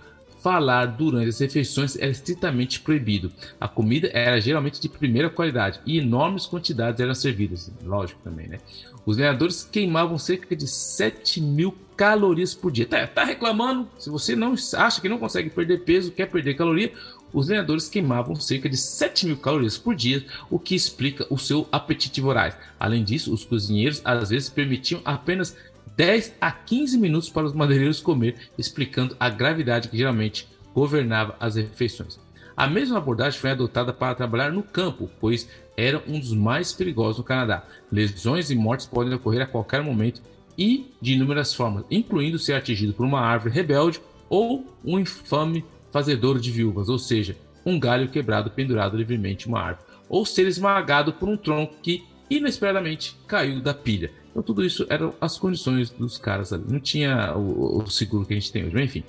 [SPEAKER 2] falar durante as refeições era estritamente proibido. A comida era geralmente de primeira qualidade e enormes quantidades eram servidas. Lógico também, né? Os lenhadores queimavam cerca de 7 mil calorias por dia. Tá, tá reclamando? Se você não acha que não consegue perder peso, quer perder caloria, os lenhadores queimavam cerca de 7 mil calorias por dia, o que explica o seu apetite voraz. Além disso, os cozinheiros às vezes permitiam apenas 10 a 15 minutos para os madeireiros comer, explicando a gravidade que geralmente governava as refeições. A mesma abordagem foi adotada para trabalhar no campo, pois era um dos mais perigosos no Canadá. Lesões e mortes podem ocorrer a qualquer momento e de inúmeras formas, incluindo ser atingido por uma árvore rebelde ou um infame fazedor de viúvas, ou seja, um galho quebrado pendurado livremente em uma árvore, ou ser esmagado por um tronco que inesperadamente caiu da pilha. Então, tudo isso eram as condições dos caras ali. Não tinha o, o seguro que a gente tem hoje. Mas, enfim,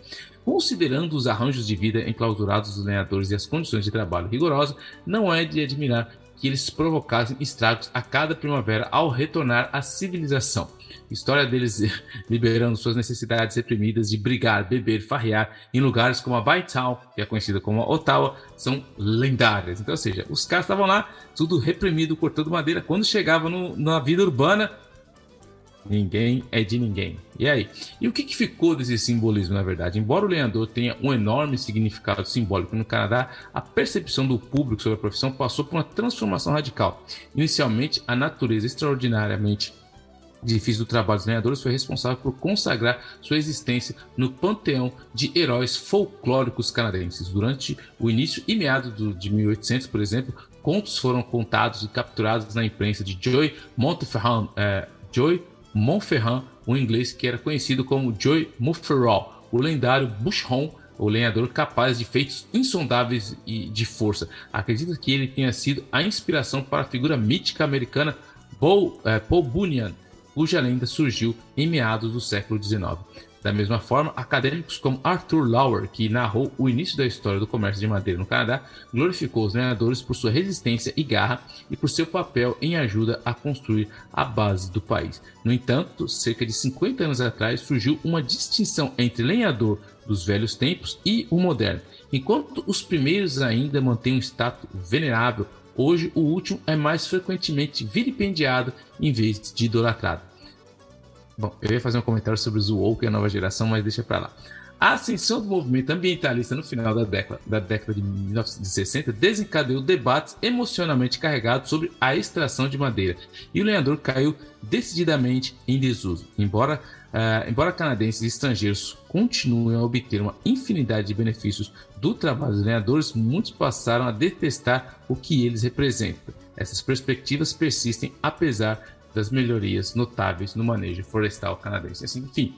[SPEAKER 2] considerando os arranjos de vida enclausurados dos lenhadores e as condições de trabalho rigorosas, não é de admirar que eles provocassem estragos a cada primavera ao retornar à civilização. História deles liberando suas necessidades reprimidas de brigar, beber, farrear em lugares como a Bytown, que é conhecida como Ottawa, são lendárias. Então, ou seja, os caras estavam lá, tudo reprimido, cortando madeira. Quando chegava no, na vida urbana, Ninguém é de ninguém. E aí? E o que, que, ficou desse simbolismo, na verdade? Embora o lenhador tenha um enorme significado simbólico no Canadá, a percepção do público sobre a profissão passou por uma transformação radical. Inicialmente, a natureza extraordinariamente difícil do trabalho dos lenhadores foi responsável por consagrar sua existência no panteão de heróis folclóricos canadenses. Durante o início e meados de 1800, por exemplo, contos foram contados e capturados na imprensa de Joy Monteferrand, é, Joy Montferrand, um inglês que era conhecido como Joy Mufferall, o lendário Bushron, o lenhador capaz de feitos insondáveis e de força. Acredita que ele tenha sido a inspiração para a figura mítica americana Paul, é, Paul Bunyan, cuja lenda surgiu em meados do século XIX. Da mesma forma, acadêmicos como Arthur Lauer, que narrou o início da história do comércio de madeira no Canadá, glorificou os lenhadores por sua resistência e garra e por seu papel em ajuda a construir a base do país. No entanto, cerca de 50 anos atrás surgiu uma distinção entre lenhador dos velhos tempos e o moderno. Enquanto os primeiros ainda mantêm um status venerável, hoje o último é mais frequentemente vilipendiado em vez de idolatrado. Bom, eu ia fazer um comentário sobre os woke e a nova geração, mas deixa para lá. A ascensão do movimento ambientalista no final da década, da década de 1960 desencadeou debates emocionalmente carregados sobre a extração de madeira, e o lenhador caiu decididamente em desuso. Embora, uh, embora canadenses e estrangeiros continuem a obter uma infinidade de benefícios do trabalho dos lenhadores, muitos passaram a detestar o que eles representam. Essas perspectivas persistem apesar das melhorias notáveis no manejo florestal canadense. Assim, enfim,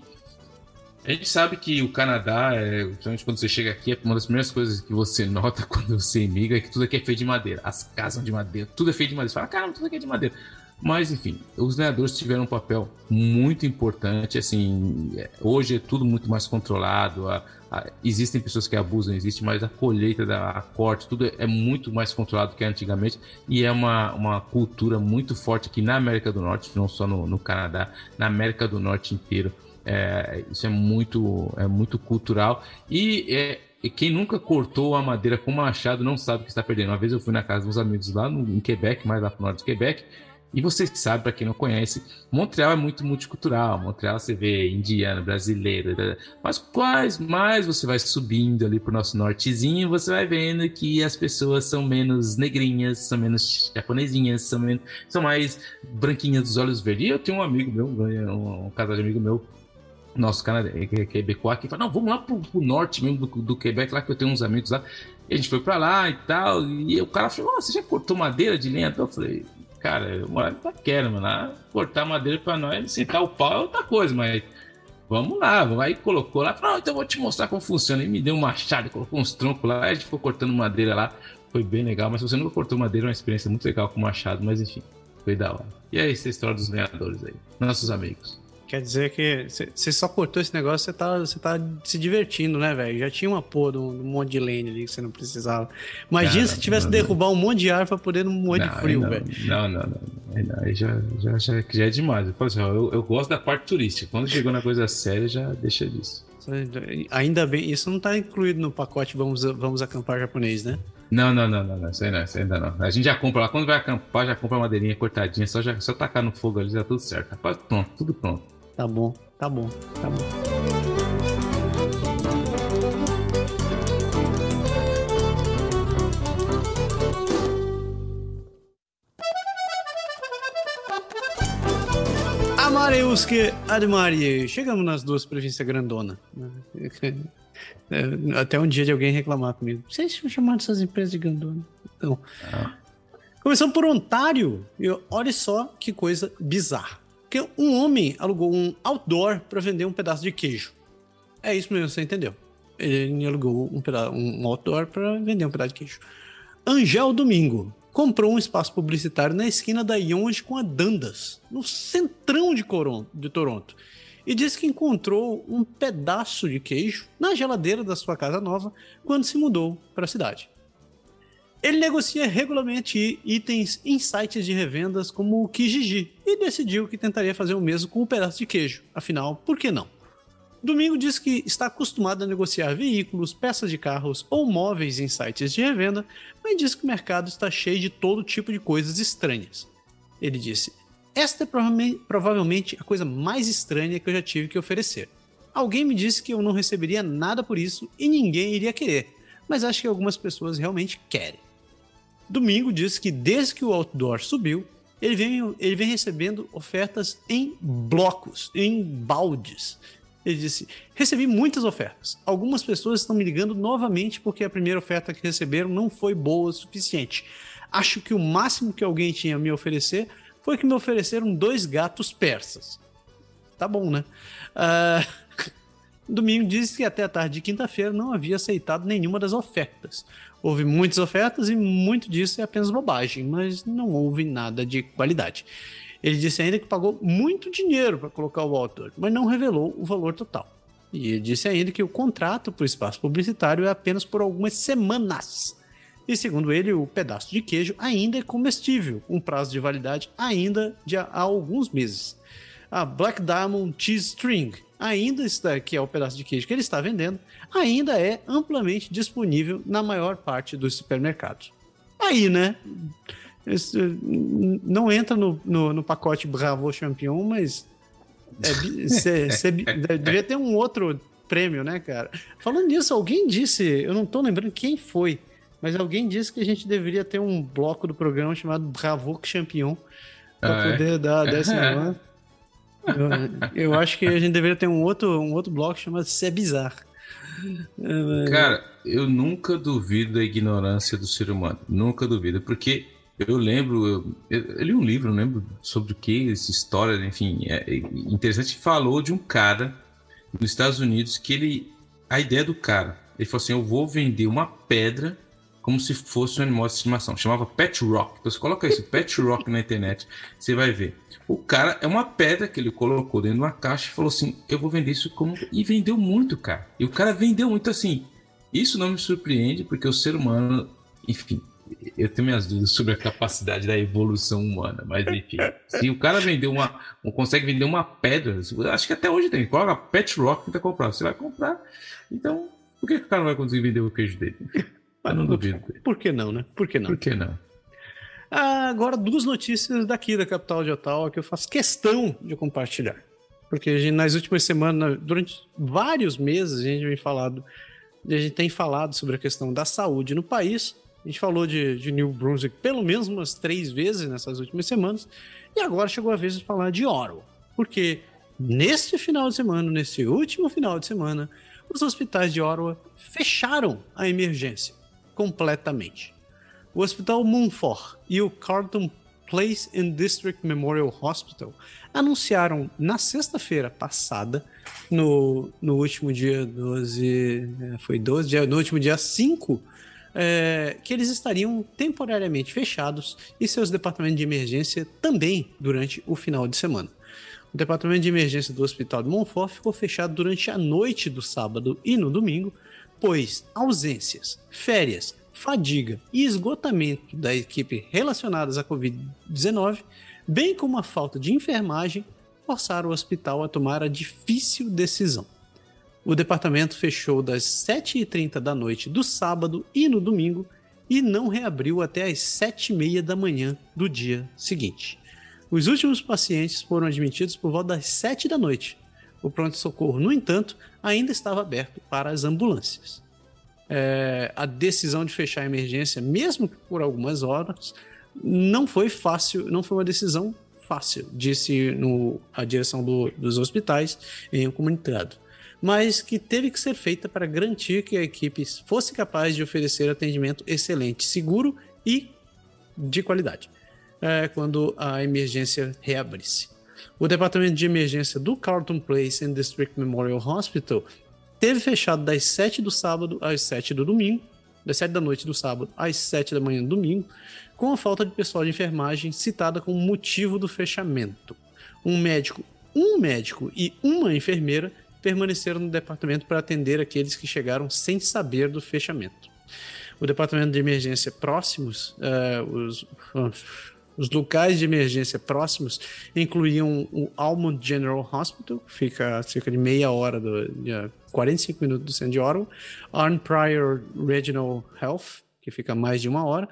[SPEAKER 2] a gente sabe que o Canadá, é, principalmente quando você chega aqui, é uma das primeiras coisas que você nota quando você emigra é que tudo aqui é feito de madeira. As casas são de madeira, tudo é feito de madeira. Você fala, caramba, tudo aqui é de madeira. Mas, enfim, os lenhadores tiveram um papel muito importante. Assim, é, hoje é tudo muito mais controlado. A, a, existem pessoas que abusam, existe, mas a colheita, da, a corte, tudo é muito mais controlado que antigamente. E é uma, uma cultura muito forte aqui na América do Norte, não só no, no Canadá, na América do Norte inteiro. É, isso é muito, é muito cultural. E é, e quem nunca cortou a madeira com machado não sabe o que está perdendo. Uma vez eu fui na casa dos amigos lá no, em Quebec, mais lá para o norte de Quebec, e você sabe, para quem não conhece, Montreal é muito multicultural. Montreal você vê indiano, brasileiro, mas quais mais você vai subindo ali pro nosso nortezinho, você vai vendo que as pessoas são menos negrinhas, são menos japonesinhas, são, menos, são mais branquinhas dos olhos verdes. E eu tenho um amigo meu, um, um casal de amigo meu, nosso canadense, quebecois, que fala, não, vamos lá pro, pro norte mesmo do, do, Quebec, lá que eu tenho uns amigos lá. E a gente foi para lá e tal, e o cara falou, oh, você já cortou madeira de lenha? Então eu falei, cara, eu morava em Itaquera, mano. Lá, cortar madeira pra nós, sentar o pau é outra coisa, mas vamos lá. Aí colocou lá, falou, então eu vou te mostrar como funciona. E me deu um machado, colocou uns troncos lá, a gente ficou cortando madeira lá. Foi bem legal, mas se você nunca cortou madeira, é uma experiência muito legal com machado, mas enfim, foi da hora. E aí, essa história dos lenhadores aí, nossos amigos.
[SPEAKER 1] Quer dizer que você só cortou esse negócio, você tá, tá se divertindo, né, velho? Já tinha uma porra de um, monte de lane ali que você não precisava. Imagina se tivesse não, derrubar não. um monte de ar pra poder não morrer de frio, velho.
[SPEAKER 2] Não, não, não. Aí já, já, já, já, é demais. Eu, assim, eu, eu gosto da parte turística. Quando chegou na coisa séria, já deixa disso.
[SPEAKER 1] Ainda bem, isso não tá incluído no pacote Vamos, vamos Acampar japonês, né?
[SPEAKER 2] Não, não, não, não, não, isso aí não, isso ainda não. A gente já compra lá, quando vai acampar, já compra madeirinha cortadinha, só, já, só tacar no fogo ali, já tudo certo. Rapaz, pronto, tudo pronto.
[SPEAKER 1] Tá bom, tá bom, tá bom. Amareuske Admari. Chegamos nas duas províncias grandona. Até um dia de alguém reclamar comigo. Vocês chamando essas empresas de grandona? Então, ah. Começando por Ontário. E olha só que coisa bizarra. Porque um homem alugou um outdoor para vender um pedaço de queijo. É isso mesmo, você entendeu? Ele alugou um, um outdoor para vender um pedaço de queijo. Angel Domingo comprou um espaço publicitário na esquina da Yonge com a Dandas, no centrão de, de Toronto, e disse que encontrou um pedaço de queijo na geladeira da sua casa nova quando se mudou para a cidade. Ele negocia regularmente itens em sites de revendas como o Kijiji e decidiu que tentaria fazer o mesmo com um pedaço de queijo. Afinal, por que não? Domingo diz que está acostumado a negociar veículos, peças de carros ou móveis em sites de revenda, mas diz que o mercado está cheio de todo tipo de coisas estranhas. Ele disse: Esta é provavelmente a coisa mais estranha que eu já tive que oferecer. Alguém me disse que eu não receberia nada por isso e ninguém iria querer, mas acho que algumas pessoas realmente querem. Domingo disse que desde que o outdoor subiu, ele vem, ele vem recebendo ofertas em blocos, em baldes. Ele disse: Recebi muitas ofertas. Algumas pessoas estão me ligando novamente porque a primeira oferta que receberam não foi boa o suficiente. Acho que o máximo que alguém tinha a me oferecer foi que me ofereceram dois gatos persas. Tá bom, né? Uh... Domingo disse que até a tarde de quinta-feira não havia aceitado nenhuma das ofertas. Houve muitas ofertas e muito disso é apenas bobagem, mas não houve nada de qualidade. Ele disse ainda que pagou muito dinheiro para colocar o autor, mas não revelou o valor total. E ele disse ainda que o contrato para o espaço publicitário é apenas por algumas semanas. E segundo ele, o pedaço de queijo ainda é comestível, um prazo de validade ainda de há alguns meses. A Black Diamond Cheese String, ainda está, que é o pedaço de queijo que ele está vendendo, ainda é amplamente disponível na maior parte dos supermercados. Aí, né? Isso não entra no, no, no, pacote Bravo Champion, mas é, cê, cê, devia ter um outro prêmio, né, cara? Falando nisso, alguém disse, eu não tô lembrando quem foi, mas alguém disse que a gente deveria ter um bloco do programa chamado Bravo Champion para ah, poder é? dar esse eu, eu acho que a gente deveria ter um outro, um outro bloco chamado Se Bizarro.
[SPEAKER 2] Cara, eu nunca duvido da ignorância do ser humano. Nunca duvido, porque eu lembro, eu, eu, li um livro, não lembro sobre o que, essa história, enfim, é, é interessante. Falou de um cara nos Estados Unidos que ele, a ideia do cara, ele falou assim: eu vou vender uma pedra como se fosse um animal de estimação. Chamava Pet Rock. Então você coloca isso, Pet Rock na internet, você vai ver. O cara é uma pedra que ele colocou dentro de uma caixa e falou assim: eu vou vender isso como. E vendeu muito, cara. E o cara vendeu muito assim. Isso não me surpreende, porque o ser humano, enfim, eu tenho minhas dúvidas sobre a capacidade da evolução humana, mas enfim. Se o cara vendeu uma. consegue vender uma pedra, acho que até hoje tem. Coloca Pet Rock para comprar. Você vai comprar. Então, por que, que o cara não vai conseguir vender o queijo dele?
[SPEAKER 1] Eu não duvido. Por que não, né? Por que não?
[SPEAKER 2] Por que não?
[SPEAKER 1] Ah, agora, duas notícias daqui da capital de Ottawa que eu faço questão de compartilhar. Porque nas últimas semanas, durante vários meses, a gente vem falado, a gente tem falado sobre a questão da saúde no país a gente falou de, de New Brunswick pelo menos umas três vezes nessas últimas semanas. E agora chegou a vez de falar de Ottawa. Porque neste final de semana, nesse último final de semana, os hospitais de Ottawa fecharam a emergência completamente. O Hospital Moonfort e o Carlton Place and District Memorial Hospital anunciaram na sexta-feira passada, no, no último dia 12, é, foi 12, no último dia 5 é, que eles estariam temporariamente fechados e seus departamentos de emergência também durante o final de semana. O departamento de emergência do Hospital de Montfort ficou fechado durante a noite do sábado e no domingo, pois ausências, férias, fadiga e esgotamento da equipe relacionadas à Covid-19, bem como a falta de enfermagem, forçaram o hospital a tomar a difícil decisão o departamento fechou das 7h30 da noite do sábado e no domingo e não reabriu até as 7h30 da manhã do dia seguinte. Os últimos pacientes foram admitidos por volta das 7 da noite. O pronto-socorro, no entanto, ainda estava aberto para as ambulâncias. É, a decisão de fechar a emergência, mesmo por algumas horas, não foi fácil, não foi uma decisão fácil, disse no, a direção do, dos hospitais em um comunicado mas que teve que ser feita para garantir que a equipe fosse capaz de oferecer atendimento excelente, seguro e de qualidade é, quando a emergência reabrisse. O departamento de emergência do Carlton Place and District Memorial Hospital teve fechado das 7 do sábado às 7 do domingo, das 7 da noite do sábado às 7 da manhã do domingo, com a falta de pessoal de enfermagem citada como motivo do fechamento. Um médico, um médico e uma enfermeira permaneceram no departamento para atender aqueles que chegaram sem saber do fechamento. O departamento de emergência próximos, uh, os, os locais de emergência próximos incluíam o Almond General Hospital, que fica a cerca de meia hora, do, de 45 minutos do centro de Ottawa, Arn Pryor Regional Health, que fica mais de uma hora,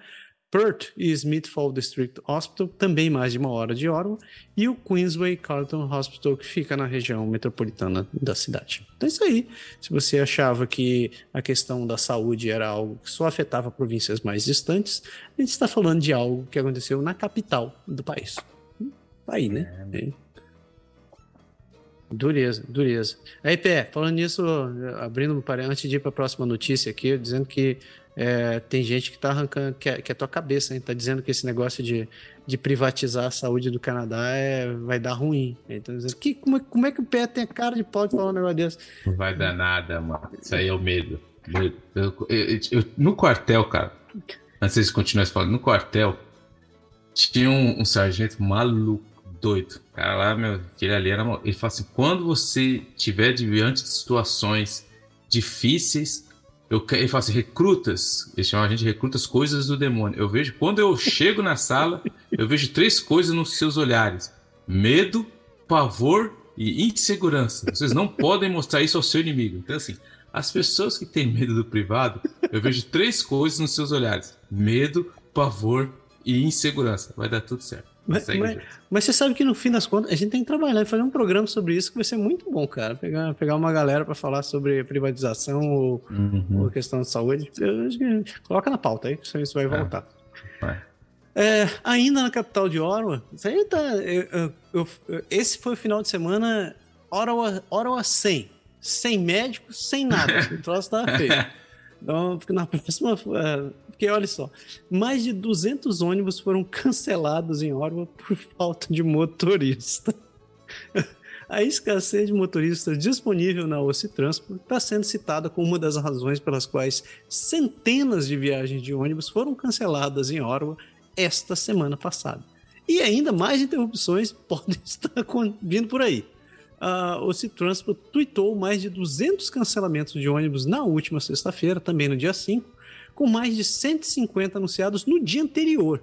[SPEAKER 1] Perth e Smithfield District Hospital, também mais de uma hora de Orwell, e o Queensway Carlton Hospital, que fica na região metropolitana da cidade. Então é isso aí. Se você achava que a questão da saúde era algo que só afetava províncias mais distantes, a gente está falando de algo que aconteceu na capital do país. Tá aí, né? É. é. Dureza, dureza. Aí, Pé, falando nisso, abrindo antes de ir para a próxima notícia aqui, dizendo que é, tem gente que tá arrancando, que é, que é tua cabeça, hein? Tá dizendo que esse negócio de, de privatizar a saúde do Canadá é, vai dar ruim. Então, dizendo, que, como, é, como é que o pé tem a cara de pau de falar um negócio desse?
[SPEAKER 2] Não vai dar nada, mano. Isso aí é o medo. Eu, eu, eu, no quartel, cara, antes de continuar falando, no quartel, tinha um, um, sargento maluco, doido. Cara lá, meu, aquele ali era. Ele fala assim: quando você tiver diante de situações difíceis, eu, ele fala assim, recrutas, ele chama a gente de recrutas coisas do demônio. Eu vejo, quando eu chego na sala, eu vejo três coisas nos seus olhares: medo, pavor e insegurança. Vocês não podem mostrar isso ao seu inimigo. Então, assim, as pessoas que têm medo do privado, eu vejo três coisas nos seus olhares: medo, pavor e insegurança. Vai dar tudo certo.
[SPEAKER 1] Mas, mas, mas, você sabe que no fim das contas a gente tem que trabalhar e fazer um programa sobre isso que vai ser muito bom, cara. Pegar, pegar uma galera para falar sobre privatização ou, uhum. ou, questão de saúde. coloca na pauta aí, isso vai é. voltar. Vai. É, ainda na capital de Ottawa, tá, eu, eu, eu, esse foi o final de semana Ottawa, Ottawa 100. Sem médicos, sem nada. o troço tava feio. Então, na próxima. É, porque olha só, mais de 200 ônibus foram cancelados em Orwa por falta de motorista. A escassez de motoristas disponível na Transport está sendo citada como uma das razões pelas quais centenas de viagens de ônibus foram canceladas em Orwa esta semana passada. E ainda mais interrupções podem estar vindo por aí. A Transport tweetou mais de 200 cancelamentos de ônibus na última sexta-feira, também no dia 5, com mais de 150 anunciados no dia anterior.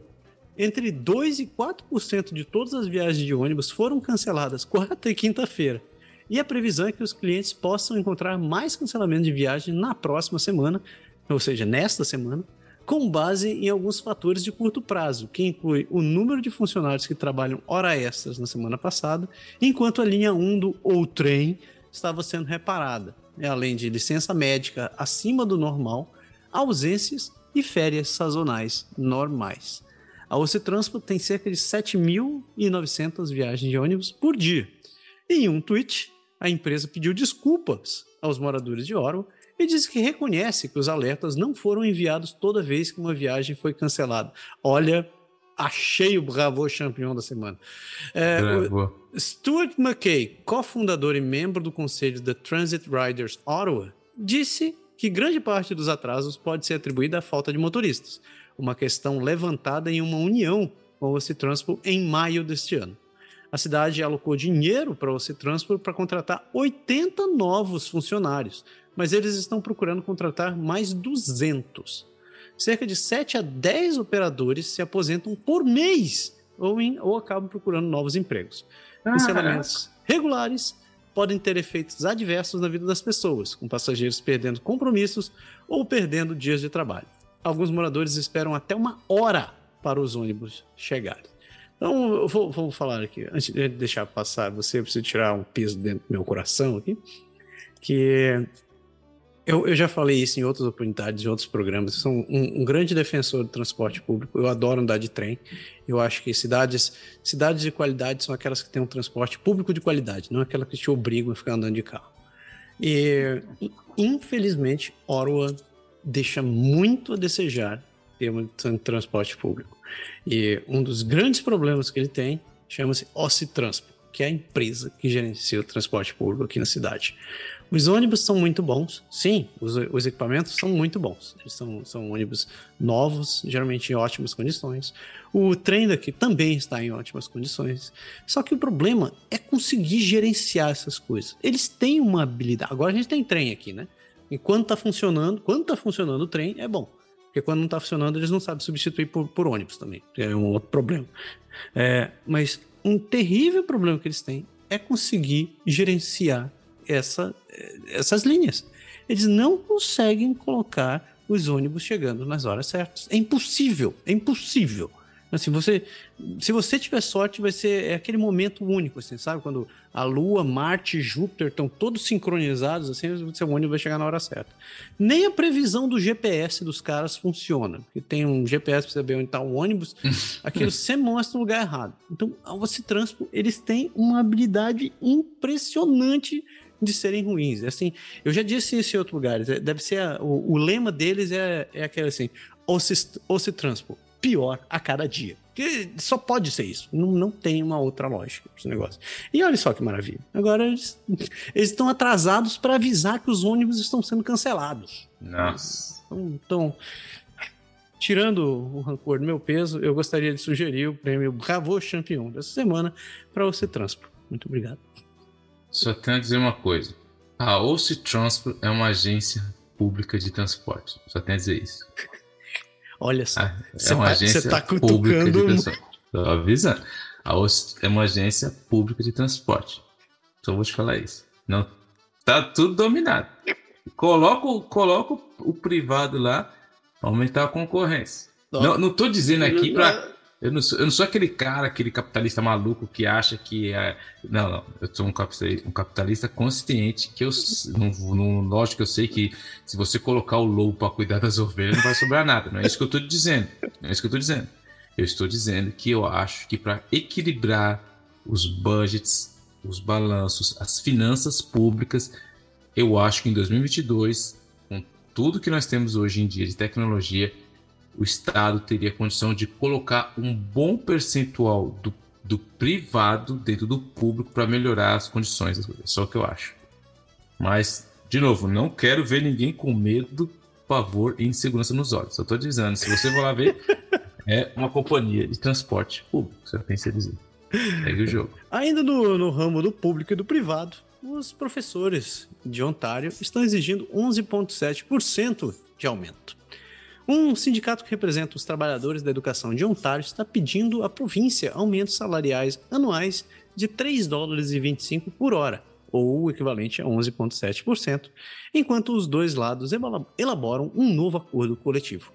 [SPEAKER 1] Entre 2 e 4% de todas as viagens de ônibus foram canceladas quarta e quinta-feira. E a previsão é que os clientes possam encontrar mais cancelamento de viagem na próxima semana, ou seja, nesta semana, com base em alguns fatores de curto prazo, que inclui o número de funcionários que trabalham hora extras na semana passada, enquanto a linha 1 do ou trem estava sendo reparada, além de licença médica acima do normal ausências e férias sazonais normais. A Ocitranspo tem cerca de 7.900 viagens de ônibus por dia. Em um tweet, a empresa pediu desculpas aos moradores de Orwell e disse que reconhece que os alertas não foram enviados toda vez que uma viagem foi cancelada. Olha, achei o Bravo Champion da semana. É, Stuart McKay, cofundador e membro do conselho da Transit Riders Ottawa, disse que grande parte dos atrasos pode ser atribuída à falta de motoristas, uma questão levantada em uma união com o Ocitranspo em maio deste ano. A cidade alocou dinheiro para o Ocitranspo para contratar 80 novos funcionários, mas eles estão procurando contratar mais 200. Cerca de 7 a 10 operadores se aposentam por mês ou, em, ou acabam procurando novos empregos. Cancelamentos regulares podem ter efeitos adversos na vida das pessoas, com passageiros perdendo compromissos ou perdendo dias de trabalho. Alguns moradores esperam até uma hora para os ônibus chegarem. Então, eu vou, vou falar aqui, antes de deixar passar, você precisa tirar um peso dentro do meu coração aqui, que eu, eu, já falei isso em outras oportunidades, em outros programas. Eu sou um, um, grande defensor do transporte público. Eu adoro andar de trem. Eu acho que cidades, cidades de qualidade são aquelas que têm um transporte público de qualidade, não aquelas que te obrigam a ficar andando de carro. E, infelizmente, Orwa deixa muito a desejar em termos de transporte público. E um dos grandes problemas que ele tem chama-se Ocitranspo, que é a empresa que gerencia o transporte público aqui na cidade. Os ônibus são muito bons, sim, os, os equipamentos são muito bons. Eles são, são ônibus novos, geralmente em ótimas condições. O trem daqui também está em ótimas condições. Só que o problema é conseguir gerenciar essas coisas. Eles têm uma habilidade. Agora a gente tem trem aqui, né? Enquanto está funcionando, quando está funcionando o trem, é bom. Porque quando não está funcionando, eles não sabem substituir por, por ônibus também. É um outro problema. É, mas um terrível problema que eles têm é conseguir gerenciar essa, essas linhas. Eles não conseguem colocar os ônibus chegando nas horas certas. É impossível, é impossível. Assim, você, se você tiver sorte, vai ser é aquele momento único, assim, sabe? Quando a Lua, Marte e Júpiter estão todos sincronizados, assim, o seu ônibus vai chegar na hora certa. Nem a previsão do GPS dos caras funciona. Porque tem um GPS para saber onde está o ônibus, aquilo sempre mostra o lugar errado. Então, você Transpo, eles têm uma habilidade impressionante de serem ruins. Assim, eu já disse isso em outros lugares. É, deve ser a, o, o, lema deles é, é aquele assim: ou se, ou se transpo pior a cada dia. Que só pode ser isso. Não, não tem uma outra lógica esse negócio. E olha só que maravilha. Agora eles, eles estão atrasados para avisar que os ônibus estão sendo cancelados.
[SPEAKER 2] Nossa.
[SPEAKER 1] Então, então, tirando o rancor do meu peso, eu gostaria de sugerir o prêmio Bravo Champion dessa semana para você Transpo. Muito obrigado.
[SPEAKER 2] Só tenho a dizer uma coisa. A OC Transport é uma agência pública de transporte. Só tenho a dizer isso.
[SPEAKER 1] Olha só.
[SPEAKER 2] Ah, é uma tá, agência tá pública de transporte. Estou avisando. A OC é uma agência pública de transporte. Só vou te falar isso. Não, tá tudo dominado. Coloca, coloca o privado lá, aumentar a concorrência. Não, não tô dizendo aqui para eu não, sou, eu não sou aquele cara, aquele capitalista maluco que acha que é. Não, não. Eu sou um capitalista, um capitalista consciente que eu. Não, não, lógico que eu sei que se você colocar o lobo para cuidar das ovelhas, não vai sobrar nada. Não é isso que eu estou dizendo. Não é isso que eu estou dizendo. Eu estou dizendo que eu acho que para equilibrar os budgets, os balanços, as finanças públicas, eu acho que em 2022, com tudo que nós temos hoje em dia de tecnologia, o Estado teria condição de colocar um bom percentual do, do privado dentro do público para melhorar as condições. É só o que eu acho. Mas, de novo, não quero ver ninguém com medo, pavor e insegurança nos olhos. Só estou dizendo, se você for lá ver, é uma companhia de transporte público, você tem que dizer. Segue o jogo.
[SPEAKER 1] Ainda no, no ramo do público e do privado, os professores de Ontário estão exigindo 11,7% de aumento. Um sindicato que representa os trabalhadores da educação de Ontário está pedindo à província aumentos salariais anuais de 3 dólares e 25 por hora, ou o equivalente a 11,7%, enquanto os dois lados elaboram um novo acordo coletivo.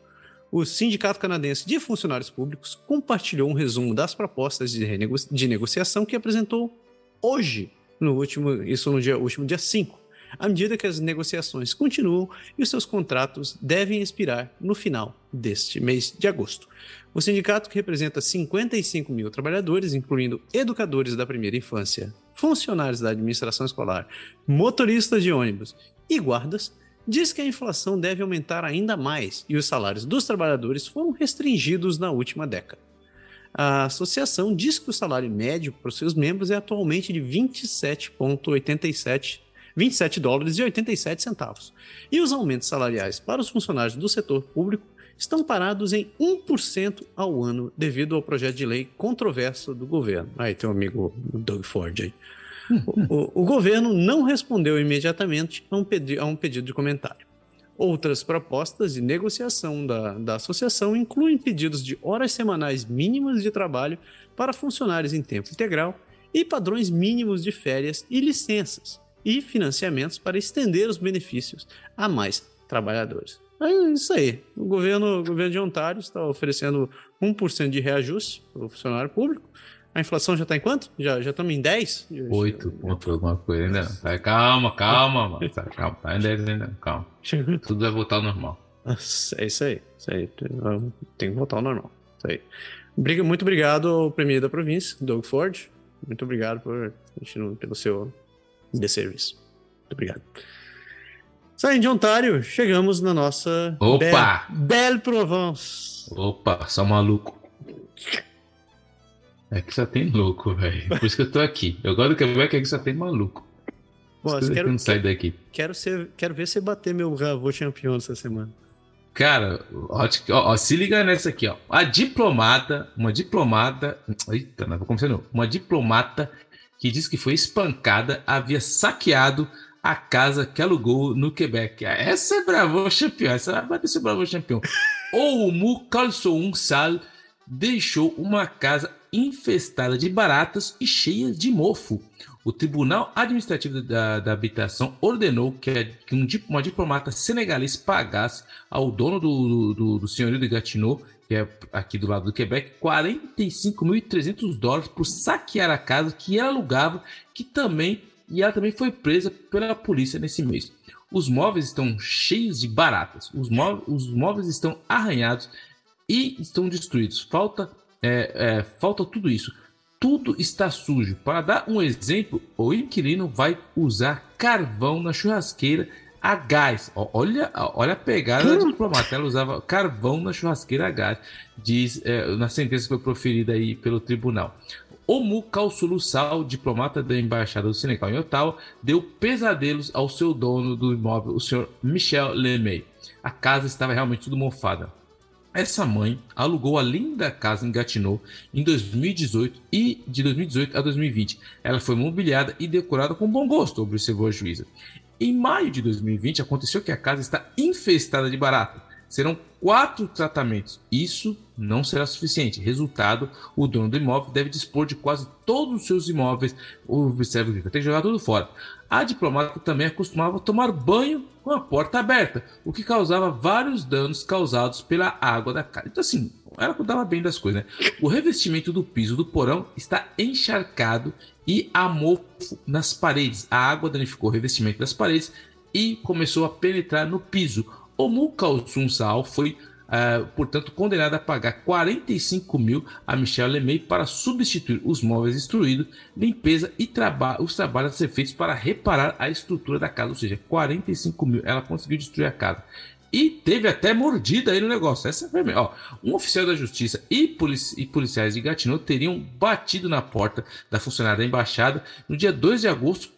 [SPEAKER 1] O Sindicato Canadense de Funcionários Públicos compartilhou um resumo das propostas de, de negociação que apresentou hoje, no último, isso no dia, último dia 5, à medida que as negociações continuam e os seus contratos devem expirar no final deste mês de agosto. O sindicato, que representa 55 mil trabalhadores, incluindo educadores da primeira infância, funcionários da administração escolar, motoristas de ônibus e guardas, diz que a inflação deve aumentar ainda mais e os salários dos trabalhadores foram restringidos na última década. A associação diz que o salário médio para os seus membros é atualmente de 27,87 27 dólares e 87 centavos. E os aumentos salariais para os funcionários do setor público estão parados em 1% ao ano devido ao projeto de lei controverso do governo. Aí tem um amigo Doug Ford aí. O, o, o, governo não respondeu imediatamente a um, pedi a um pedido de comentário. Outras propostas de negociação da, da associação incluem pedidos de horas semanais mínimas de trabalho para funcionários em tempo integral e padrões mínimos de férias e licenças, e financiamentos para estender os benefícios a mais trabalhadores. É isso aí. O governo, o governo de Ontário está oferecendo 1% de reajuste para o funcionário público. A inflação já está em quanto? Já, já estamos em 10?
[SPEAKER 2] 8 ponto alguma coisa ainda não. Calma, calma, mano. Calma, tá em 10 ainda Calma. Tudo vai voltar ao normal.
[SPEAKER 1] É isso aí. Isso aí. Tem que voltar ao normal. Isso aí. Muito obrigado ao Premier da província, Doug Ford. Muito obrigado por, pelo seu de serviço. Muito obrigado. Saindo de Ontário, chegamos na nossa
[SPEAKER 2] Opa!
[SPEAKER 1] Belle, Belle Provence.
[SPEAKER 2] Opa, só maluco. É que só tem louco, velho. Por isso que eu tô aqui. Eu gosto do Quebec é que só tem maluco.
[SPEAKER 1] Bom, eu quero,
[SPEAKER 2] sair daqui.
[SPEAKER 1] Quero, ser, quero ver você bater meu Ravô campeão essa semana.
[SPEAKER 2] Cara, ó, ó, se liga nessa aqui, ó. A diplomata, uma diplomata. Eita, não vou começar não. Uma diplomata que diz que foi espancada, havia saqueado a casa que alugou no Quebec. Essa é Bravo Champion, essa vai ser Bravo Champion. o Mu Kalsoum Sal deixou uma casa infestada de baratas e cheia de mofo. o Tribunal Administrativo da, da Habitação ordenou que, que um, uma diplomata senegalês pagasse ao dono do, do, do senhorio de Gatineau, que é aqui do lado do Quebec, 45.300 dólares por saquear a casa que ela alugava, que também e ela também foi presa pela polícia nesse mês. Os móveis estão cheios de baratas, os móveis, os móveis estão arranhados e estão destruídos. Falta, é, é, falta tudo isso tudo está sujo. Para dar um exemplo, o inquilino vai usar carvão na churrasqueira a gás. Olha, olha a pegada da diplomata. Ela usava carvão na churrasqueira a gás, diz é, na sentença que foi proferida aí pelo tribunal. Omu Sal, diplomata da Embaixada do Senegal em Ottawa, deu pesadelos ao seu dono do imóvel, o senhor Michel Lemay. A casa estava realmente tudo mofada. Essa mãe alugou a linda casa em Gatineau em 2018 e de 2018 a 2020 ela foi mobiliada e decorada com bom gosto, observou a juíza. Em maio de 2020 aconteceu que a casa está infestada de barata. Serão quatro tratamentos. Isso não será suficiente. Resultado: o dono do imóvel deve dispor de quase todos os seus imóveis. Observe que tem que jogar tudo fora. A diplomata também acostumava tomar banho com a porta aberta, o que causava vários danos causados pela água da casa. Então, assim, ela cuidava bem das coisas, né? O revestimento do piso do porão está encharcado e há nas paredes. A água danificou o revestimento das paredes e começou a penetrar no piso. O Mukal Sal foi Uh, portanto, condenado a pagar 45 mil a Michel Lemay para substituir os móveis destruídos, limpeza e traba os trabalhos a ser feitos para reparar a estrutura da casa, ou seja, 45 mil. Ela conseguiu destruir a casa. E teve até mordida aí no negócio. Essa foi ó, Um oficial da justiça e, polici e policiais de Gatineau teriam batido na porta da funcionária da embaixada no dia 2 de agosto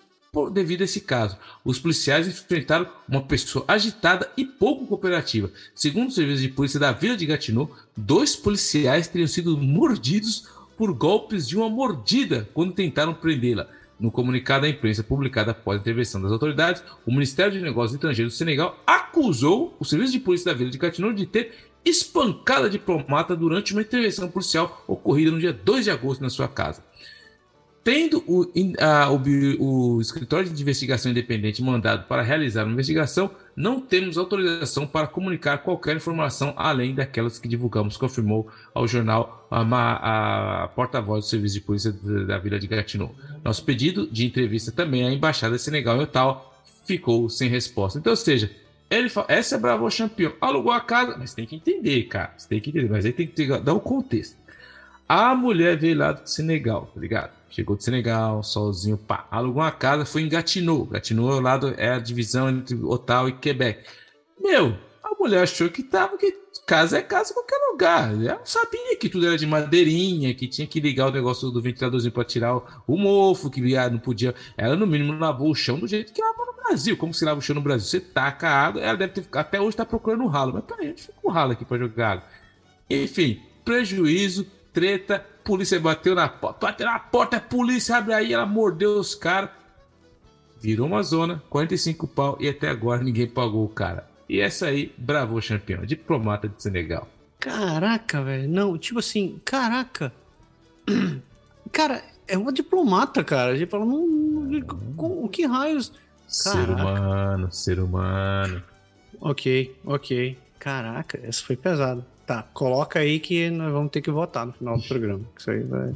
[SPEAKER 2] devido a esse caso. Os policiais enfrentaram uma pessoa agitada e pouco cooperativa. Segundo o serviço de polícia da Vila de Gatineau, dois policiais teriam sido mordidos por golpes de uma mordida quando tentaram prendê-la. No comunicado à imprensa publicado após a intervenção das autoridades, o Ministério de Negócios Estrangeiros do Senegal acusou o serviço de polícia da Vila de Gatineau de ter espancado a diplomata durante uma intervenção policial ocorrida no dia 2 de agosto na sua casa. Tendo o, a, o, o, escritório de investigação independente mandado para realizar uma investigação, não temos autorização para comunicar qualquer informação além daquelas que divulgamos, confirmou ao jornal a, a porta-voz do Serviço de Polícia da, da Vila de Gatineau. Nosso pedido de entrevista também à Embaixada Senegal em Ottawa ficou sem resposta. Então, ou seja, ele fala, essa é Bravo Champion, alugou a casa, mas tem que entender, cara, você tem que entender, mas aí tem que dar o contexto. A mulher veio lá do Senegal, tá ligado? Chegou do Senegal, solzinho, pá. Alugou uma casa, foi em Gatineau. Gatineau é, lado, é a divisão entre Ottawa e Quebec. Meu, a mulher achou que tava que casa é casa em qualquer lugar. Ela sabia que tudo era de madeirinha, que tinha que ligar o negócio do ventiladorzinho para tirar o, o mofo, que ah, não podia. Ela, no mínimo, lavou o chão do jeito que lava no Brasil. Como se lava o chão no Brasil? Você taca a água, ela deve ter até hoje tá procurando o ralo. Mas peraí, onde fica o ralo aqui para jogar água? Enfim, prejuízo, treta, polícia bateu na porta, bateu na porta, a polícia abre aí, ela mordeu os caras. Virou uma zona, 45 pau e até agora ninguém pagou o cara. E essa aí, bravo campeão, diplomata de Senegal.
[SPEAKER 1] Caraca, velho. Não, tipo assim, caraca. Cara, é uma diplomata, cara. A gente fala, não, não, que raios.
[SPEAKER 2] Caraca. Ser humano, ser humano.
[SPEAKER 1] Ok, ok. Caraca, essa foi pesada. Tá, coloca aí que nós vamos ter que votar no final do programa. Isso aí vai.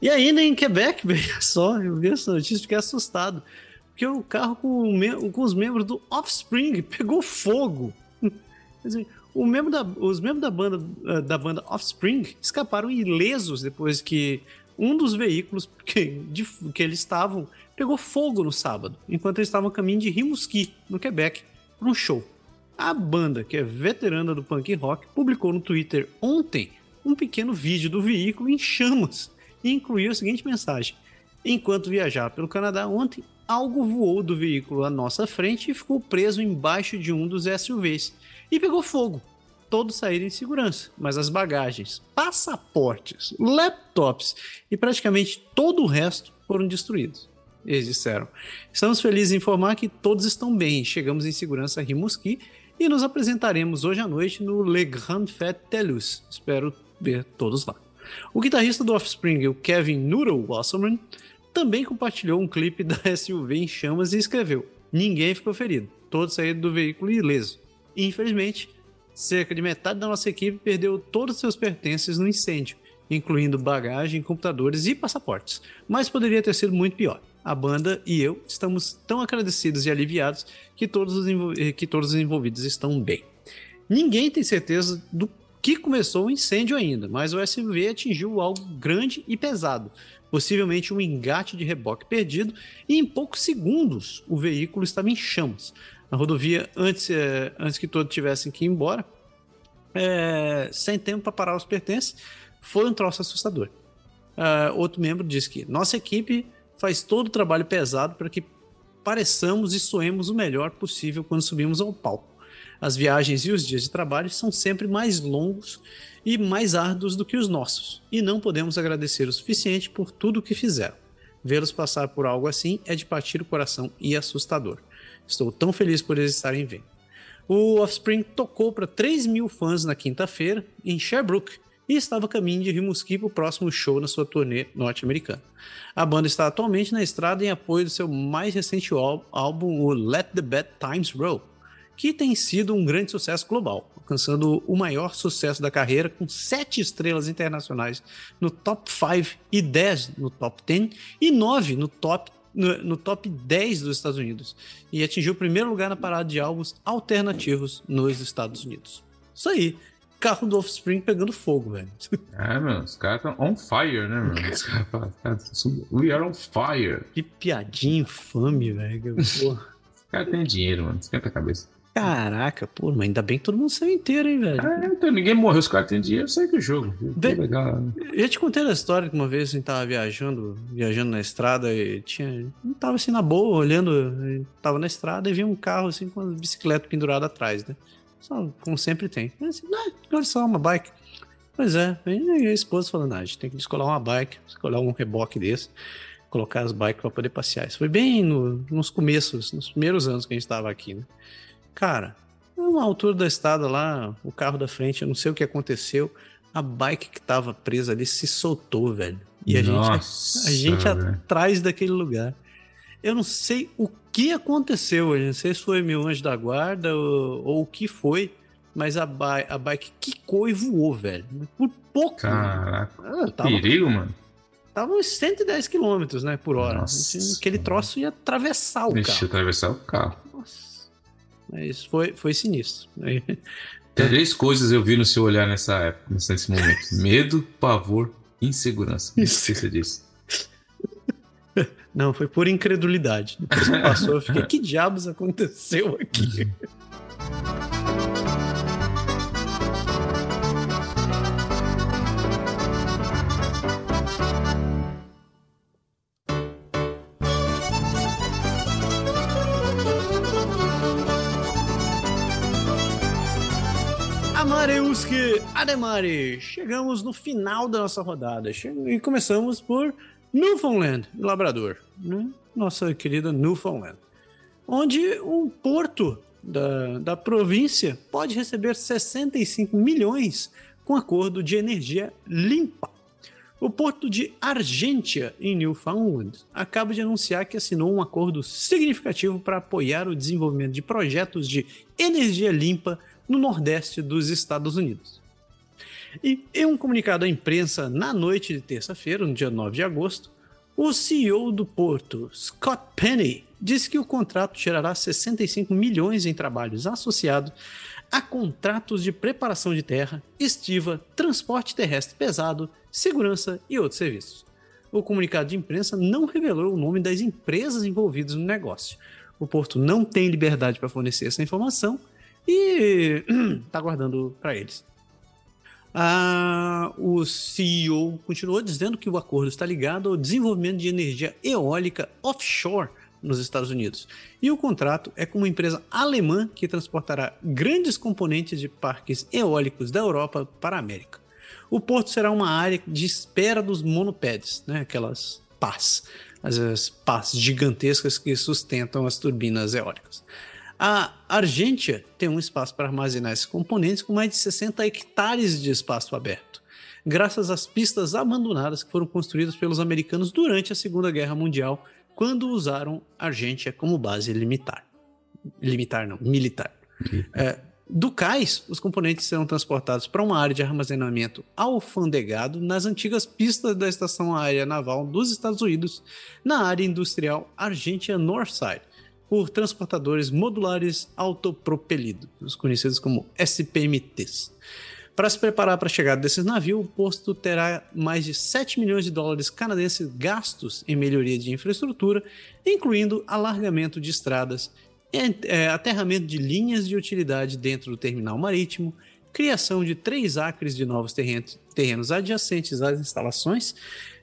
[SPEAKER 1] E ainda em Quebec, veja só, eu vi essa notícia e fiquei assustado. Porque o carro com, com os membros do Offspring pegou fogo. Quer dizer, membro da, os membros da banda, eh, da banda Offspring escaparam ilesos depois que um dos veículos que, de, que eles estavam pegou fogo no sábado, enquanto eles estavam a caminho de Rimouski, no Quebec, para um show. A banda, que é veterana do punk rock, publicou no Twitter ontem um pequeno vídeo do veículo em chamas e incluiu a seguinte mensagem: Enquanto viajava pelo Canadá ontem, algo voou do veículo à nossa frente e ficou preso embaixo de um dos SUVs e pegou fogo. Todos saíram em segurança, mas as bagagens, passaportes, laptops e praticamente todo o resto foram destruídos. Eles disseram: Estamos felizes em informar que todos estão bem. Chegamos em segurança a Rimouski e nos apresentaremos hoje à noite no Le Grand Fête Telus. Espero ver todos lá. O guitarrista do Offspring, o Kevin Noodle Wasserman, também compartilhou um clipe da SUV em chamas e escreveu: Ninguém ficou ferido, todos saíram do veículo ileso. Infelizmente, cerca de metade da nossa equipe perdeu todos os seus pertences no incêndio, incluindo bagagem, computadores e passaportes. Mas poderia ter sido muito pior. A banda e eu estamos tão agradecidos e aliviados que todos os, que todos os envolvidos estão bem. Ninguém tem certeza do que começou o incêndio ainda, mas o SUV atingiu algo grande e pesado, possivelmente um engate de reboque perdido, e em poucos segundos o veículo estava em chamas. Na rodovia, antes, é, antes que todos tivessem que ir embora, é, sem tempo para parar os pertences, foi um troço assustador. Uh, outro membro disse que nossa equipe faz todo o trabalho pesado para que pareçamos e soemos o melhor possível quando subimos ao palco. As viagens e os dias de trabalho são sempre mais longos e mais árduos do que os nossos, e não podemos agradecer o suficiente por tudo o que fizeram. Vê-los passar por algo assim é de partir o coração e assustador. Estou tão feliz por eles estarem vendo. O Offspring tocou para 3 mil fãs na quinta-feira em Sherbrooke e estava a caminho de Rimouski para o próximo show na sua turnê norte-americana. A banda está atualmente na estrada em apoio do seu mais recente álbum, o Let the Bad Times Roll, que tem sido um grande sucesso global, alcançando o maior sucesso da carreira com sete estrelas internacionais no top 5 e 10 no top 10 e 9 no top no, no, top 10 dos Estados Unidos e atingiu o primeiro lugar na parada de álbuns alternativos nos Estados Unidos. Isso aí, carro do Offspring pegando fogo, velho.
[SPEAKER 2] É, mano, os caras estão on fire, né, mano? Os caras falam, we are on fire.
[SPEAKER 1] Que piadinha infame, velho. Os
[SPEAKER 2] caras têm dinheiro, mano, esquenta a cabeça.
[SPEAKER 1] Caraca, pô, mas ainda bem que todo mundo saiu inteiro, hein, velho?
[SPEAKER 2] É, então ninguém morreu, os caras têm dinheiro, sai do jogo.
[SPEAKER 1] Ve... legal. Eu te contei a história que uma vez a gente tava viajando, viajando na estrada e tinha. Tava assim na boa, olhando, tava na estrada e vi um carro assim com uma bicicleta pendurada atrás, né? Só, como sempre tem. Eu assim, ah, olha só, uma bike. Pois é, e a esposa falando, ah, a gente tem que descolar uma bike, descolar um reboque desse, colocar as bikes para poder passear. Isso foi bem no, nos começos, nos primeiros anos que a gente estava aqui, né? Cara, uma altura da estrada lá, o carro da frente, eu não sei o que aconteceu, a bike que tava presa ali se soltou, velho. E a Nossa, gente, a gente atrás daquele lugar. Eu não sei o que aconteceu, eu não sei se foi meu anjo da guarda ou, ou o que foi, mas a, ba a bike quicou e voou, velho. Por pouco.
[SPEAKER 2] Caraca, ah, tava, perigo, mano.
[SPEAKER 1] Tava uns 110 km né, por hora. Nossa, aquele troço ia atravessar o Deixa carro.
[SPEAKER 2] Ia atravessar o carro.
[SPEAKER 1] Mas foi, foi sinistro.
[SPEAKER 2] Três coisas eu vi no seu olhar nessa época, nesse momento: medo, pavor, insegurança. Não esqueça disso.
[SPEAKER 1] Não, foi por incredulidade. Depois que passou, eu fiquei: que diabos aconteceu aqui? Amareuski Ademari, chegamos no final da nossa rodada e começamos por Newfoundland, Labrador, né? nossa querida Newfoundland, onde um porto da, da província pode receber 65 milhões com acordo de energia limpa. O porto de Argentia, em Newfoundland, acaba de anunciar que assinou um acordo significativo para apoiar o desenvolvimento de projetos de energia limpa no nordeste dos Estados Unidos. E em um comunicado à imprensa na noite de terça-feira, no dia 9 de agosto, o CEO do porto, Scott Penny, disse que o contrato gerará 65 milhões em trabalhos associados a contratos de preparação de terra, estiva, transporte terrestre pesado, segurança e outros serviços. O comunicado de imprensa não revelou o nome das empresas envolvidas no negócio. O porto não tem liberdade para fornecer essa informação e está guardando para eles. Ah, o CEO continuou dizendo que o acordo está ligado ao desenvolvimento de energia eólica offshore nos Estados Unidos. E o contrato é com uma empresa alemã que transportará grandes componentes de parques eólicos da Europa para a América. O porto será uma área de espera dos monopads, né? aquelas pás, as pás gigantescas que sustentam as turbinas eólicas. A Argentia tem um espaço para armazenar esses componentes com mais de 60 hectares de espaço aberto. graças às pistas abandonadas que foram construídas pelos americanos durante a Segunda Guerra Mundial, quando usaram Argentia como base limitar. Limitar não, militar. É, do cais, os componentes serão transportados para uma área de armazenamento alfandegado nas antigas pistas da Estação Aérea Naval dos Estados Unidos, na área industrial Argentia Northside, por transportadores modulares autopropelidos, conhecidos como SPMTs. Para se preparar para a chegada desses navios, o posto terá mais de 7 milhões de dólares canadenses gastos em melhoria de infraestrutura, incluindo alargamento de estradas é, aterramento de linhas de utilidade dentro do terminal marítimo, criação de três acres de novos terrenos, terrenos adjacentes às instalações,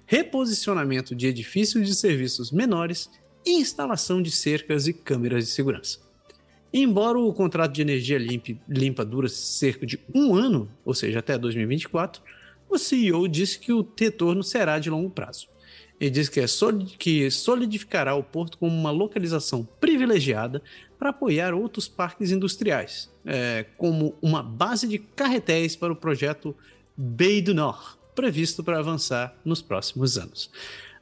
[SPEAKER 1] reposicionamento de edifícios de serviços menores instalação de cercas e câmeras de segurança. Embora o contrato de energia limpa, limpa dure cerca de um ano, ou seja, até 2024, o CEO disse que o retorno será de longo prazo. Ele diz que, é solid, que solidificará o porto como uma localização privilegiada para apoiar outros parques industriais, é, como uma base de carretéis para o projeto Bay du Nord, previsto para avançar nos próximos anos.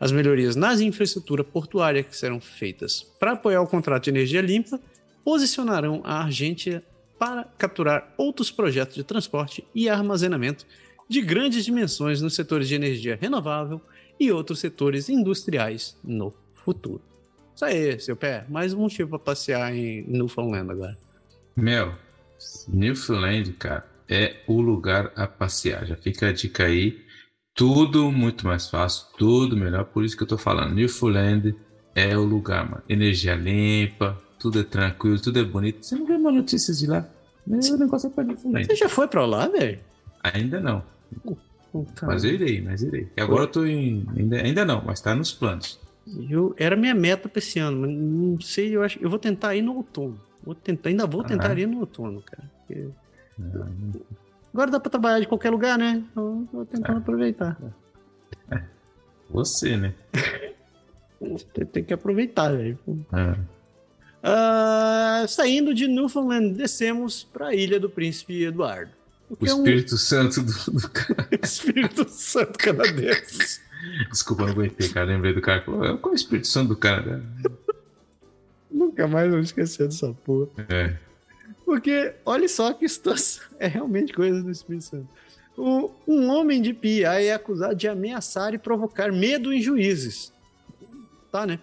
[SPEAKER 1] As melhorias nas infraestrutura portuária que serão feitas para apoiar o contrato de energia limpa posicionarão a Argentina para capturar outros projetos de transporte e armazenamento de grandes dimensões nos setores de energia renovável, e outros setores industriais no futuro. Isso aí, seu pé. Mais um motivo para passear em Newfoundland agora.
[SPEAKER 2] Meu, Newfoundland, cara, é o lugar a passear. Já fica a dica aí. Tudo muito mais fácil, tudo melhor. Por isso que eu tô falando. Newfoundland é o lugar, mano. Energia limpa, tudo é tranquilo, tudo é bonito. Você não vê mais notícias de lá? O negócio é pra Newfoundland.
[SPEAKER 1] Você já foi pra lá, velho?
[SPEAKER 2] Ainda não. Mas eu irei, mas irei. E agora eu tô em. Ainda, ainda não, mas tá nos planos.
[SPEAKER 1] Eu, era minha meta pra esse ano, mas não sei, eu acho. Eu vou tentar ir no outono. Vou tentar, ainda vou tentar ir no outono, cara. Porque... Agora dá pra trabalhar de qualquer lugar, né? Então tô tentando é. aproveitar.
[SPEAKER 2] É. Você, né?
[SPEAKER 1] tem que aproveitar, velho. É. Uh, saindo de Newfoundland, descemos para a Ilha do Príncipe Eduardo.
[SPEAKER 2] O Espírito um... Santo do, do
[SPEAKER 1] Espírito Santo canadense.
[SPEAKER 2] Desculpa, não aguentei, cara. Lembrei do cara. Qual é o Espírito Santo do Canadá?
[SPEAKER 1] Nunca mais vou esquecer dessa porra.
[SPEAKER 2] É.
[SPEAKER 1] Porque, olha só que situação. É realmente coisa do Espírito Santo. O, um homem de PI é acusado de ameaçar e provocar medo em juízes. Tá, né?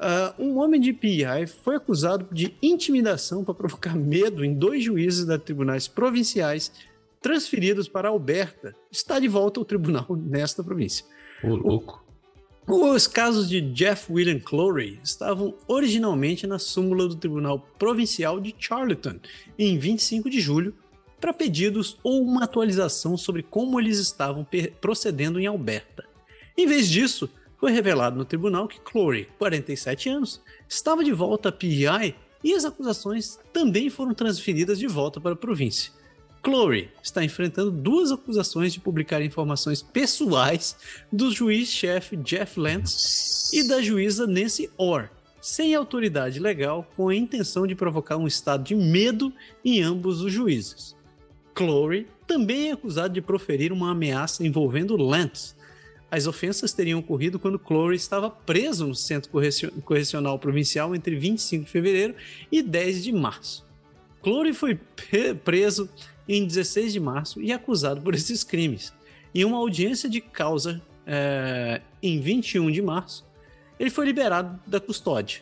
[SPEAKER 1] Uh, um homem de PI foi acusado de intimidação para provocar medo em dois juízes da tribunais provinciais transferidos para Alberta, está de volta ao tribunal nesta província.
[SPEAKER 2] Ô, louco.
[SPEAKER 1] Os casos de Jeff William Clory estavam originalmente na súmula do Tribunal Provincial de Charlottetown, em 25 de julho, para pedidos ou uma atualização sobre como eles estavam procedendo em Alberta. Em vez disso, foi revelado no tribunal que Clory, 47 anos, estava de volta a PEI e as acusações também foram transferidas de volta para a província. Chloe está enfrentando duas acusações de publicar informações pessoais do juiz-chefe Jeff Lentz e da juíza Nancy Orr, sem autoridade legal, com a intenção de provocar um estado de medo em ambos os juízes. Chloe também é acusado de proferir uma ameaça envolvendo Lentz. As ofensas teriam ocorrido quando Chloe estava preso no Centro Correcional Provincial entre 25 de fevereiro e 10 de março. Chloe foi preso em 16 de março e acusado por esses crimes. Em uma audiência de causa é, em 21 de março, ele foi liberado da custódia.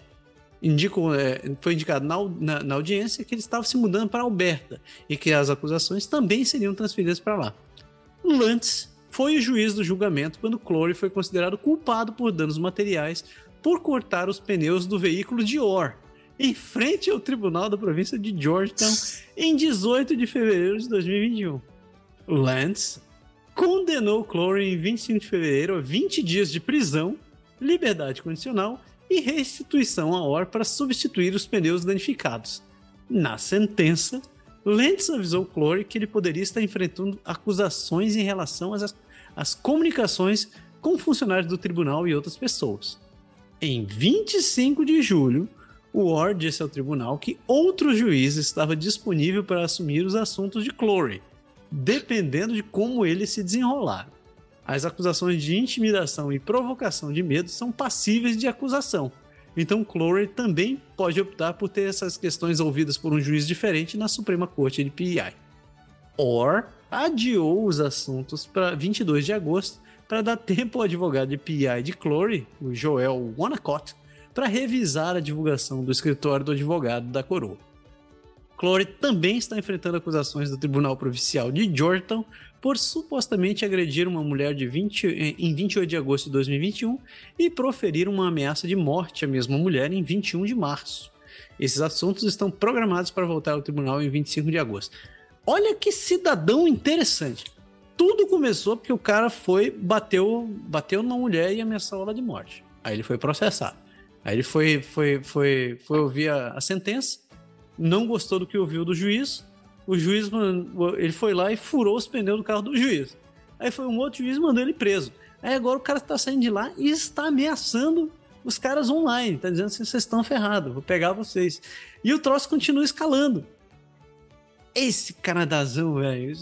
[SPEAKER 1] Indico, é, foi indicado na, na, na, audiência que ele estava se mudando para Alberta e que as acusações também seriam transferidas para lá. Lantz foi o juiz do julgamento quando Clory foi considerado culpado por danos materiais por cortar os pneus do veículo de Orr, em frente ao Tribunal da Província de Georgetown em 18 de fevereiro de 2021. Lance condenou Clory em 25 de fevereiro a 20 dias de prisão, liberdade condicional e restituição a OR para substituir os pneus danificados. Na sentença, Lentz avisou Clory que ele poderia estar enfrentando acusações em relação às, às comunicações com funcionários do tribunal e outras pessoas. Em 25 de julho, o Orr disse ao tribunal que outro juiz estava disponível para assumir os assuntos de Clory, dependendo de como ele se desenrolar. as acusações de intimidação e provocação de medo são passíveis de acusação. Então, Clory também pode optar por ter essas questões ouvidas por um juiz diferente na Suprema Corte de PEI. Or adiou os assuntos para 22 de agosto para dar tempo ao advogado de PI de Clory, o Joel Wanacott, para revisar a divulgação do escritório do advogado da coroa. Clory também está enfrentando acusações do Tribunal Provincial de Georgetown por supostamente agredir uma mulher de 20, em 28 de agosto de 2021 e proferir uma ameaça de morte à mesma mulher em 21 de março. Esses assuntos estão programados para voltar ao tribunal em 25 de agosto. Olha que cidadão interessante. Tudo começou porque o cara foi, bateu, bateu numa mulher e ameaçou ela de morte. Aí ele foi processado. Aí ele foi, foi, foi, foi ouvir a, a sentença, não gostou do que ouviu do juiz. O juiz, ele foi lá e furou os pneus do carro do juiz. Aí foi um outro juiz mandou ele preso. Aí agora o cara está saindo de lá e está ameaçando os caras online. Tá dizendo assim, vocês estão ferrados, vou pegar vocês. E o troço continua escalando. Esse Canadazão, velho.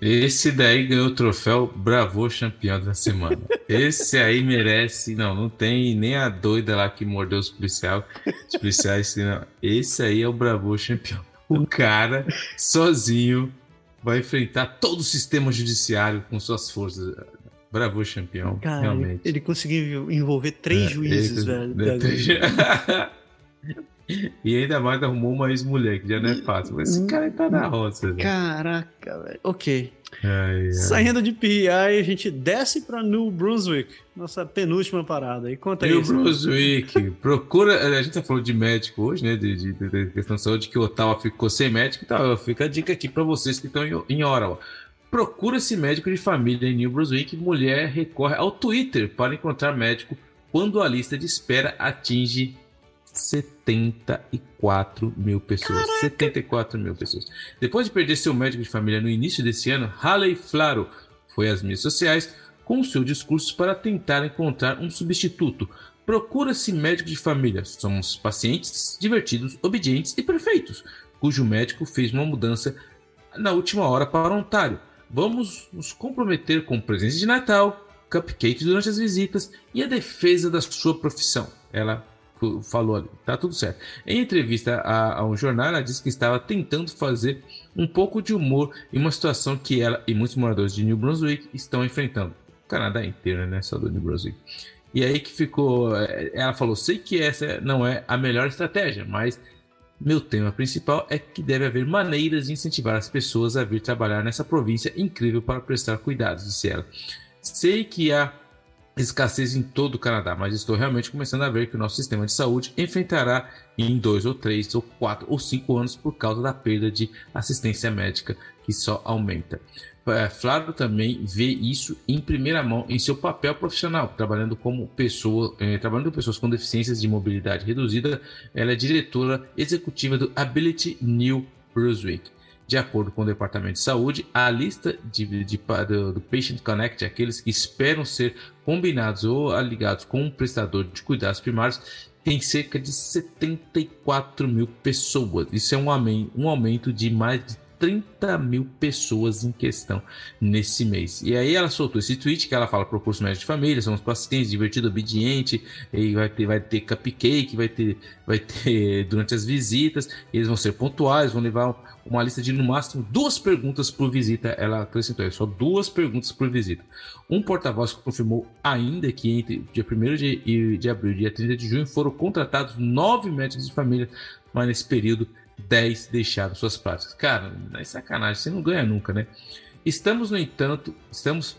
[SPEAKER 2] Esse daí ganhou o troféu Bravo Campeão da semana. Esse aí merece. Não, não tem nem a doida lá que mordeu os policiais. Os policiais, não. Esse aí é o Bravo Campeão. O cara, sozinho, vai enfrentar todo o sistema judiciário com suas forças. Bravo campeão, cara, realmente.
[SPEAKER 1] Ele conseguiu envolver três é, juízes, ele, velho.
[SPEAKER 2] E ainda mais arrumou uma ex-mulher, que já não é fácil. Mas esse hum, cara tá na roça, velho.
[SPEAKER 1] Caraca, velho. Ok. Ai, ai. Saindo de PI, a gente desce para New Brunswick, nossa penúltima parada. E conta
[SPEAKER 2] New
[SPEAKER 1] isso.
[SPEAKER 2] New Brunswick. Procura. A gente tá falando de médico hoje, né? De, de, de questão de saúde, que o Ottawa ficou sem médico. Então, fica a dica aqui para vocês que estão em, em hora. Procura esse médico de família em New Brunswick. Mulher recorre ao Twitter para encontrar médico quando a lista de espera atinge 74 mil pessoas. Caraca. 74 mil pessoas. Depois de perder seu médico de família no início desse ano, Haley Flaro foi às mídias sociais com seu discurso para tentar encontrar um substituto. Procura-se médico de família. Somos pacientes divertidos, obedientes e perfeitos, cujo médico fez uma mudança na última hora para Ontário. Vamos nos comprometer com presença de Natal, cupcakes durante as visitas e a defesa da sua profissão. Ela falou ali, tá tudo certo. Em entrevista a, a, um jornal, ela disse que estava tentando fazer um pouco de humor em uma situação que ela e muitos moradores de New Brunswick estão enfrentando. O Canadá inteiro, né? Só do New Brunswick. E aí que ficou. Eh, ela falou: sei que essa não é a melhor estratégia, mas meu tema principal é que deve haver maneiras de incentivar as pessoas a vir trabalhar nessa província incrível para prestar cuidados, disse ela. Sei que há escassez em todo o Canadá, mas estou realmente começando a ver que o nosso sistema de saúde enfrentará em dois ou três ou quatro ou cinco anos por causa da perda de assistência médica que só aumenta. É, Flávio também vê isso em primeira mão em seu papel profissional, trabalhando como pessoa, eh, trabalhando com pessoas com deficiências de mobilidade reduzida. Ela é diretora executiva do Ability New Brunswick. De acordo com o Departamento de Saúde, a lista de, de, do, do Patient Connect, aqueles que esperam ser combinados ou ligados com um prestador de cuidados primários, tem cerca de 74 mil pessoas. Isso é um aumento, um aumento de mais de 30 mil pessoas em questão nesse mês. E aí ela soltou esse tweet que ela fala para o curso médico de família, somos pacientes, divertido, obediente, e vai ter, vai ter cupcake, vai ter, vai ter durante as visitas, eles vão ser pontuais, vão levar uma lista de no máximo duas perguntas por visita. Ela acrescentou é só duas perguntas por visita. Um porta-voz confirmou ainda que entre dia 1 de, de abril e dia 30 de junho foram contratados nove médicos de família, mas nesse período 10 deixaram suas práticas. Cara, é sacanagem, você não ganha nunca, né? Estamos, no entanto, estamos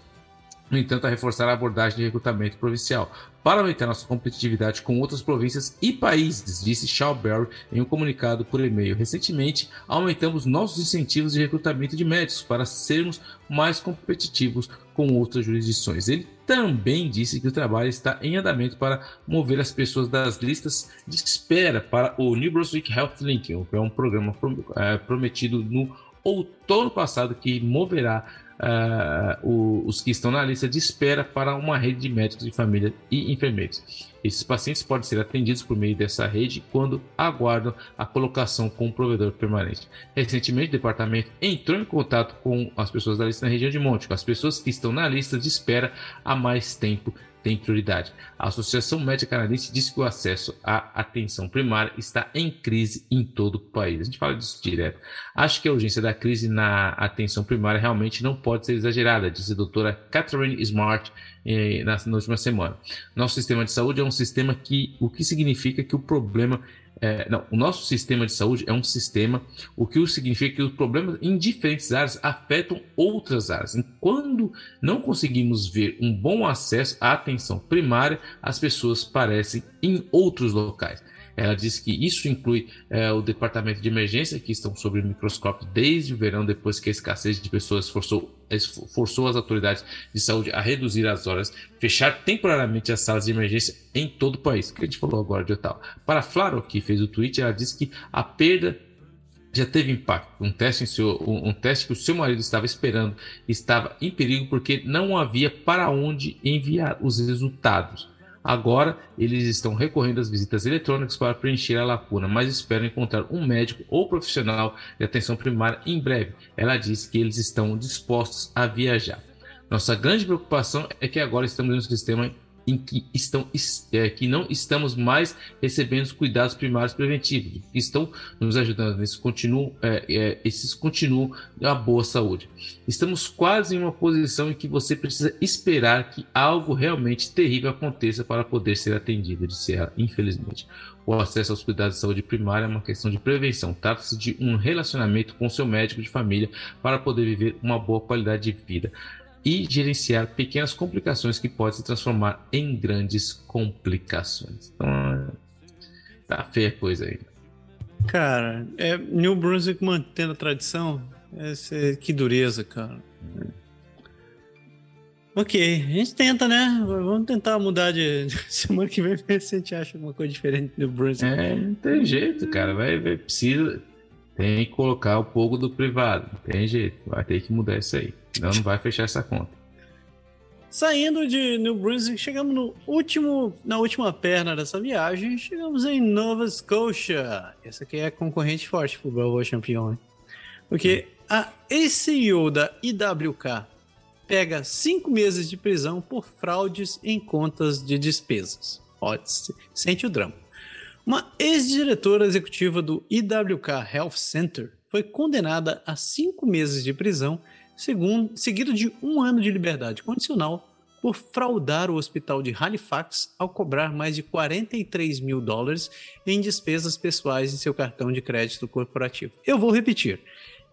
[SPEAKER 2] no entanto, a reforçar a abordagem de recrutamento provincial para aumentar nossa competitividade com outras províncias e países, disse Shawberry em um comunicado por e-mail. Recentemente, aumentamos nossos incentivos de recrutamento de médicos para sermos mais competitivos com outras jurisdições. Ele também disse que o trabalho está em andamento para mover as pessoas das listas de espera para o New Brunswick Health Link, que é um programa é, prometido no outono passado que moverá uh, os que estão na lista de espera para uma rede de médicos de família e enfermeiros. Esses pacientes podem ser atendidos por meio dessa rede quando aguardam a colocação com o provedor permanente. Recentemente, o departamento entrou em contato com as pessoas da lista na região de Monte, com as pessoas que estão na lista de espera há mais tempo tem prioridade. A Associação Médica Canadense diz que o acesso à atenção primária está em crise em todo o país. A gente fala disso direto. Acho que a urgência da crise na atenção primária realmente não pode ser exagerada, disse a doutora Catherine Smart eh, na, na última semana. Nosso sistema de saúde é um sistema que, o que significa que o problema é, não, o nosso sistema de saúde é um sistema, o que significa que os problemas em diferentes áreas afetam outras áreas. E quando não conseguimos ver um bom acesso à atenção primária, as pessoas parecem em outros locais. Ela diz que isso inclui é, o departamento de emergência, que estão sob o microscópio desde o verão, depois que a escassez de pessoas forçou, forçou as autoridades de saúde a reduzir as horas, fechar temporariamente as salas de emergência em todo o país, que a gente falou agora de Ottawa. Para Flaro, que fez o tweet, ela disse que a perda já teve impacto. Um teste, seu, um teste que o seu marido estava esperando estava em perigo porque não havia para onde enviar os resultados. Agora, eles estão recorrendo às visitas eletrônicas para preencher a lacuna, mas esperam encontrar um médico ou profissional de atenção primária em breve. Ela disse que eles estão dispostos a viajar. Nossa grande preocupação é que agora estamos em um sistema em que, estão, é, que não estamos mais recebendo os cuidados primários preventivos, que estão nos ajudando nesse continuo, é, é, esses continuam a boa saúde. Estamos quase em uma posição em que você precisa esperar que algo realmente terrível aconteça para poder ser atendido, disse ela, infelizmente. O acesso aos cuidados de saúde primária é uma questão de prevenção. Trata-se de um relacionamento com seu médico de família para poder viver uma boa qualidade de vida e gerenciar pequenas complicações que podem se transformar em grandes complicações. Então, tá feia a coisa aí.
[SPEAKER 1] Cara, é New Brunswick mantendo a tradição. Essa, que dureza, cara. Ok, a gente tenta, né? Vamos tentar mudar de. Semana que vem ver se a gente acha alguma coisa diferente do Brunswick.
[SPEAKER 2] É, não tem jeito, cara. Vai, vai precisa. Tem que colocar o pouco do privado. Tem jeito. Vai ter que mudar isso aí. Não, não vai fechar essa conta.
[SPEAKER 1] Saindo de New Brunswick, chegamos no último, na última perna dessa viagem, chegamos em Nova Scotia. Essa aqui é concorrente forte pro Bravo Champion. Porque a ex-CEO da IWK pega cinco meses de prisão por fraudes em contas de despesas. Pode sente o drama. Uma ex-diretora executiva do IWK Health Center foi condenada a cinco meses de prisão segundo, seguido de um ano de liberdade condicional por fraudar o hospital de Halifax ao cobrar mais de 43 mil dólares em despesas pessoais em seu cartão de crédito corporativo. Eu vou repetir: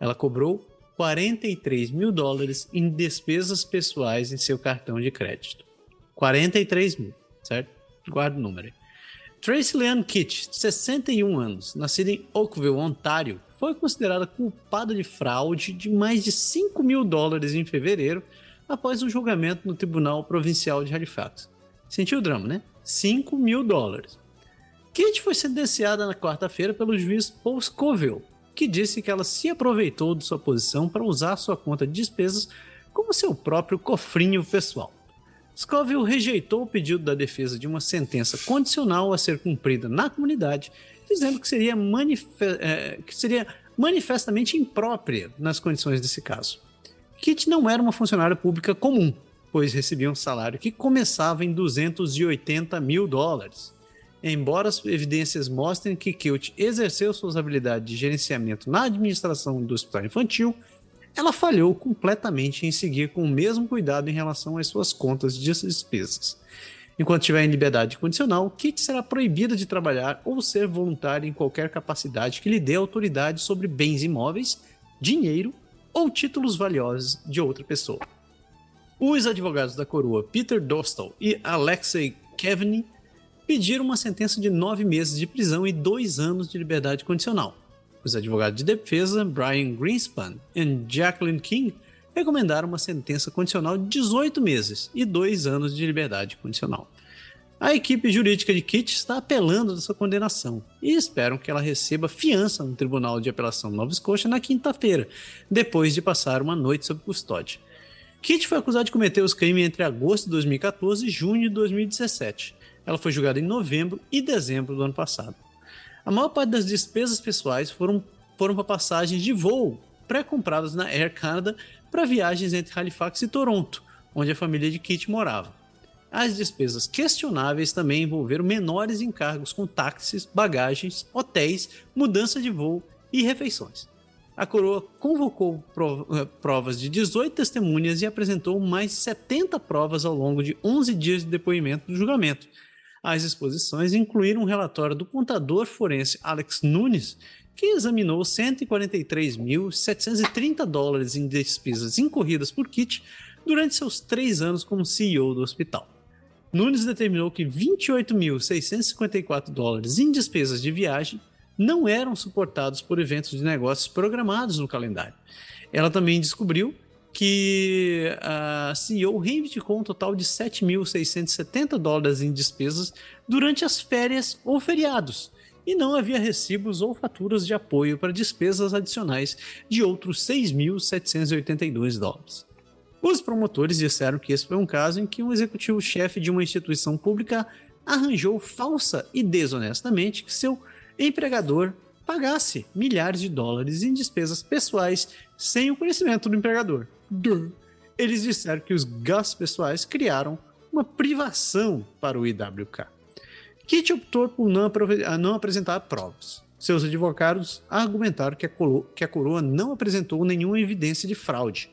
[SPEAKER 1] ela cobrou 43 mil dólares em despesas pessoais em seu cartão de crédito. 43 mil, certo? Guarda o número. Tracy Leanne Kitt, 61 anos, nascida em Oakville, Ontário, foi considerada culpada de fraude de mais de 5 mil dólares em fevereiro, após um julgamento no Tribunal Provincial de Halifax. Sentiu o drama, né? 5 mil dólares. Kate foi sentenciada na quarta-feira pelo juiz Paul Scoville, que disse que ela se aproveitou de sua posição para usar sua conta de despesas como seu próprio cofrinho pessoal. Scoville rejeitou o pedido da defesa de uma sentença condicional a ser cumprida na comunidade dizendo que seria, é, que seria manifestamente imprópria nas condições desse caso. Kit não era uma funcionária pública comum, pois recebia um salário que começava em 280 mil dólares. Embora as evidências mostrem que Kilt exerceu suas habilidades de gerenciamento na administração do hospital infantil, ela falhou completamente em seguir com o mesmo cuidado em relação às suas contas de despesas. Enquanto estiver em liberdade condicional, Kit será proibida de trabalhar ou ser voluntária em qualquer capacidade que lhe dê autoridade sobre bens imóveis, dinheiro ou títulos valiosos de outra pessoa. Os advogados da coroa Peter Dostal e Alexei Kevney pediram uma sentença de nove meses de prisão e dois anos de liberdade condicional. Os advogados de defesa Brian Greenspan e Jacqueline King recomendaram uma sentença condicional de 18 meses e dois anos de liberdade condicional. A equipe jurídica de Kit está apelando dessa condenação e esperam que ela receba fiança no Tribunal de Apelação de Nova Escócia na quinta-feira, depois de passar uma noite sob custódia. Kit foi acusado de cometer os crimes entre agosto de 2014 e junho de 2017. Ela foi julgada em novembro e dezembro do ano passado. A maior parte das despesas pessoais foram, foram para passagens de voo pré-compradas na Air Canada para viagens entre Halifax e Toronto, onde a família de Kit morava. As despesas questionáveis também envolveram menores encargos com táxis, bagagens, hotéis, mudança de voo e refeições. A coroa convocou eh, provas de 18 testemunhas e apresentou mais 70 provas ao longo de 11 dias de depoimento do julgamento, as exposições incluíram um relatório do contador forense Alex Nunes, que examinou 143.730 dólares em despesas incorridas por Kit durante seus três anos como CEO do hospital. Nunes determinou que 28.654 dólares em despesas de viagem não eram suportados por eventos de negócios programados no calendário. Ela também descobriu que a CEO reivindicou um total de 7.670 dólares em despesas durante as férias ou feriados, e não havia recibos ou faturas de apoio para despesas adicionais de outros 6.782 dólares. Os promotores disseram que esse foi um caso em que um executivo-chefe de uma instituição pública arranjou falsa e desonestamente que seu empregador pagasse milhares de dólares em despesas pessoais sem o conhecimento do empregador. Eles disseram que os gastos pessoais criaram uma privação para o IWK. Kit optou por não, não apresentar provas. Seus advogados argumentaram que a, que a coroa não apresentou nenhuma evidência de fraude.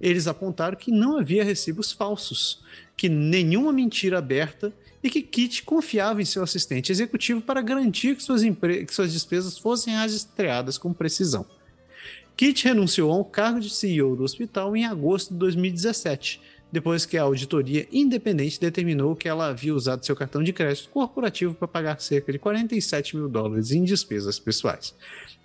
[SPEAKER 1] Eles apontaram que não havia recibos falsos, que nenhuma mentira aberta e que Kit confiava em seu assistente executivo para garantir que suas, que suas despesas fossem rastreadas com precisão. Kit renunciou ao cargo de CEO do hospital em agosto de 2017, depois que a auditoria independente determinou que ela havia usado seu cartão de crédito corporativo para pagar cerca de 47 mil dólares em despesas pessoais.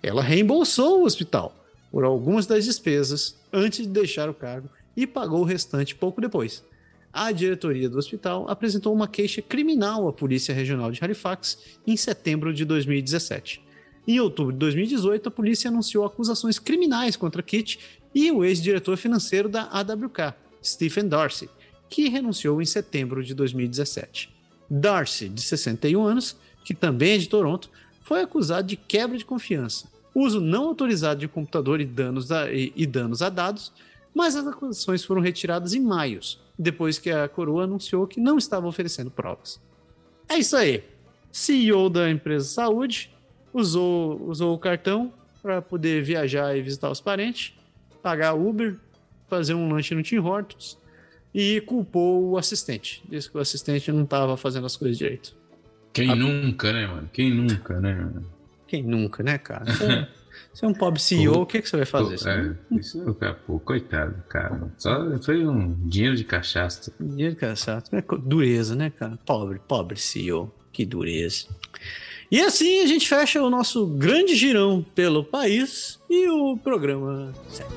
[SPEAKER 1] Ela reembolsou o hospital por algumas das despesas antes de deixar o cargo e pagou o restante pouco depois. A diretoria do hospital apresentou uma queixa criminal à Polícia Regional de Halifax em setembro de 2017. Em outubro de 2018, a polícia anunciou acusações criminais contra Kit e o ex-diretor financeiro da AWK, Stephen Darcy, que renunciou em setembro de 2017. Darcy, de 61 anos, que também é de Toronto, foi acusado de quebra de confiança, uso não autorizado de computador e danos a, e, e danos a dados, mas as acusações foram retiradas em maio, depois que a coroa anunciou que não estava oferecendo provas. É isso aí. CEO da empresa Saúde usou, usou o cartão para poder viajar e visitar os parentes, pagar Uber, fazer um lanche no Tim Hortons e culpou o assistente. Disse que o assistente não estava fazendo as coisas direito.
[SPEAKER 2] Quem A... nunca, né, mano? Quem nunca, né? Mano?
[SPEAKER 1] Quem nunca, né, cara? Você é um pobre CEO, o que, que você vai fazer? Pô,
[SPEAKER 2] é, isso, pô, coitado, cara. Só foi um dinheiro de cachaça.
[SPEAKER 1] Dinheiro de cachaça. É dureza, né, cara? Pobre, pobre CEO. Que dureza. E assim a gente fecha o nosso grande girão pelo país e o programa segue.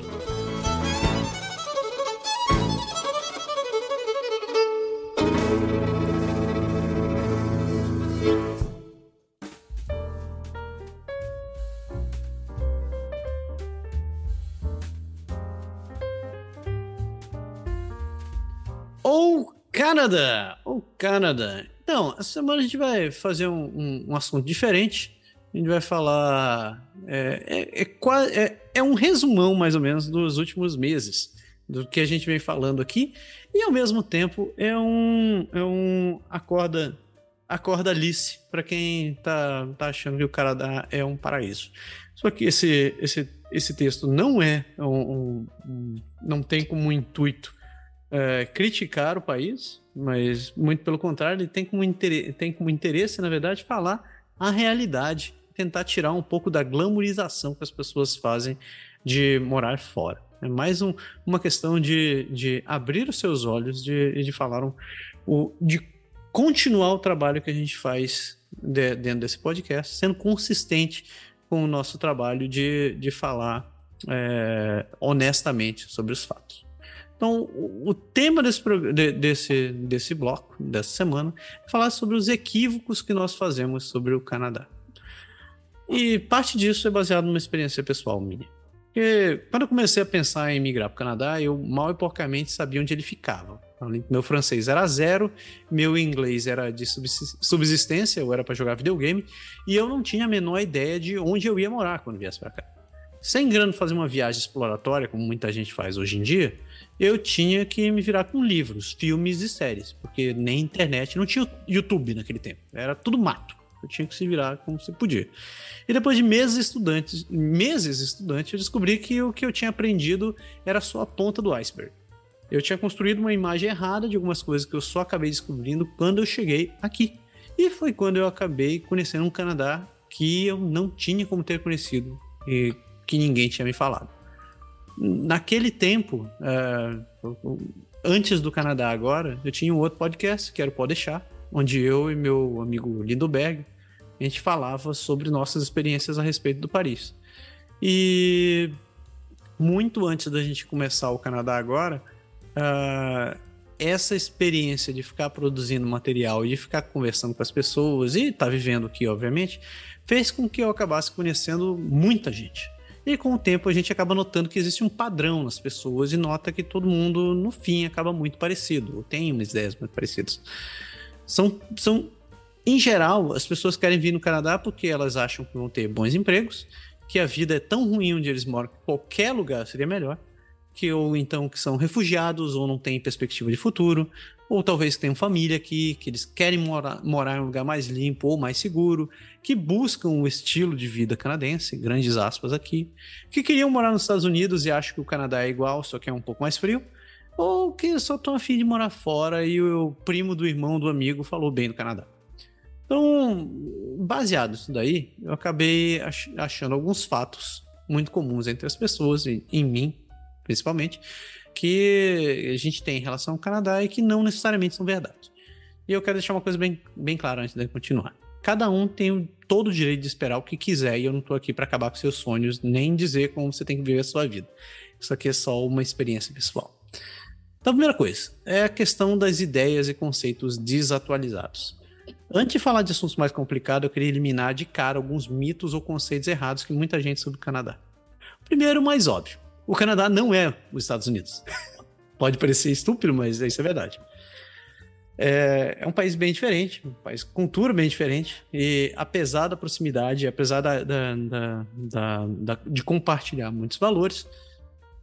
[SPEAKER 1] O Canadá! O Canadá! Então, essa semana a gente vai fazer um, um, um assunto diferente. A gente vai falar. É, é, é, é, é um resumão, mais ou menos, dos últimos meses, do que a gente vem falando aqui. E, ao mesmo tempo, é um, é um acorda, acorda Alice para quem tá, tá achando que o Canadá é um paraíso. Só que esse, esse, esse texto não é um, um não tem como intuito é, criticar o país, mas muito pelo contrário, ele tem como, interesse, tem como interesse, na verdade, falar a realidade, tentar tirar um pouco da glamorização que as pessoas fazem de morar fora. É mais um, uma questão de, de abrir os seus olhos e de, de falar um, o, de continuar o trabalho que a gente faz de, dentro desse podcast, sendo consistente com o nosso trabalho de, de falar é, honestamente sobre os fatos. Então, o tema desse, desse, desse bloco, dessa semana, é falar sobre os equívocos que nós fazemos sobre o Canadá. E parte disso é baseado numa experiência pessoal minha. Porque quando eu comecei a pensar em migrar para o Canadá, eu mal e porcamente sabia onde ele ficava. Meu francês era zero, meu inglês era de subsistência, eu era para jogar videogame, e eu não tinha a menor ideia de onde eu ia morar quando viesse para cá. Sem grana fazer uma viagem exploratória, como muita gente faz hoje em dia, eu tinha que me virar com livros, filmes e séries, porque nem internet, não tinha YouTube naquele tempo, era tudo mato. Eu tinha que se virar como se podia. E depois de meses estudantes, meses estudante, eu descobri que o que eu tinha aprendido era só a ponta do iceberg. Eu tinha construído uma imagem errada de algumas coisas que eu só acabei descobrindo quando eu cheguei aqui. E foi quando eu acabei conhecendo um Canadá que eu não tinha como ter conhecido e que ninguém tinha me falado. Naquele tempo, uh, antes do Canadá agora, eu tinha um outro podcast, que era o Pode Deixar, onde eu e meu amigo Lindoberg, a gente falava sobre nossas experiências a respeito do Paris. E muito antes da gente começar o Canadá agora, uh, essa experiência de ficar produzindo material e de ficar conversando com as pessoas e estar tá vivendo aqui, obviamente, fez com que eu acabasse conhecendo muita gente. E com o tempo a gente acaba notando que existe um padrão nas pessoas e nota que todo mundo, no fim, acaba muito parecido, ou tem umas ideias muito parecidas. São, são, em geral, as pessoas querem vir no Canadá porque elas acham que vão ter bons empregos, que a vida é tão ruim onde eles moram que qualquer lugar seria melhor, que ou então que são refugiados ou não têm perspectiva de futuro, ou talvez tenham família aqui, que eles querem morar, morar em um lugar mais limpo ou mais seguro, que buscam o estilo de vida canadense, grandes aspas aqui, que queriam morar nos Estados Unidos e acham que o Canadá é igual, só que é um pouco mais frio, ou que só estão afim de morar fora e o primo do irmão do amigo falou bem do Canadá. Então, baseado nisso daí, eu acabei achando alguns fatos muito comuns entre as pessoas, e em mim principalmente, que a gente tem em relação ao Canadá e que não necessariamente são verdade. E eu quero deixar uma coisa bem, bem clara antes de continuar. Cada um tem todo o direito de esperar o que quiser e eu não estou aqui para acabar com seus sonhos, nem dizer como você tem que viver a sua vida. Isso aqui é só uma experiência pessoal. Então, a primeira coisa é a questão das ideias e conceitos desatualizados. Antes de falar de assuntos mais complicados, eu queria eliminar de cara alguns mitos ou conceitos errados que muita gente sobre o Canadá. Primeiro, mais óbvio: o Canadá não é os Estados Unidos. Pode parecer estúpido, mas isso é verdade. É, é, um país bem diferente, um país com cultura bem diferente, e apesar da proximidade, apesar da, da, da, da, de compartilhar muitos valores,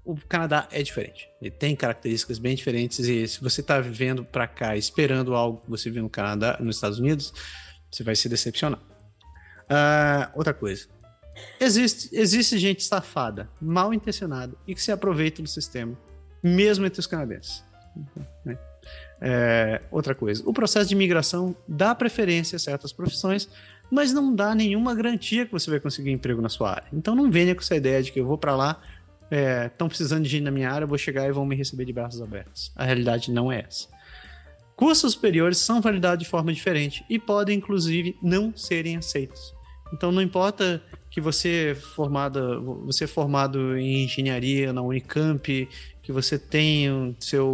[SPEAKER 1] o Canadá é diferente. Ele tem características bem diferentes e se você está vivendo para cá esperando algo que você viu no Canadá, nos Estados Unidos, você vai se decepcionar. Uh, outra coisa. Existe, existe gente safada, mal intencionada e que se aproveita do sistema, mesmo entre os canadenses. Né? É, outra coisa. O processo de imigração dá preferência a certas profissões, mas não dá nenhuma garantia que você vai conseguir emprego na sua área. Então não venha com essa ideia de que eu vou para lá estão é, precisando de gente na minha área, eu vou chegar e vão me receber de braços abertos. A realidade não é essa. Cursos superiores são validados de forma diferente e podem, inclusive, não serem aceitos. Então, não importa que você formada, você é formado em engenharia na Unicamp, que você tenha seu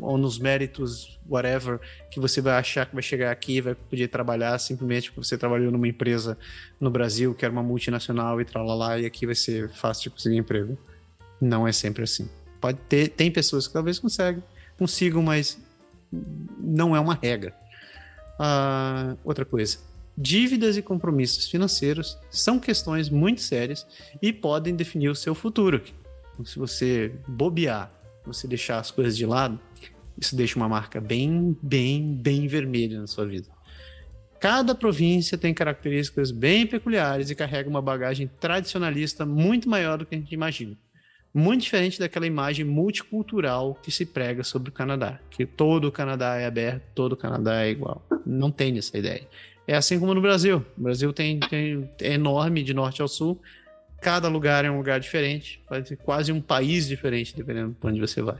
[SPEAKER 1] ou nos méritos whatever, que você vai achar que vai chegar aqui e vai poder trabalhar simplesmente porque você trabalhou numa empresa no Brasil que era uma multinacional e lá e aqui vai ser fácil de conseguir emprego. Não é sempre assim. Pode ter, tem pessoas que talvez conseguem, consigam, mas não é uma regra. Uh, outra coisa, dívidas e compromissos financeiros são questões muito sérias e podem definir o seu futuro. Então, se você bobear, você deixar as coisas de lado, isso deixa uma marca bem, bem, bem vermelha na sua vida. Cada província tem características bem peculiares e carrega uma bagagem tradicionalista muito maior do que a gente imagina muito diferente daquela imagem multicultural que se prega sobre o Canadá, que todo o Canadá é aberto, todo o Canadá é igual. Não tem essa ideia. É assim como no Brasil. O Brasil tem, tem é enorme de norte ao sul. Cada lugar é um lugar diferente, quase um país diferente, dependendo de onde você vai.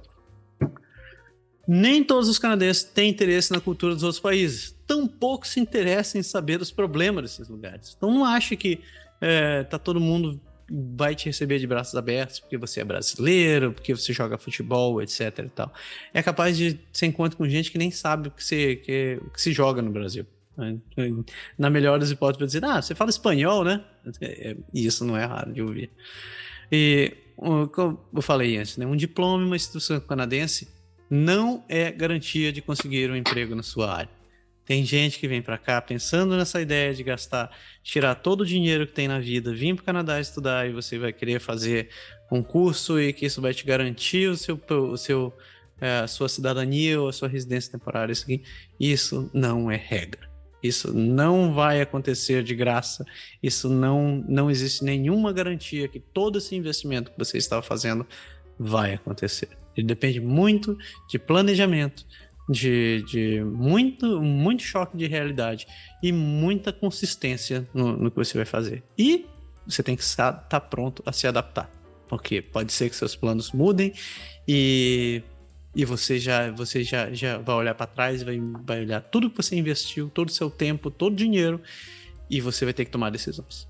[SPEAKER 1] Nem todos os canadenses têm interesse na cultura dos outros países. Tampouco se interessam em saber dos problemas desses lugares. Então não ache que é, tá todo mundo vai te receber de braços abertos porque você é brasileiro, porque você joga futebol, etc e tal. É capaz de você encontrar com gente que nem sabe o que se, que, o que se joga no Brasil. Na melhor das hipóteses, dizer, ah, você fala espanhol, né? É, e isso não é raro de ouvir. E, como eu falei antes, né? um diploma e uma instituição canadense não é garantia de conseguir um emprego na sua área. Tem gente que vem para cá pensando nessa ideia de gastar, tirar todo o dinheiro que tem na vida, vir para o Canadá estudar e você vai querer fazer um curso e que isso vai te garantir o seu, o seu, é, a sua cidadania ou a sua residência temporária. Isso não é regra. Isso não vai acontecer de graça. Isso não, não existe nenhuma garantia que todo esse investimento que você estava fazendo vai acontecer. Ele depende muito de planejamento, de, de muito, muito choque de realidade e muita consistência no, no que você vai fazer. E você tem que estar tá pronto a se adaptar, porque pode ser que seus planos mudem e, e você já você já, já vai olhar para trás, vai, vai olhar tudo que você investiu, todo o seu tempo, todo o dinheiro e você vai ter que tomar decisões.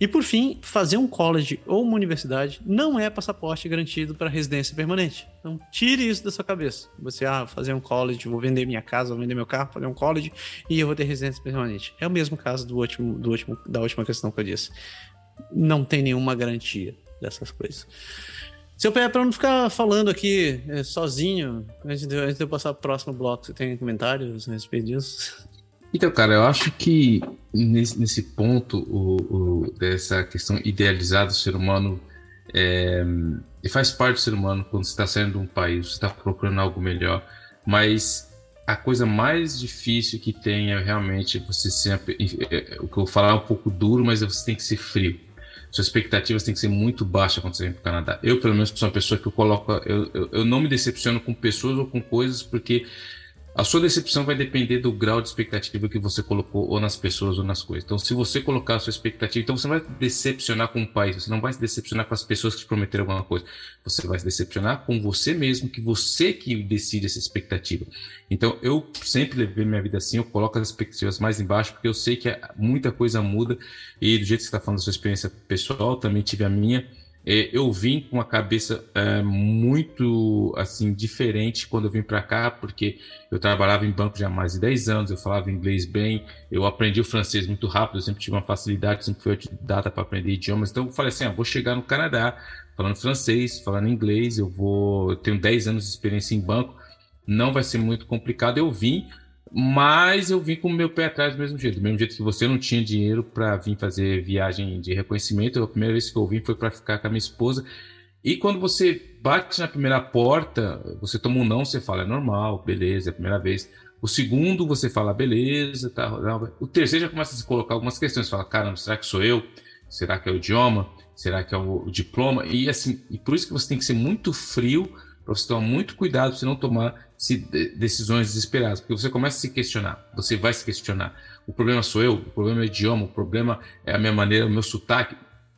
[SPEAKER 1] E por fim, fazer um college ou uma universidade não é passaporte garantido para residência permanente. Então tire isso da sua cabeça. Você, ah, fazer um college, vou vender minha casa, vou vender meu carro, fazer um college e eu vou ter residência permanente. É o mesmo caso do último, do último, da última questão que eu disse. Não tem nenhuma garantia dessas coisas. Seu pé, para não ficar falando aqui é, sozinho, antes de, antes de eu passar para o próximo bloco, você tem comentários a respeito disso?
[SPEAKER 2] Então, cara, eu acho que nesse, nesse ponto, o, o, dessa questão idealizada do ser humano, é, faz parte do ser humano quando você está saindo de um país, você está procurando algo melhor, mas a coisa mais difícil que tem é realmente você ser, é, o que eu vou falar é um pouco duro, mas você tem que ser frio. Suas expectativas têm que ser muito baixas quando você vem para o Canadá. Eu, pelo menos, sou uma pessoa que eu coloco, eu, eu, eu não me decepciono com pessoas ou com coisas, porque a sua decepção vai depender do grau de expectativa que você colocou ou nas pessoas ou nas coisas. Então, se você colocar a sua expectativa, então você não vai decepcionar com o país, você não vai se decepcionar com as pessoas que te prometeram alguma coisa. Você vai se decepcionar com você mesmo, que você que decide essa expectativa. Então, eu sempre levei minha vida assim, eu coloco as expectativas mais embaixo, porque eu sei que muita coisa muda e do jeito que você está falando da sua experiência pessoal, também tive a minha é, eu vim com uma cabeça é, muito assim diferente quando eu vim para cá, porque eu trabalhava em banco já há mais de 10 anos, eu falava inglês bem, eu aprendi o francês muito rápido, eu sempre tive uma facilidade, sempre fui data para aprender idiomas. Então eu falei assim: ah, vou chegar no Canadá falando francês, falando inglês, eu vou eu tenho 10 anos de experiência em banco, não vai ser muito complicado. Eu vim mas eu vim com o meu pé atrás do mesmo jeito. Do mesmo jeito que você não tinha dinheiro para vir fazer viagem de reconhecimento, a primeira vez que eu vim foi para ficar com a minha esposa. E quando você bate na primeira porta, você toma um não, você fala, é normal, beleza, é a primeira vez. O segundo, você fala, beleza, tá. O terceiro já começa a se colocar algumas questões. Você fala, caramba, será que sou eu? Será que é o idioma? Será que é o diploma? E assim, e por isso que você tem que ser muito frio para você tomar muito cuidado para você não tomar decisões desesperadas, porque você começa a se questionar, você vai se questionar. O problema sou eu, o problema é o idioma, o problema é a minha maneira, o meu sotaque.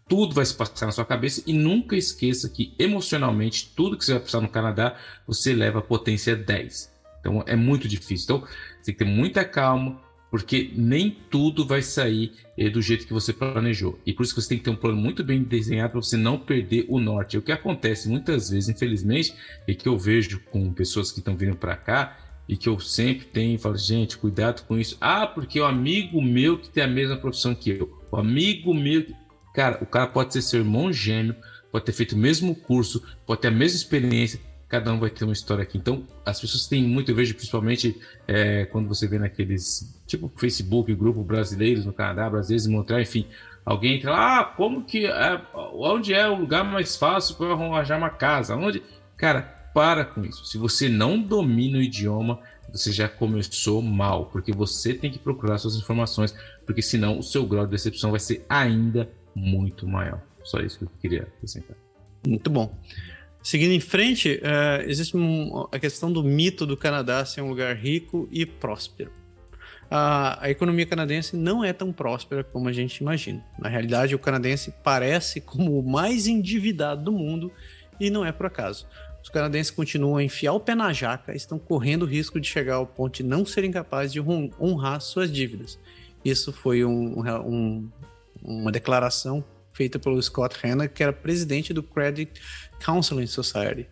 [SPEAKER 2] Tudo vai se passar na sua cabeça e nunca esqueça que emocionalmente, tudo que você vai precisar no Canadá, você leva a potência 10. Então é muito difícil. Então tem que ter muita calma, porque nem tudo vai sair eh, do jeito que você planejou. E por isso que você tem que ter um plano muito bem desenhado para você não perder o norte. E o que acontece muitas vezes, infelizmente, e que eu vejo com pessoas que estão vindo para cá e que eu sempre tenho falo, gente, cuidado com isso. Ah, porque o amigo meu que tem a mesma profissão que eu, o amigo meu, cara, o cara pode ser seu irmão gêmeo, pode ter feito o mesmo curso, pode ter a mesma experiência, cada um vai ter uma história aqui. Então, as pessoas têm muito, eu vejo principalmente é, quando você vê naqueles, tipo Facebook, grupo brasileiros no Canadá, brasileiros em Montreal, enfim, alguém entra lá, ah, como que, é, onde é o lugar mais fácil para arranjar uma casa? Onde? Cara, para com isso. Se você não domina o idioma, você já começou mal, porque você tem que procurar suas informações, porque senão o seu grau de decepção vai ser ainda muito maior. Só isso que eu queria acrescentar.
[SPEAKER 1] Muito bom. Seguindo em frente, uh, existe um, a questão do mito do Canadá ser um lugar rico e próspero. Uh, a economia canadense não é tão próspera como a gente imagina. Na realidade, o canadense parece como o mais endividado do mundo e não é por acaso. Os canadenses continuam a enfiar o pé na jaca, estão correndo o risco de chegar ao ponto de não serem capazes de honrar suas dívidas. Isso foi um, um, uma declaração feita pelo Scott Hanna, que era presidente do Credit Counseling Society.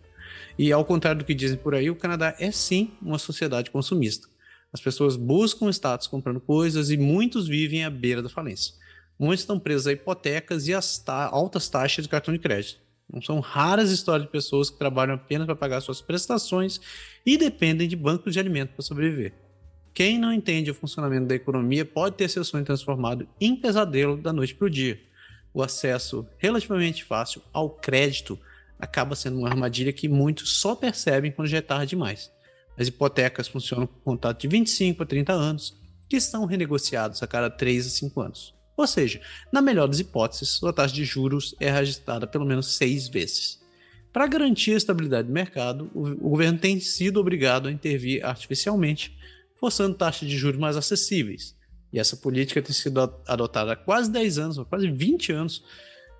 [SPEAKER 1] E ao contrário do que dizem por aí, o Canadá é sim uma sociedade consumista. As pessoas buscam status comprando coisas e muitos vivem à beira da falência. Muitos estão presos a hipotecas e as ta altas taxas de cartão de crédito. Não são raras histórias de pessoas que trabalham apenas para pagar suas prestações e dependem de bancos de alimento para sobreviver. Quem não entende o funcionamento da economia pode ter seu sonho transformado em pesadelo da noite para o dia. O acesso relativamente fácil ao crédito acaba sendo uma armadilha que muitos só percebem quando já é tarde demais. As hipotecas funcionam com contrato de 25 a 30 anos, que são renegociados a cada 3 a 5 anos. Ou seja, na melhor das hipóteses, sua taxa de juros é registrada pelo menos seis vezes. Para garantir a estabilidade do mercado, o governo tem sido obrigado a intervir artificialmente, forçando taxas de juros mais acessíveis. E essa política tem sido adotada há quase 10 anos, quase 20 anos,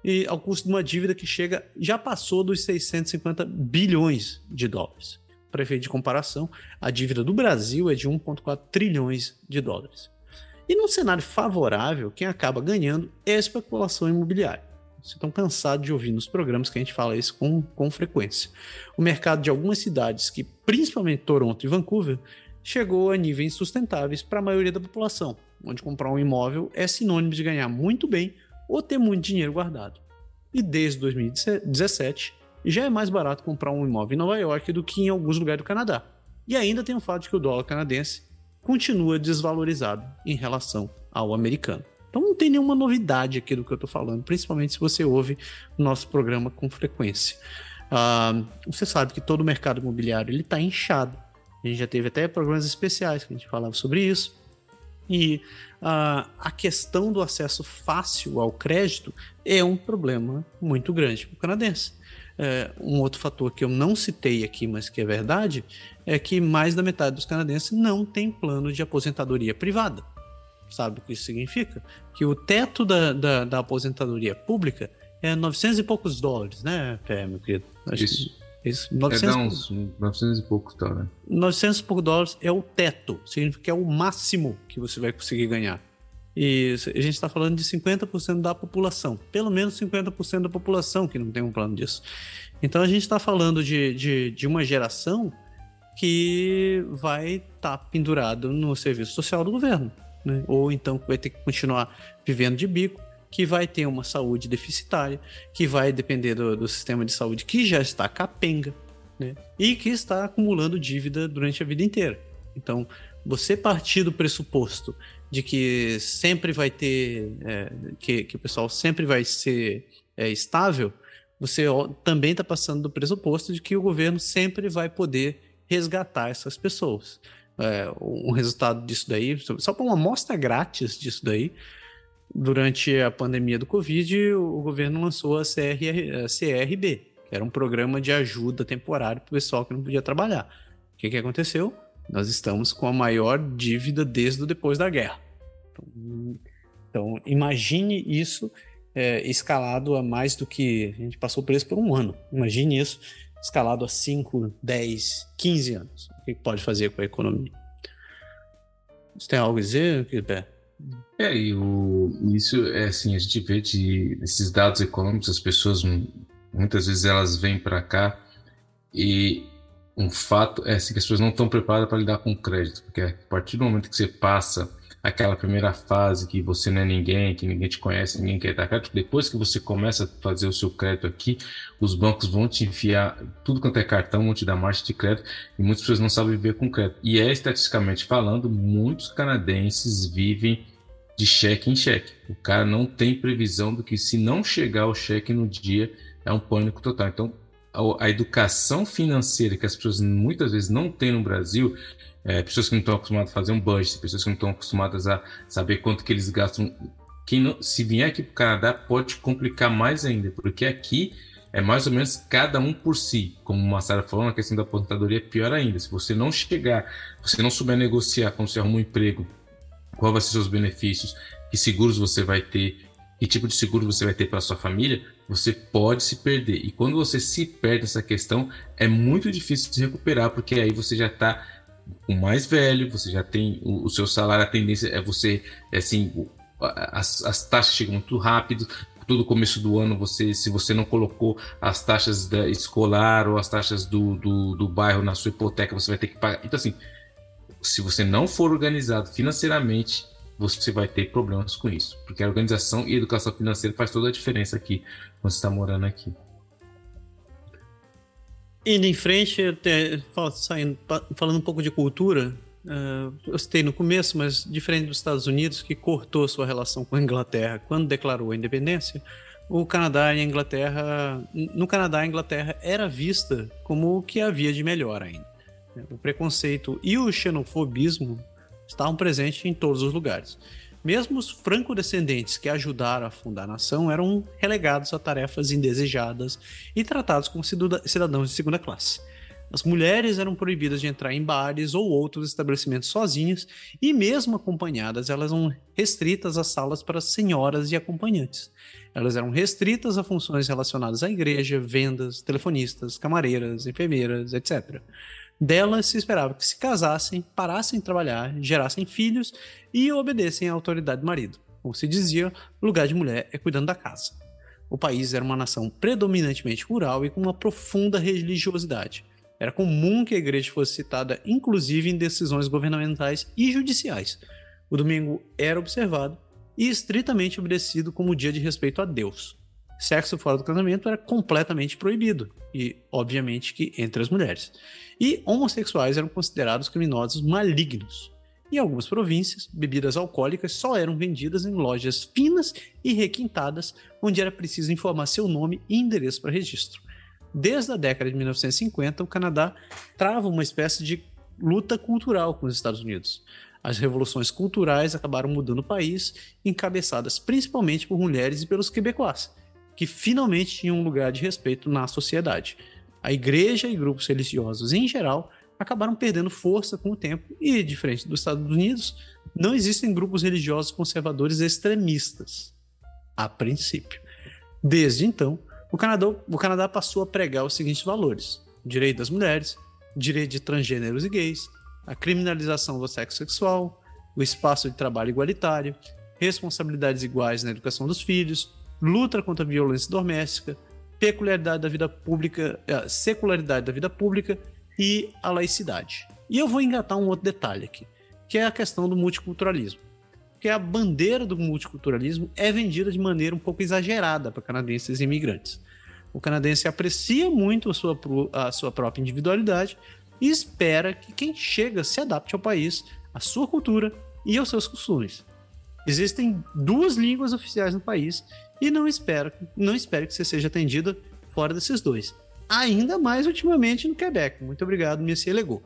[SPEAKER 1] e ao custo de uma dívida que chega já passou dos 650 bilhões de dólares. Para efeito de comparação, a dívida do Brasil é de 1,4 trilhões de dólares. E num cenário favorável, quem acaba ganhando é a especulação imobiliária. Vocês estão cansados de ouvir nos programas que a gente fala isso com, com frequência. O mercado de algumas cidades, que principalmente Toronto e Vancouver, chegou a níveis insustentáveis para a maioria da população, onde comprar um imóvel é sinônimo de ganhar muito bem ou ter muito dinheiro guardado. E desde 2017, já é mais barato comprar um imóvel em Nova York do que em alguns lugares do Canadá. E ainda tem o fato de que o dólar canadense continua desvalorizado em relação ao americano. Então não tem nenhuma novidade aqui do que eu estou falando, principalmente se você ouve o nosso programa com frequência. Uh, você sabe que todo o mercado imobiliário ele está inchado. A gente já teve até programas especiais que a gente falava sobre isso. E uh, a questão do acesso fácil ao crédito é um problema muito grande para o canadense. É, um outro fator que eu não citei aqui, mas que é verdade, é que mais da metade dos canadenses não tem plano de aposentadoria privada. Sabe o que isso significa? Que o teto da, da, da aposentadoria pública é 900 e poucos dólares, né, Pé, meu querido?
[SPEAKER 2] Acho isso. Que, isso 900, é, uns 900 e poucos dólares.
[SPEAKER 1] 900 e poucos dólares é o teto, significa que é o máximo que você vai conseguir ganhar. E a gente está falando de 50% da população, pelo menos 50% da população que não tem um plano disso. Então a gente está falando de, de, de, uma geração que vai estar tá pendurado no serviço social do governo, né? ou então vai ter que continuar vivendo de bico, que vai ter uma saúde deficitária, que vai depender do, do sistema de saúde que já está capenga, né? e que está acumulando dívida durante a vida inteira. Então, você partir do pressuposto de que sempre vai ter, é, que, que o pessoal sempre vai ser é, estável, você também está passando do pressuposto de que o governo sempre vai poder resgatar essas pessoas. É, resultado disso daí, só para uma amostra grátis disso daí, durante a pandemia do Covid, o governo lançou a, CR, a CRB, que era um programa de ajuda temporária para o pessoal que não podia trabalhar. O que, que aconteceu? Nós estamos com a maior dívida desde depois da guerra. Então, então imagine isso é, escalado a mais do que a gente passou por isso por um ano. Imagine isso escalado a 5, 10, 15 anos. O que pode fazer com a economia? Você tem algo a dizer, Guilherme?
[SPEAKER 2] É, e o, isso é assim, a gente vê de esses dados econômicos, as pessoas muitas vezes elas vêm para cá e um fato é assim, que as pessoas não estão preparadas para lidar com crédito, porque a partir do momento que você passa aquela primeira fase que você não é ninguém, que ninguém te conhece, ninguém quer dar crédito, depois que você começa a fazer o seu crédito aqui, os bancos vão te enfiar tudo quanto é cartão, vão te dar marcha de crédito e muitas pessoas não sabem viver com crédito. E é estatisticamente falando, muitos canadenses vivem de cheque em cheque. O cara não tem previsão do que se não chegar o cheque no dia é um pânico total. Então, a, educação financeira que as pessoas muitas vezes não têm no Brasil, é, pessoas que não estão acostumadas a fazer um budget, pessoas que não estão acostumadas a saber quanto que eles gastam. Quem não, se vier aqui para o Canadá, pode complicar mais ainda, porque aqui é mais ou menos cada um por si. Como o Massara falou, na questão da aposentadoria é pior ainda. Se você não chegar, você não souber negociar quando você arruma um emprego, qual vai ser seus benefícios, que seguros você vai ter, que tipo de seguro você vai ter para sua família, você pode se perder. E quando você se perde nessa questão, é muito difícil de recuperar, porque aí você já está o mais velho, você já tem o, o, seu salário, a tendência é você, é assim, as, as taxas chegam muito rápido. Todo começo do ano, você, se você não colocou as taxas da escolar ou as taxas do, do, do bairro na sua hipoteca, você vai ter que pagar. Então, assim, se você não for organizado financeiramente, você vai ter problemas com isso, porque a organização e a educação financeira faz toda a diferença aqui quando você está morando aqui.
[SPEAKER 1] Indo em frente, até, saindo, falando um pouco de cultura, uh, eu citei no começo, mas diferente dos Estados Unidos, que cortou sua relação com a Inglaterra quando declarou a independência, o Canadá e a Inglaterra. No Canadá, a Inglaterra era vista como o que havia de melhor ainda. O preconceito e o xenofobismo estavam presentes em todos os lugares. Mesmo os franco-descendentes que ajudaram a fundar a nação eram relegados a tarefas indesejadas e tratados como cidadãos de segunda classe. As mulheres eram proibidas de entrar em bares ou outros estabelecimentos sozinhas e, mesmo acompanhadas, elas eram restritas a salas para senhoras e acompanhantes. Elas eram restritas a funções relacionadas à igreja, vendas, telefonistas, camareiras, enfermeiras, etc. Delas se esperava que se casassem, parassem de trabalhar, gerassem filhos e obedecem à autoridade do marido. Como se dizia, o lugar de mulher é cuidando da casa. O país era uma nação predominantemente rural e com uma profunda religiosidade. Era comum que a igreja fosse citada, inclusive em decisões governamentais e judiciais. O domingo era observado e estritamente obedecido como dia de respeito a Deus. Sexo fora do casamento era completamente proibido, e obviamente que entre as mulheres. E homossexuais eram considerados criminosos malignos. Em algumas províncias, bebidas alcoólicas só eram vendidas em lojas finas e requintadas, onde era preciso informar seu nome e endereço para registro. Desde a década de 1950, o Canadá trava uma espécie de luta cultural com os Estados Unidos. As revoluções culturais acabaram mudando o país, encabeçadas principalmente por mulheres e pelos quebecois, que finalmente tinham um lugar de respeito na sociedade. A igreja e grupos religiosos em geral acabaram perdendo força com o tempo e, diferente dos Estados Unidos, não existem grupos religiosos conservadores extremistas, a princípio. Desde então, o Canadá, o Canadá passou a pregar os seguintes valores: direito das mulheres, direito de transgêneros e gays, a criminalização do sexo sexual, o espaço de trabalho igualitário, responsabilidades iguais na educação dos filhos, luta contra a violência doméstica, peculiaridade da vida pública, a secularidade da vida pública e a laicidade. E eu vou engatar um outro detalhe aqui, que é a questão do multiculturalismo. Porque a bandeira do multiculturalismo é vendida de maneira um pouco exagerada para canadenses imigrantes. O canadense aprecia muito a sua, a sua própria individualidade e espera que quem chega se adapte ao país, à sua cultura e aos seus costumes. Existem duas línguas oficiais no país e não espero, não espero que você seja atendida fora desses dois. Ainda mais ultimamente no Quebec. Muito obrigado, Monsieur Legault.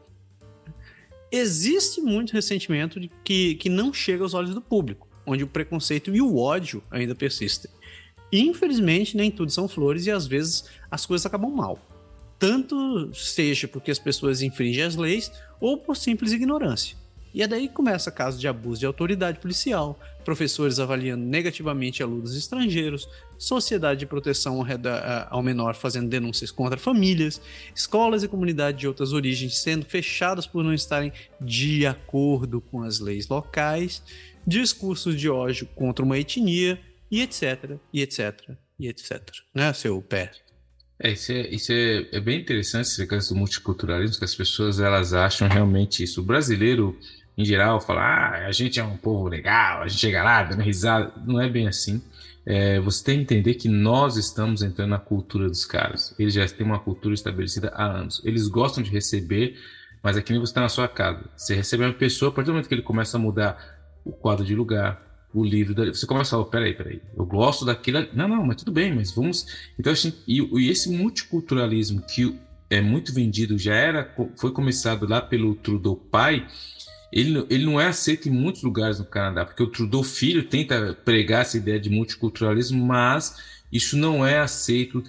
[SPEAKER 1] Existe muito ressentimento de que, que não chega aos olhos do público, onde o preconceito e o ódio ainda persistem. Infelizmente, nem tudo são flores e às vezes as coisas acabam mal. Tanto seja porque as pessoas infringem as leis ou por simples ignorância. E é daí que começa casos de abuso de autoridade policial, professores avaliando negativamente alunos estrangeiros, sociedade de proteção ao menor fazendo denúncias contra famílias, escolas e comunidades de outras origens sendo fechadas por não estarem de acordo com as leis locais, discursos de ódio contra uma etnia, e etc, e etc, e etc. Né, seu pé?
[SPEAKER 2] É, isso, é, isso é, é bem interessante, esse caso do multiculturalismo, que as pessoas elas acham realmente isso. O brasileiro em geral, fala, ah, a gente é um povo legal, a gente chega lá dando risada. Não é bem assim. É, você tem que entender que nós estamos entrando na cultura dos caras. Eles já têm uma cultura estabelecida há anos. Eles gostam de receber, mas aqui nem você está na sua casa. Você recebe uma pessoa, a partir do momento que ele começa a mudar o quadro de lugar, o livro, você começa a falar, peraí, peraí, eu gosto daquilo. Não, não, mas tudo bem, mas vamos. Então, assim, e, e esse multiculturalismo que é muito vendido, já era, foi começado lá pelo Trudeau pai, ele, ele não é aceito em muitos lugares no Canadá, porque o Trudeau Filho tenta pregar essa ideia de multiculturalismo, mas isso não é aceito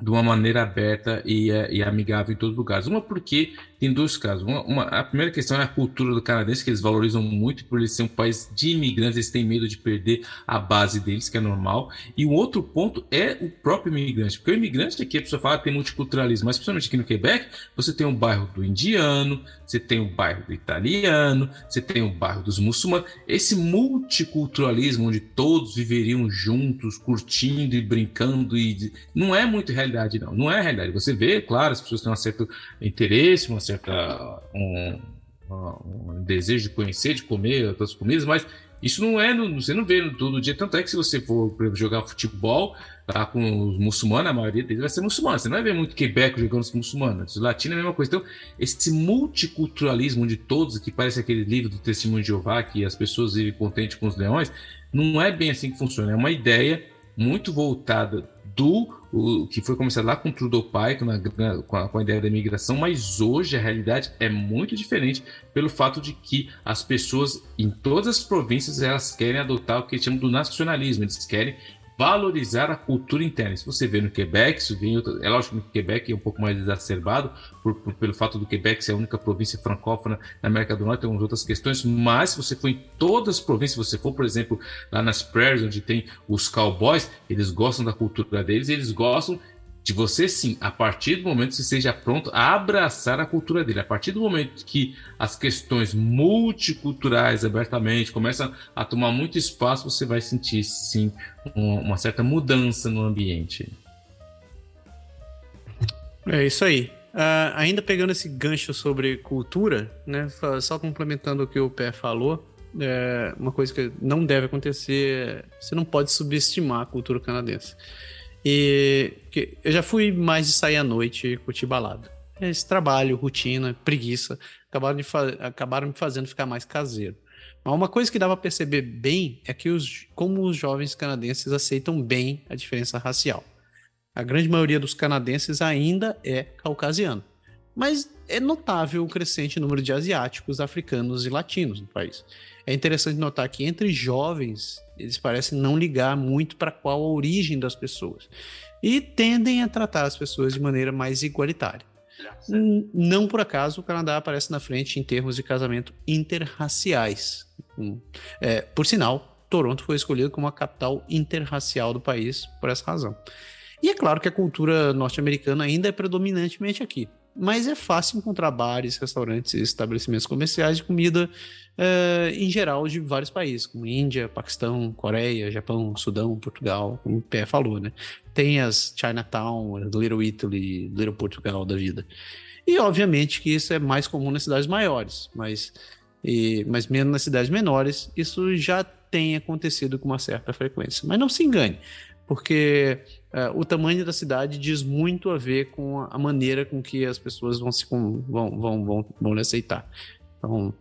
[SPEAKER 2] de uma maneira aberta e, é, e, amigável em todos os lugares. Uma porque tem dois casos. Uma, uma, a primeira questão é a cultura do canadense, que eles valorizam muito por eles ser um país de imigrantes, eles têm medo de perder a base deles, que é normal. E o outro ponto é o próprio imigrante, porque o imigrante aqui, a pessoa fala tem multiculturalismo, mas principalmente aqui no Quebec, você tem um bairro do indiano, você tem um bairro do italiano, você tem um bairro dos muçulmanos. Esse multiculturalismo, onde todos viveriam juntos, curtindo e brincando, e não é muito realidade, não. Não é realidade. Você vê, claro, as pessoas têm um certo interesse, uma certa. Um, um desejo de conhecer, de comer outras comidas, mas Isso não é, você não vê todo dia. Tanto é que se você for exemplo, jogar futebol tá, com os muçulmanos, a maioria deles vai ser muçulmana. Você não vai ver muito Quebec jogando com muçulmanos. Os latinos é a mesma coisa. Então, esse multiculturalismo de todos, que parece aquele livro do Testemunho de Jeová, que as pessoas vivem contentes com os leões, não é bem assim que funciona. É uma ideia muito voltada do o, que foi começado lá com o Trudeau Pai, com a, com a ideia da imigração, mas hoje a realidade é muito diferente pelo fato de que as pessoas em todas as províncias elas querem adotar o que chamam do nacionalismo, eles querem valorizar a cultura interna. Se você vê no Quebec, isso vem outra, é lógico que o Quebec é um pouco mais exacerbado por, por, pelo fato do Quebec ser a única província francófona na América do Norte, tem algumas outras questões, mas se você for em todas as províncias, se você for, por exemplo, lá nas prairies, onde tem os cowboys, eles gostam da cultura deles, eles gostam de você sim, a partir do momento que você esteja pronto a abraçar a cultura dele, a partir do momento que as questões multiculturais abertamente começam a tomar muito espaço, você vai sentir sim uma certa mudança no ambiente.
[SPEAKER 1] É isso aí. Uh, ainda pegando esse gancho sobre cultura, né, só complementando o que o Pé falou, é, uma coisa que não deve acontecer, você não pode subestimar a cultura canadense. E eu já fui mais de sair à noite e curtir balada. Esse trabalho, rotina, preguiça, acabaram, acabaram me fazendo ficar mais caseiro. Mas uma coisa que dá para perceber bem é que os, como os jovens canadenses aceitam bem a diferença racial. A grande maioria dos canadenses ainda é caucasiano. Mas é notável o crescente número de asiáticos, africanos e latinos no país. É interessante notar que entre jovens, eles parecem não ligar muito para qual a origem das pessoas e tendem a tratar as pessoas de maneira mais igualitária. Não por acaso o Canadá aparece na frente em termos de casamento interraciais. Hum. É, por sinal, Toronto foi escolhido como a capital interracial do país por essa razão. E é claro que a cultura norte-americana ainda é predominantemente aqui mas é fácil encontrar bares, restaurantes e estabelecimentos comerciais de comida uh, em geral de vários países, como Índia, Paquistão, Coreia, Japão, Sudão, Portugal, como o Pé falou, né? Tem as Chinatown, Little Italy, Little Portugal da vida. E obviamente que isso é mais comum nas cidades maiores, mas, e, mas menos nas cidades menores, isso já tem acontecido com uma certa frequência. Mas não se engane, porque uh, o tamanho da cidade diz muito a ver com a maneira com que as pessoas vão se vão, vão, vão, vão lhe aceitar. Então,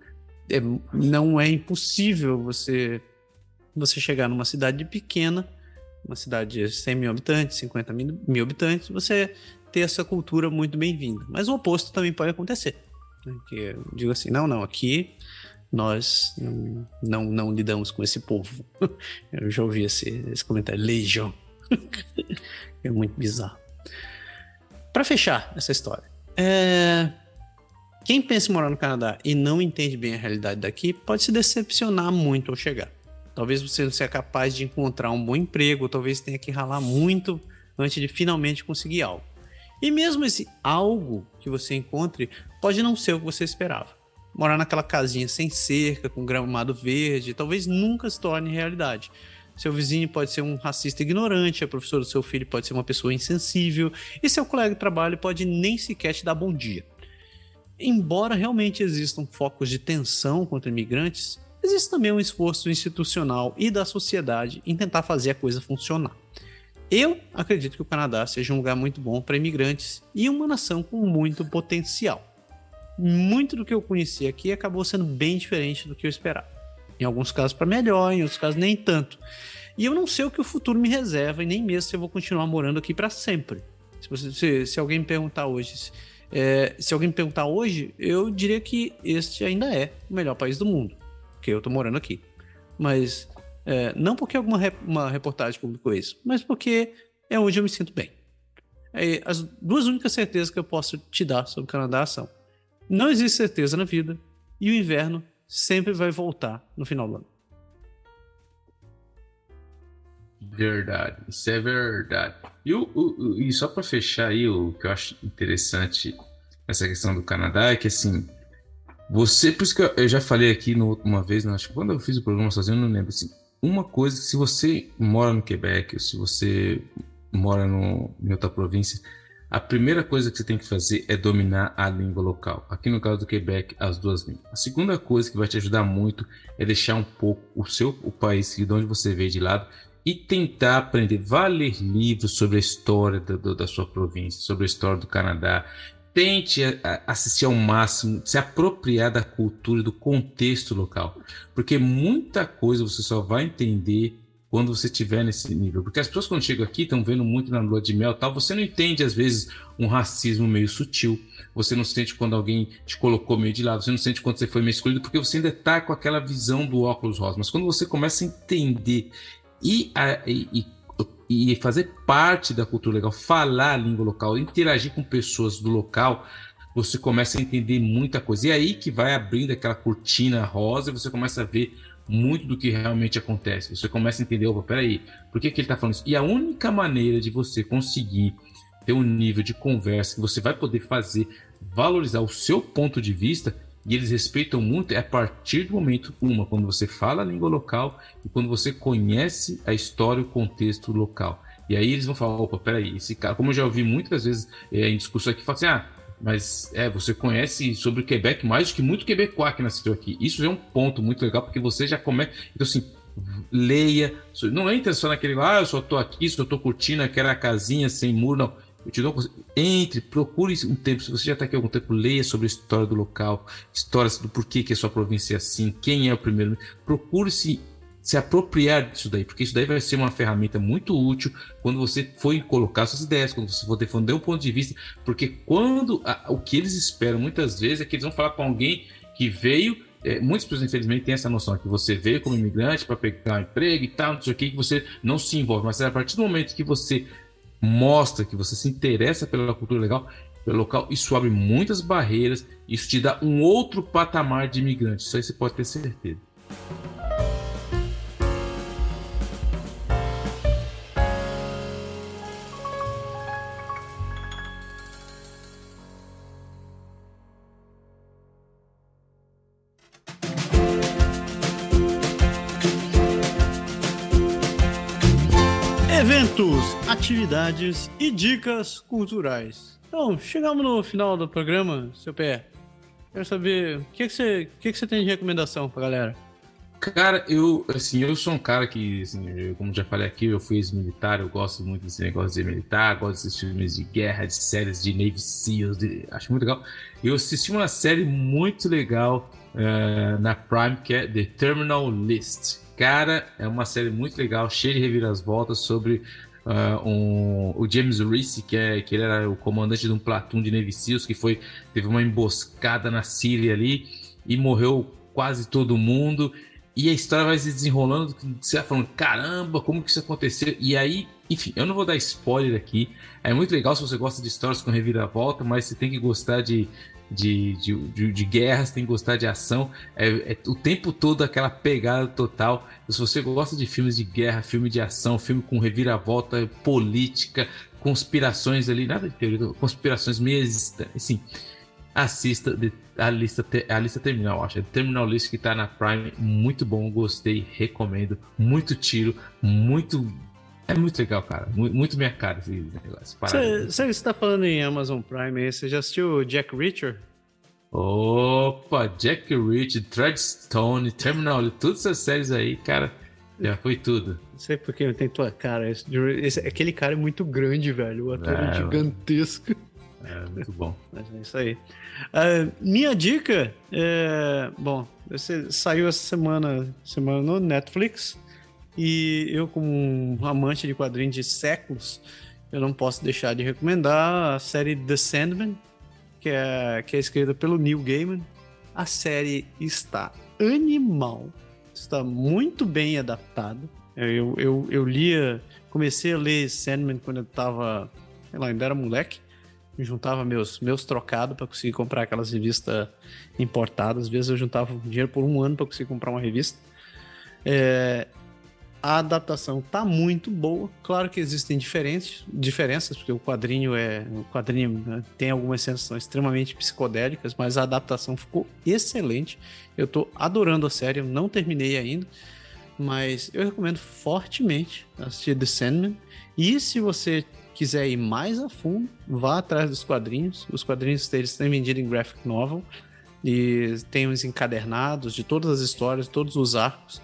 [SPEAKER 1] é, não é impossível você você chegar numa cidade pequena, uma cidade de 100 mil habitantes, 50 mil, mil habitantes, você ter essa cultura muito bem-vinda. Mas o oposto também pode acontecer. Né? Que digo assim, não, não, aqui nós não, não, lidamos com esse povo. Eu já ouvi esse, esse comentário, legião. é muito bizarro. Para fechar essa história, é... quem pensa em morar no Canadá e não entende bem a realidade daqui pode se decepcionar muito ao chegar. Talvez você não seja capaz de encontrar um bom emprego, talvez tenha que ralar muito antes de finalmente conseguir algo. E mesmo esse algo que você encontre pode não ser o que você esperava morar naquela casinha sem cerca, com gramado verde, talvez nunca se torne realidade. Seu vizinho pode ser um racista ignorante, a professora do seu filho pode ser uma pessoa insensível, e seu colega de trabalho pode nem sequer te dar bom dia. Embora realmente existam focos de tensão contra imigrantes, existe também um esforço institucional e da sociedade em tentar fazer a coisa funcionar. Eu acredito que o Canadá seja um lugar muito bom para imigrantes e uma nação com muito potencial muito do que eu conheci aqui acabou sendo bem diferente do que eu esperava. Em alguns casos para melhor, em outros casos nem tanto. E eu não sei o que o futuro me reserva e nem mesmo se eu vou continuar morando aqui para sempre. Se, você, se, se, alguém me perguntar hoje, é, se alguém me perguntar hoje, eu diria que este ainda é o melhor país do mundo, que eu tô morando aqui. Mas é, não porque alguma rep, uma reportagem publicou isso, mas porque é onde eu me sinto bem. É, as duas únicas certezas que eu posso te dar sobre o Canadá são não existe certeza na vida e o inverno sempre vai voltar no final do ano.
[SPEAKER 2] Verdade, isso é verdade. E, o, o e só para fechar aí, o que eu acho interessante essa questão do Canadá é que assim, você, por isso que eu, já falei aqui no, uma vez, não, acho que quando eu fiz o programa sozinho, eu não lembro assim. Uma coisa, se você mora no Quebec, ou se você mora no, em outra província, a primeira coisa que você tem que fazer é dominar a língua local. Aqui no caso do Quebec, as duas línguas. A segunda coisa que vai te ajudar muito é deixar um pouco o seu o país de onde você veio de lado e tentar aprender. Vá ler livros sobre a história do, da sua província, sobre a história do Canadá. Tente assistir ao máximo, se apropriar da cultura do contexto local. Porque muita coisa você só vai entender quando você estiver nesse nível. Porque as pessoas quando chegam aqui estão vendo muito na lua de mel tal, você não entende às vezes um racismo meio sutil, você não sente quando alguém te colocou meio de lado, você não sente quando você foi meio excluído, porque você ainda está com aquela visão do óculos rosa. Mas quando você começa a entender e, a, e, e fazer parte da cultura legal, falar a língua local, interagir com pessoas do local, você começa a entender muita coisa. E é aí que vai abrindo aquela cortina rosa e você começa a ver muito do que realmente acontece. Você começa a entender, opa, peraí, por que, que ele está falando isso? E a única maneira de você conseguir ter um nível de conversa que você vai poder fazer, valorizar o seu ponto de vista, e eles respeitam muito, é a partir do momento, uma, quando você fala a língua local e quando você conhece a história o contexto local. E aí eles vão falar, opa, peraí, esse cara, como eu já ouvi muitas vezes é, em discussão aqui, fala assim, ah, mas é, você conhece sobre o Quebec mais do que muito quebecois que nasceu aqui. Isso é um ponto muito legal, porque você já começa. Então, assim, leia. Não entra só naquele, ah, eu só tô aqui, só tô curtindo aquela casinha sem muro, não. Eu te dou Entre, procure um tempo. Se você já está aqui há algum tempo, leia sobre a história do local, história do porquê que a sua província é assim, quem é o primeiro. Procure se se apropriar disso daí, porque isso daí vai ser uma ferramenta muito útil quando você for colocar suas ideias, quando você for defender um ponto de vista, porque quando a, o que eles esperam muitas vezes é que eles vão falar com alguém que veio é, muitas pessoas, infelizmente, têm essa noção que você veio como imigrante para pegar um emprego e tal, não sei o que, que você não se envolve. Mas a partir do momento que você mostra que você se interessa pela cultura legal, pelo local, isso abre muitas barreiras, isso te dá um outro patamar de imigrante. Isso aí você pode ter certeza.
[SPEAKER 1] Atividades e dicas culturais. Então, chegamos no final do programa, seu pé. Quero saber o que, que, você, o que, que você tem de recomendação pra galera.
[SPEAKER 2] Cara, eu, assim, eu sou um cara que, assim, eu, como já falei aqui, eu fui ex-militar, eu gosto muito desse negócio de militar, gosto desses filmes de guerra, de séries de Navy Seals, de, acho muito legal. Eu assisti uma série muito legal uh, na Prime, que é The Terminal List. Cara, é uma série muito legal, cheia de reviravoltas sobre Uh, um, o James Reese, que, é, que ele era o comandante de um platão de Navy Seals, que foi, teve uma emboscada na Síria ali e morreu quase todo mundo. E a história vai se desenrolando, você vai falando, caramba, como que isso aconteceu? E aí, enfim, eu não vou dar spoiler aqui. É muito legal se você gosta de histórias com reviravolta, mas você tem que gostar de, de, de, de, de guerras, tem que gostar de ação. É, é, o tempo todo aquela pegada total. Se você gosta de filmes de guerra, filme de ação, filme com reviravolta política, conspirações ali, nada de teoria, conspirações meio assim, assista a lista, a lista terminal, acho. É terminal list que tá na Prime, muito bom, gostei, recomendo. Muito tiro, muito é muito legal, cara. Muito minha cara esse negócio.
[SPEAKER 1] Você está falando em Amazon Prime aí, você já assistiu Jack Reacher?
[SPEAKER 2] Opa, Jack Reacher, Treadstone, Terminal, todas essas séries aí, cara, já foi tudo.
[SPEAKER 1] Não sei porque tem tua cara. Esse, esse, aquele cara é muito grande, velho. O ator é, é gigantesco.
[SPEAKER 2] É, muito bom.
[SPEAKER 1] Mas é isso aí. Uh, minha dica é. Bom, você saiu essa semana, semana no Netflix. E eu, como um amante de quadrinhos de séculos, eu não posso deixar de recomendar a série The Sandman, que é, que é escrita pelo Neil Gaiman. A série está animal, está muito bem adaptada. Eu, eu, eu lia, comecei a ler Sandman quando eu estava, sei lá, ainda era moleque. juntava meus, meus trocados para conseguir comprar aquelas revistas importadas. Às vezes eu juntava dinheiro por um ano para conseguir comprar uma revista. É, a adaptação tá muito boa. Claro que existem diferentes, diferenças, porque o quadrinho é. O quadrinho né, tem algumas são extremamente psicodélicas, mas a adaptação ficou excelente. Eu tô adorando a série, eu não terminei ainda, mas eu recomendo fortemente assistir The Sandman. E se você quiser ir mais a fundo, vá atrás dos quadrinhos. Os quadrinhos deles têm vendido em graphic novel e tem os encadernados de todas as histórias, todos os arcos.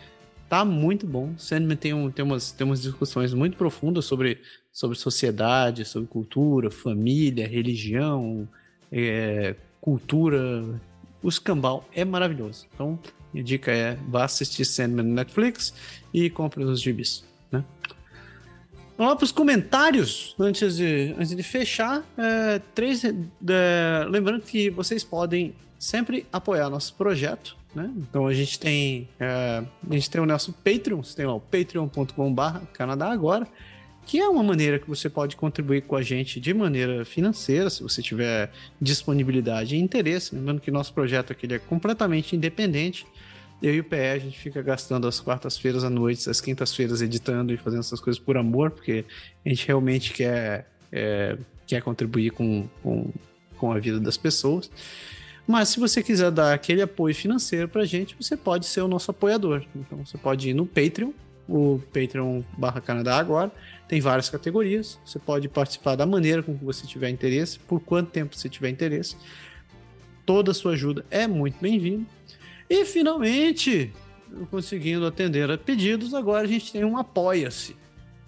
[SPEAKER 1] Tá muito bom. Sandman tem, um, tem, umas, tem umas discussões muito profundas sobre, sobre sociedade, sobre cultura, família, religião, é, cultura. O escambau é maravilhoso. Então, minha dica é vá assistir Sandman no Netflix e compre os gibis. Né? Vamos lá para os comentários antes de, antes de fechar. É, três, é, lembrando que vocês podem sempre apoiar nosso projeto. Né? Então a gente tem é, a gente tem o nosso Patreon, você tem lá o patreon.com.br Canadá Agora, que é uma maneira que você pode contribuir com a gente de maneira financeira, se você tiver disponibilidade e interesse. Lembrando que nosso projeto aqui é completamente independente. Eu e o PE, a gente fica gastando as quartas-feiras à noite, as quintas-feiras editando e fazendo essas coisas por amor, porque a gente realmente quer, é, quer contribuir com, com, com a vida das pessoas. Mas se você quiser dar aquele apoio financeiro pra gente, você pode ser o nosso apoiador. Então você pode ir no Patreon, o Patreon barra Canadá agora. Tem várias categorias. Você pode participar da maneira com que você tiver interesse, por quanto tempo você tiver interesse. Toda a sua ajuda é muito bem-vinda. E finalmente, conseguindo atender a pedidos, agora a gente tem um Apoia-se.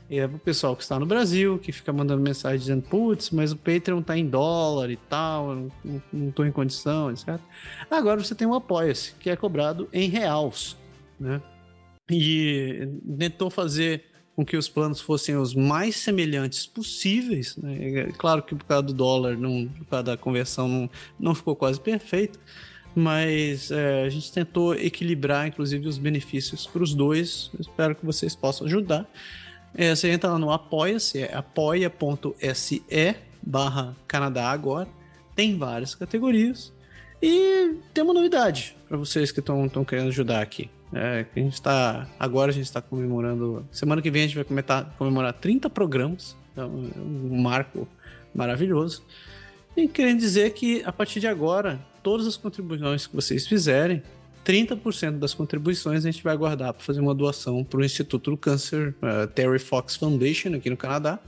[SPEAKER 1] E é pro pessoal que está no Brasil, que fica mandando mensagem dizendo, putz, mas o Patreon tá em dólar e tal, não, não tô em condição, etc. Agora você tem um Apoia-se, que é cobrado em reais, né? E tentou fazer com que os planos fossem os mais semelhantes possíveis. Né? É claro que por causa do dólar, não, por causa da conversão, não, não ficou quase perfeito mas é, a gente tentou equilibrar, inclusive, os benefícios para os dois. espero que vocês possam ajudar. É, você entra lá no Apoia-se, é apoia.se barra Canadá Agora. Tem várias categorias. E tem uma novidade para vocês que estão querendo ajudar aqui. É, a gente está agora a gente está comemorando. Semana que vem a gente vai comemorar, comemorar 30 programas. É um marco maravilhoso. E querendo dizer que a partir de agora todas as contribuições que vocês fizerem, 30% das contribuições a gente vai guardar para fazer uma doação para o Instituto do Câncer uh, Terry Fox Foundation aqui no Canadá.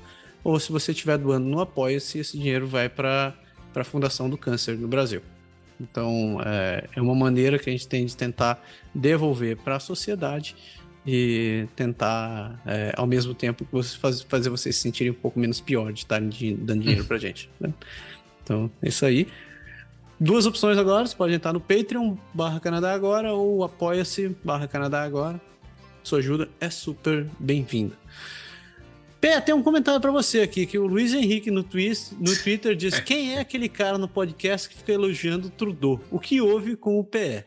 [SPEAKER 1] Ou se você estiver doando no Apoia-se, esse dinheiro vai para a Fundação do Câncer no Brasil. Então, é, é uma maneira que a gente tem de tentar devolver para a sociedade e tentar, é, ao mesmo tempo, faz, fazer vocês se sentirem um pouco menos pior de estarem dando dinheiro para a gente. Né? Então, é isso aí. Duas opções agora, você pode entrar no Patreon barra Canadá Agora ou apoia-se barra Canadá Agora. Sua ajuda é super bem-vinda. Pé, tem um comentário para você aqui, que o Luiz Henrique no, twist, no Twitter diz quem é aquele cara no podcast que fica elogiando o Trudeau? O que houve com o PE?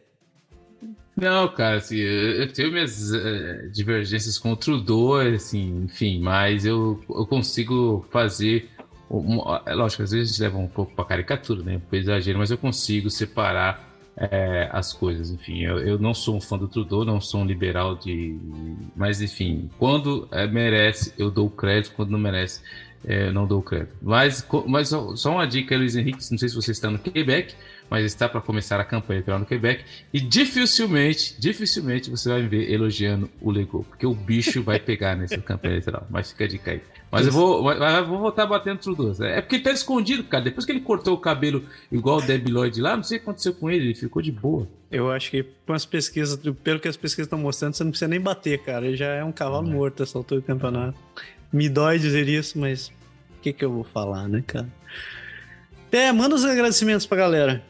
[SPEAKER 2] Não, cara, assim, eu tenho minhas uh, divergências com o Trudeau, assim, enfim, mas eu, eu consigo fazer é lógico, às vezes leva um pouco para caricatura, né? Por exagero, mas eu consigo separar é, as coisas. Enfim, eu, eu, não sou um fã do Trudeau, não sou um liberal de. Mas, enfim, quando é, merece, eu dou crédito, quando não merece, é, não dou crédito. Mas, mas só uma dica, Luiz Henrique, não sei se você está no Quebec, mas está para começar a campanha eleitoral no Quebec e dificilmente, dificilmente você vai me ver elogiando o Lego, porque o bicho vai pegar nessa campanha eleitoral. Mas fica dica aí. Mas eu vou, mas vou voltar batendo Trudeau. É porque ele tá escondido, cara. Depois que ele cortou o cabelo igual o Debbie Lloyd lá, não sei o que aconteceu com ele, ele ficou de boa.
[SPEAKER 1] Eu acho que com as pesquisas, pelo que as pesquisas estão mostrando, você não precisa nem bater, cara. Ele já é um cavalo é. morto essa altura do campeonato. Me dói dizer isso, mas o que, que eu vou falar, né, cara? É, manda os agradecimentos pra galera.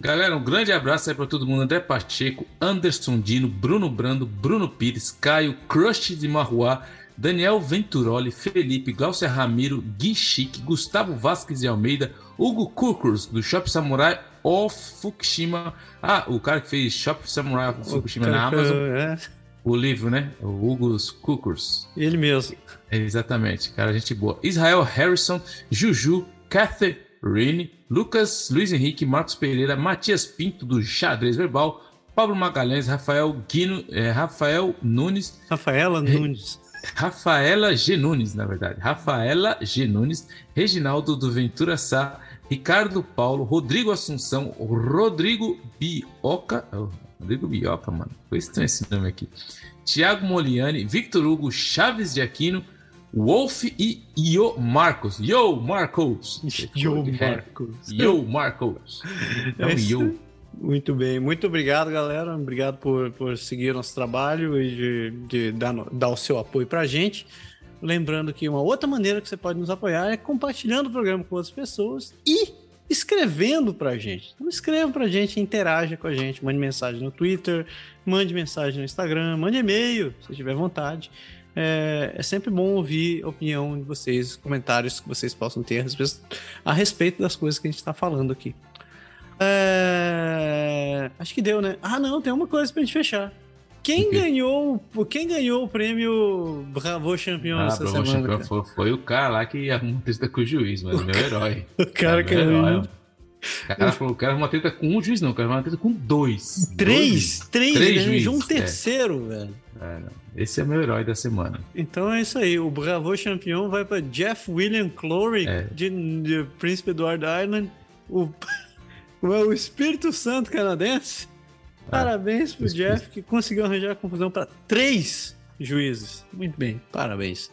[SPEAKER 2] Galera, um grande abraço aí para todo mundo. André Pacheco, Anderson Dino, Bruno Brando, Bruno Pires, Caio, Crush de Marruá, Daniel Venturoli, Felipe, Glaucia Ramiro, Gui Chique, Gustavo Vasquez de Almeida, Hugo Kukurs, do Shop Samurai of Fukushima. Ah, o cara que fez Shop Samurai of Fukushima na Amazon. É. O livro, né? O Hugo Kukurs.
[SPEAKER 1] Ele mesmo.
[SPEAKER 2] exatamente, cara, gente boa. Israel Harrison, Juju, Catherine, Lucas, Luiz Henrique, Marcos Pereira, Matias Pinto, do Xadrez Verbal, Pablo Magalhães, Rafael Guino, é, Rafael Nunes.
[SPEAKER 1] Rafaela Nunes.
[SPEAKER 2] Rafaela G. Nunes, na verdade. Rafaela G. Nunes, Reginaldo do Ventura Sá, Ricardo Paulo, Rodrigo Assunção, Rodrigo Bioca. Oh, Rodrigo Bioca, mano. Foi estranho esse nome aqui. Tiago Moliani, Victor Hugo Chaves de Aquino, Wolf e Yo Marcos. Yo Marcos.
[SPEAKER 1] Yo Marcos.
[SPEAKER 2] Yo Marcos. É um Yo.
[SPEAKER 1] Muito bem, muito obrigado, galera. Obrigado por, por seguir nosso trabalho e de, de dar, dar o seu apoio pra gente. Lembrando que uma outra maneira que você pode nos apoiar é compartilhando o programa com outras pessoas e escrevendo pra gente. Então escreva pra gente, interaja com a gente, mande mensagem no Twitter, mande mensagem no Instagram, mande e-mail, se tiver vontade. É, é, sempre bom ouvir a opinião de vocês, comentários que vocês possam ter a respeito, a respeito das coisas que a gente está falando aqui. É, acho que deu, né? Ah, não, tem uma coisa pra gente fechar. Quem ganhou, quem ganhou o prêmio Bravo Champion
[SPEAKER 2] ah,
[SPEAKER 1] essa
[SPEAKER 2] Bravo
[SPEAKER 1] semana?
[SPEAKER 2] Champion foi, foi, o cara lá que arrumou treta com o juiz, mas o meu herói.
[SPEAKER 1] o cara que
[SPEAKER 2] herói. O cara falou, o cara uma treta com um juiz, não, o cara uma treta com dois.
[SPEAKER 1] Três?
[SPEAKER 2] Dois,
[SPEAKER 1] três,
[SPEAKER 2] três
[SPEAKER 1] ele
[SPEAKER 2] juízes,
[SPEAKER 1] um terceiro, é. velho.
[SPEAKER 2] É, esse é meu herói da semana.
[SPEAKER 1] Então é isso aí, o Bravo Champion vai para Jeff William Clory,
[SPEAKER 2] É.
[SPEAKER 1] de, de Príncipe Edward Island, o, o Espírito Santo canadense. Parabéns pro
[SPEAKER 2] É, Espírito-
[SPEAKER 1] Jeff, que conseguiu arranjar a confusão para três juízes. Muito bem, parabéns.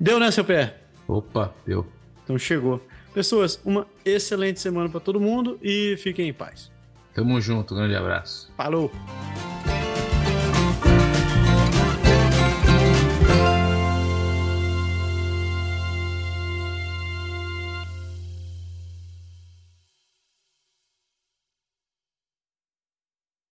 [SPEAKER 1] Deu, né, seu pé?
[SPEAKER 2] Opa, deu.
[SPEAKER 1] Então chegou. Pessoas, uma excelente semana para todo mundo e fiquem em paz.
[SPEAKER 2] Tamo junto, grande abraço.
[SPEAKER 1] Falou!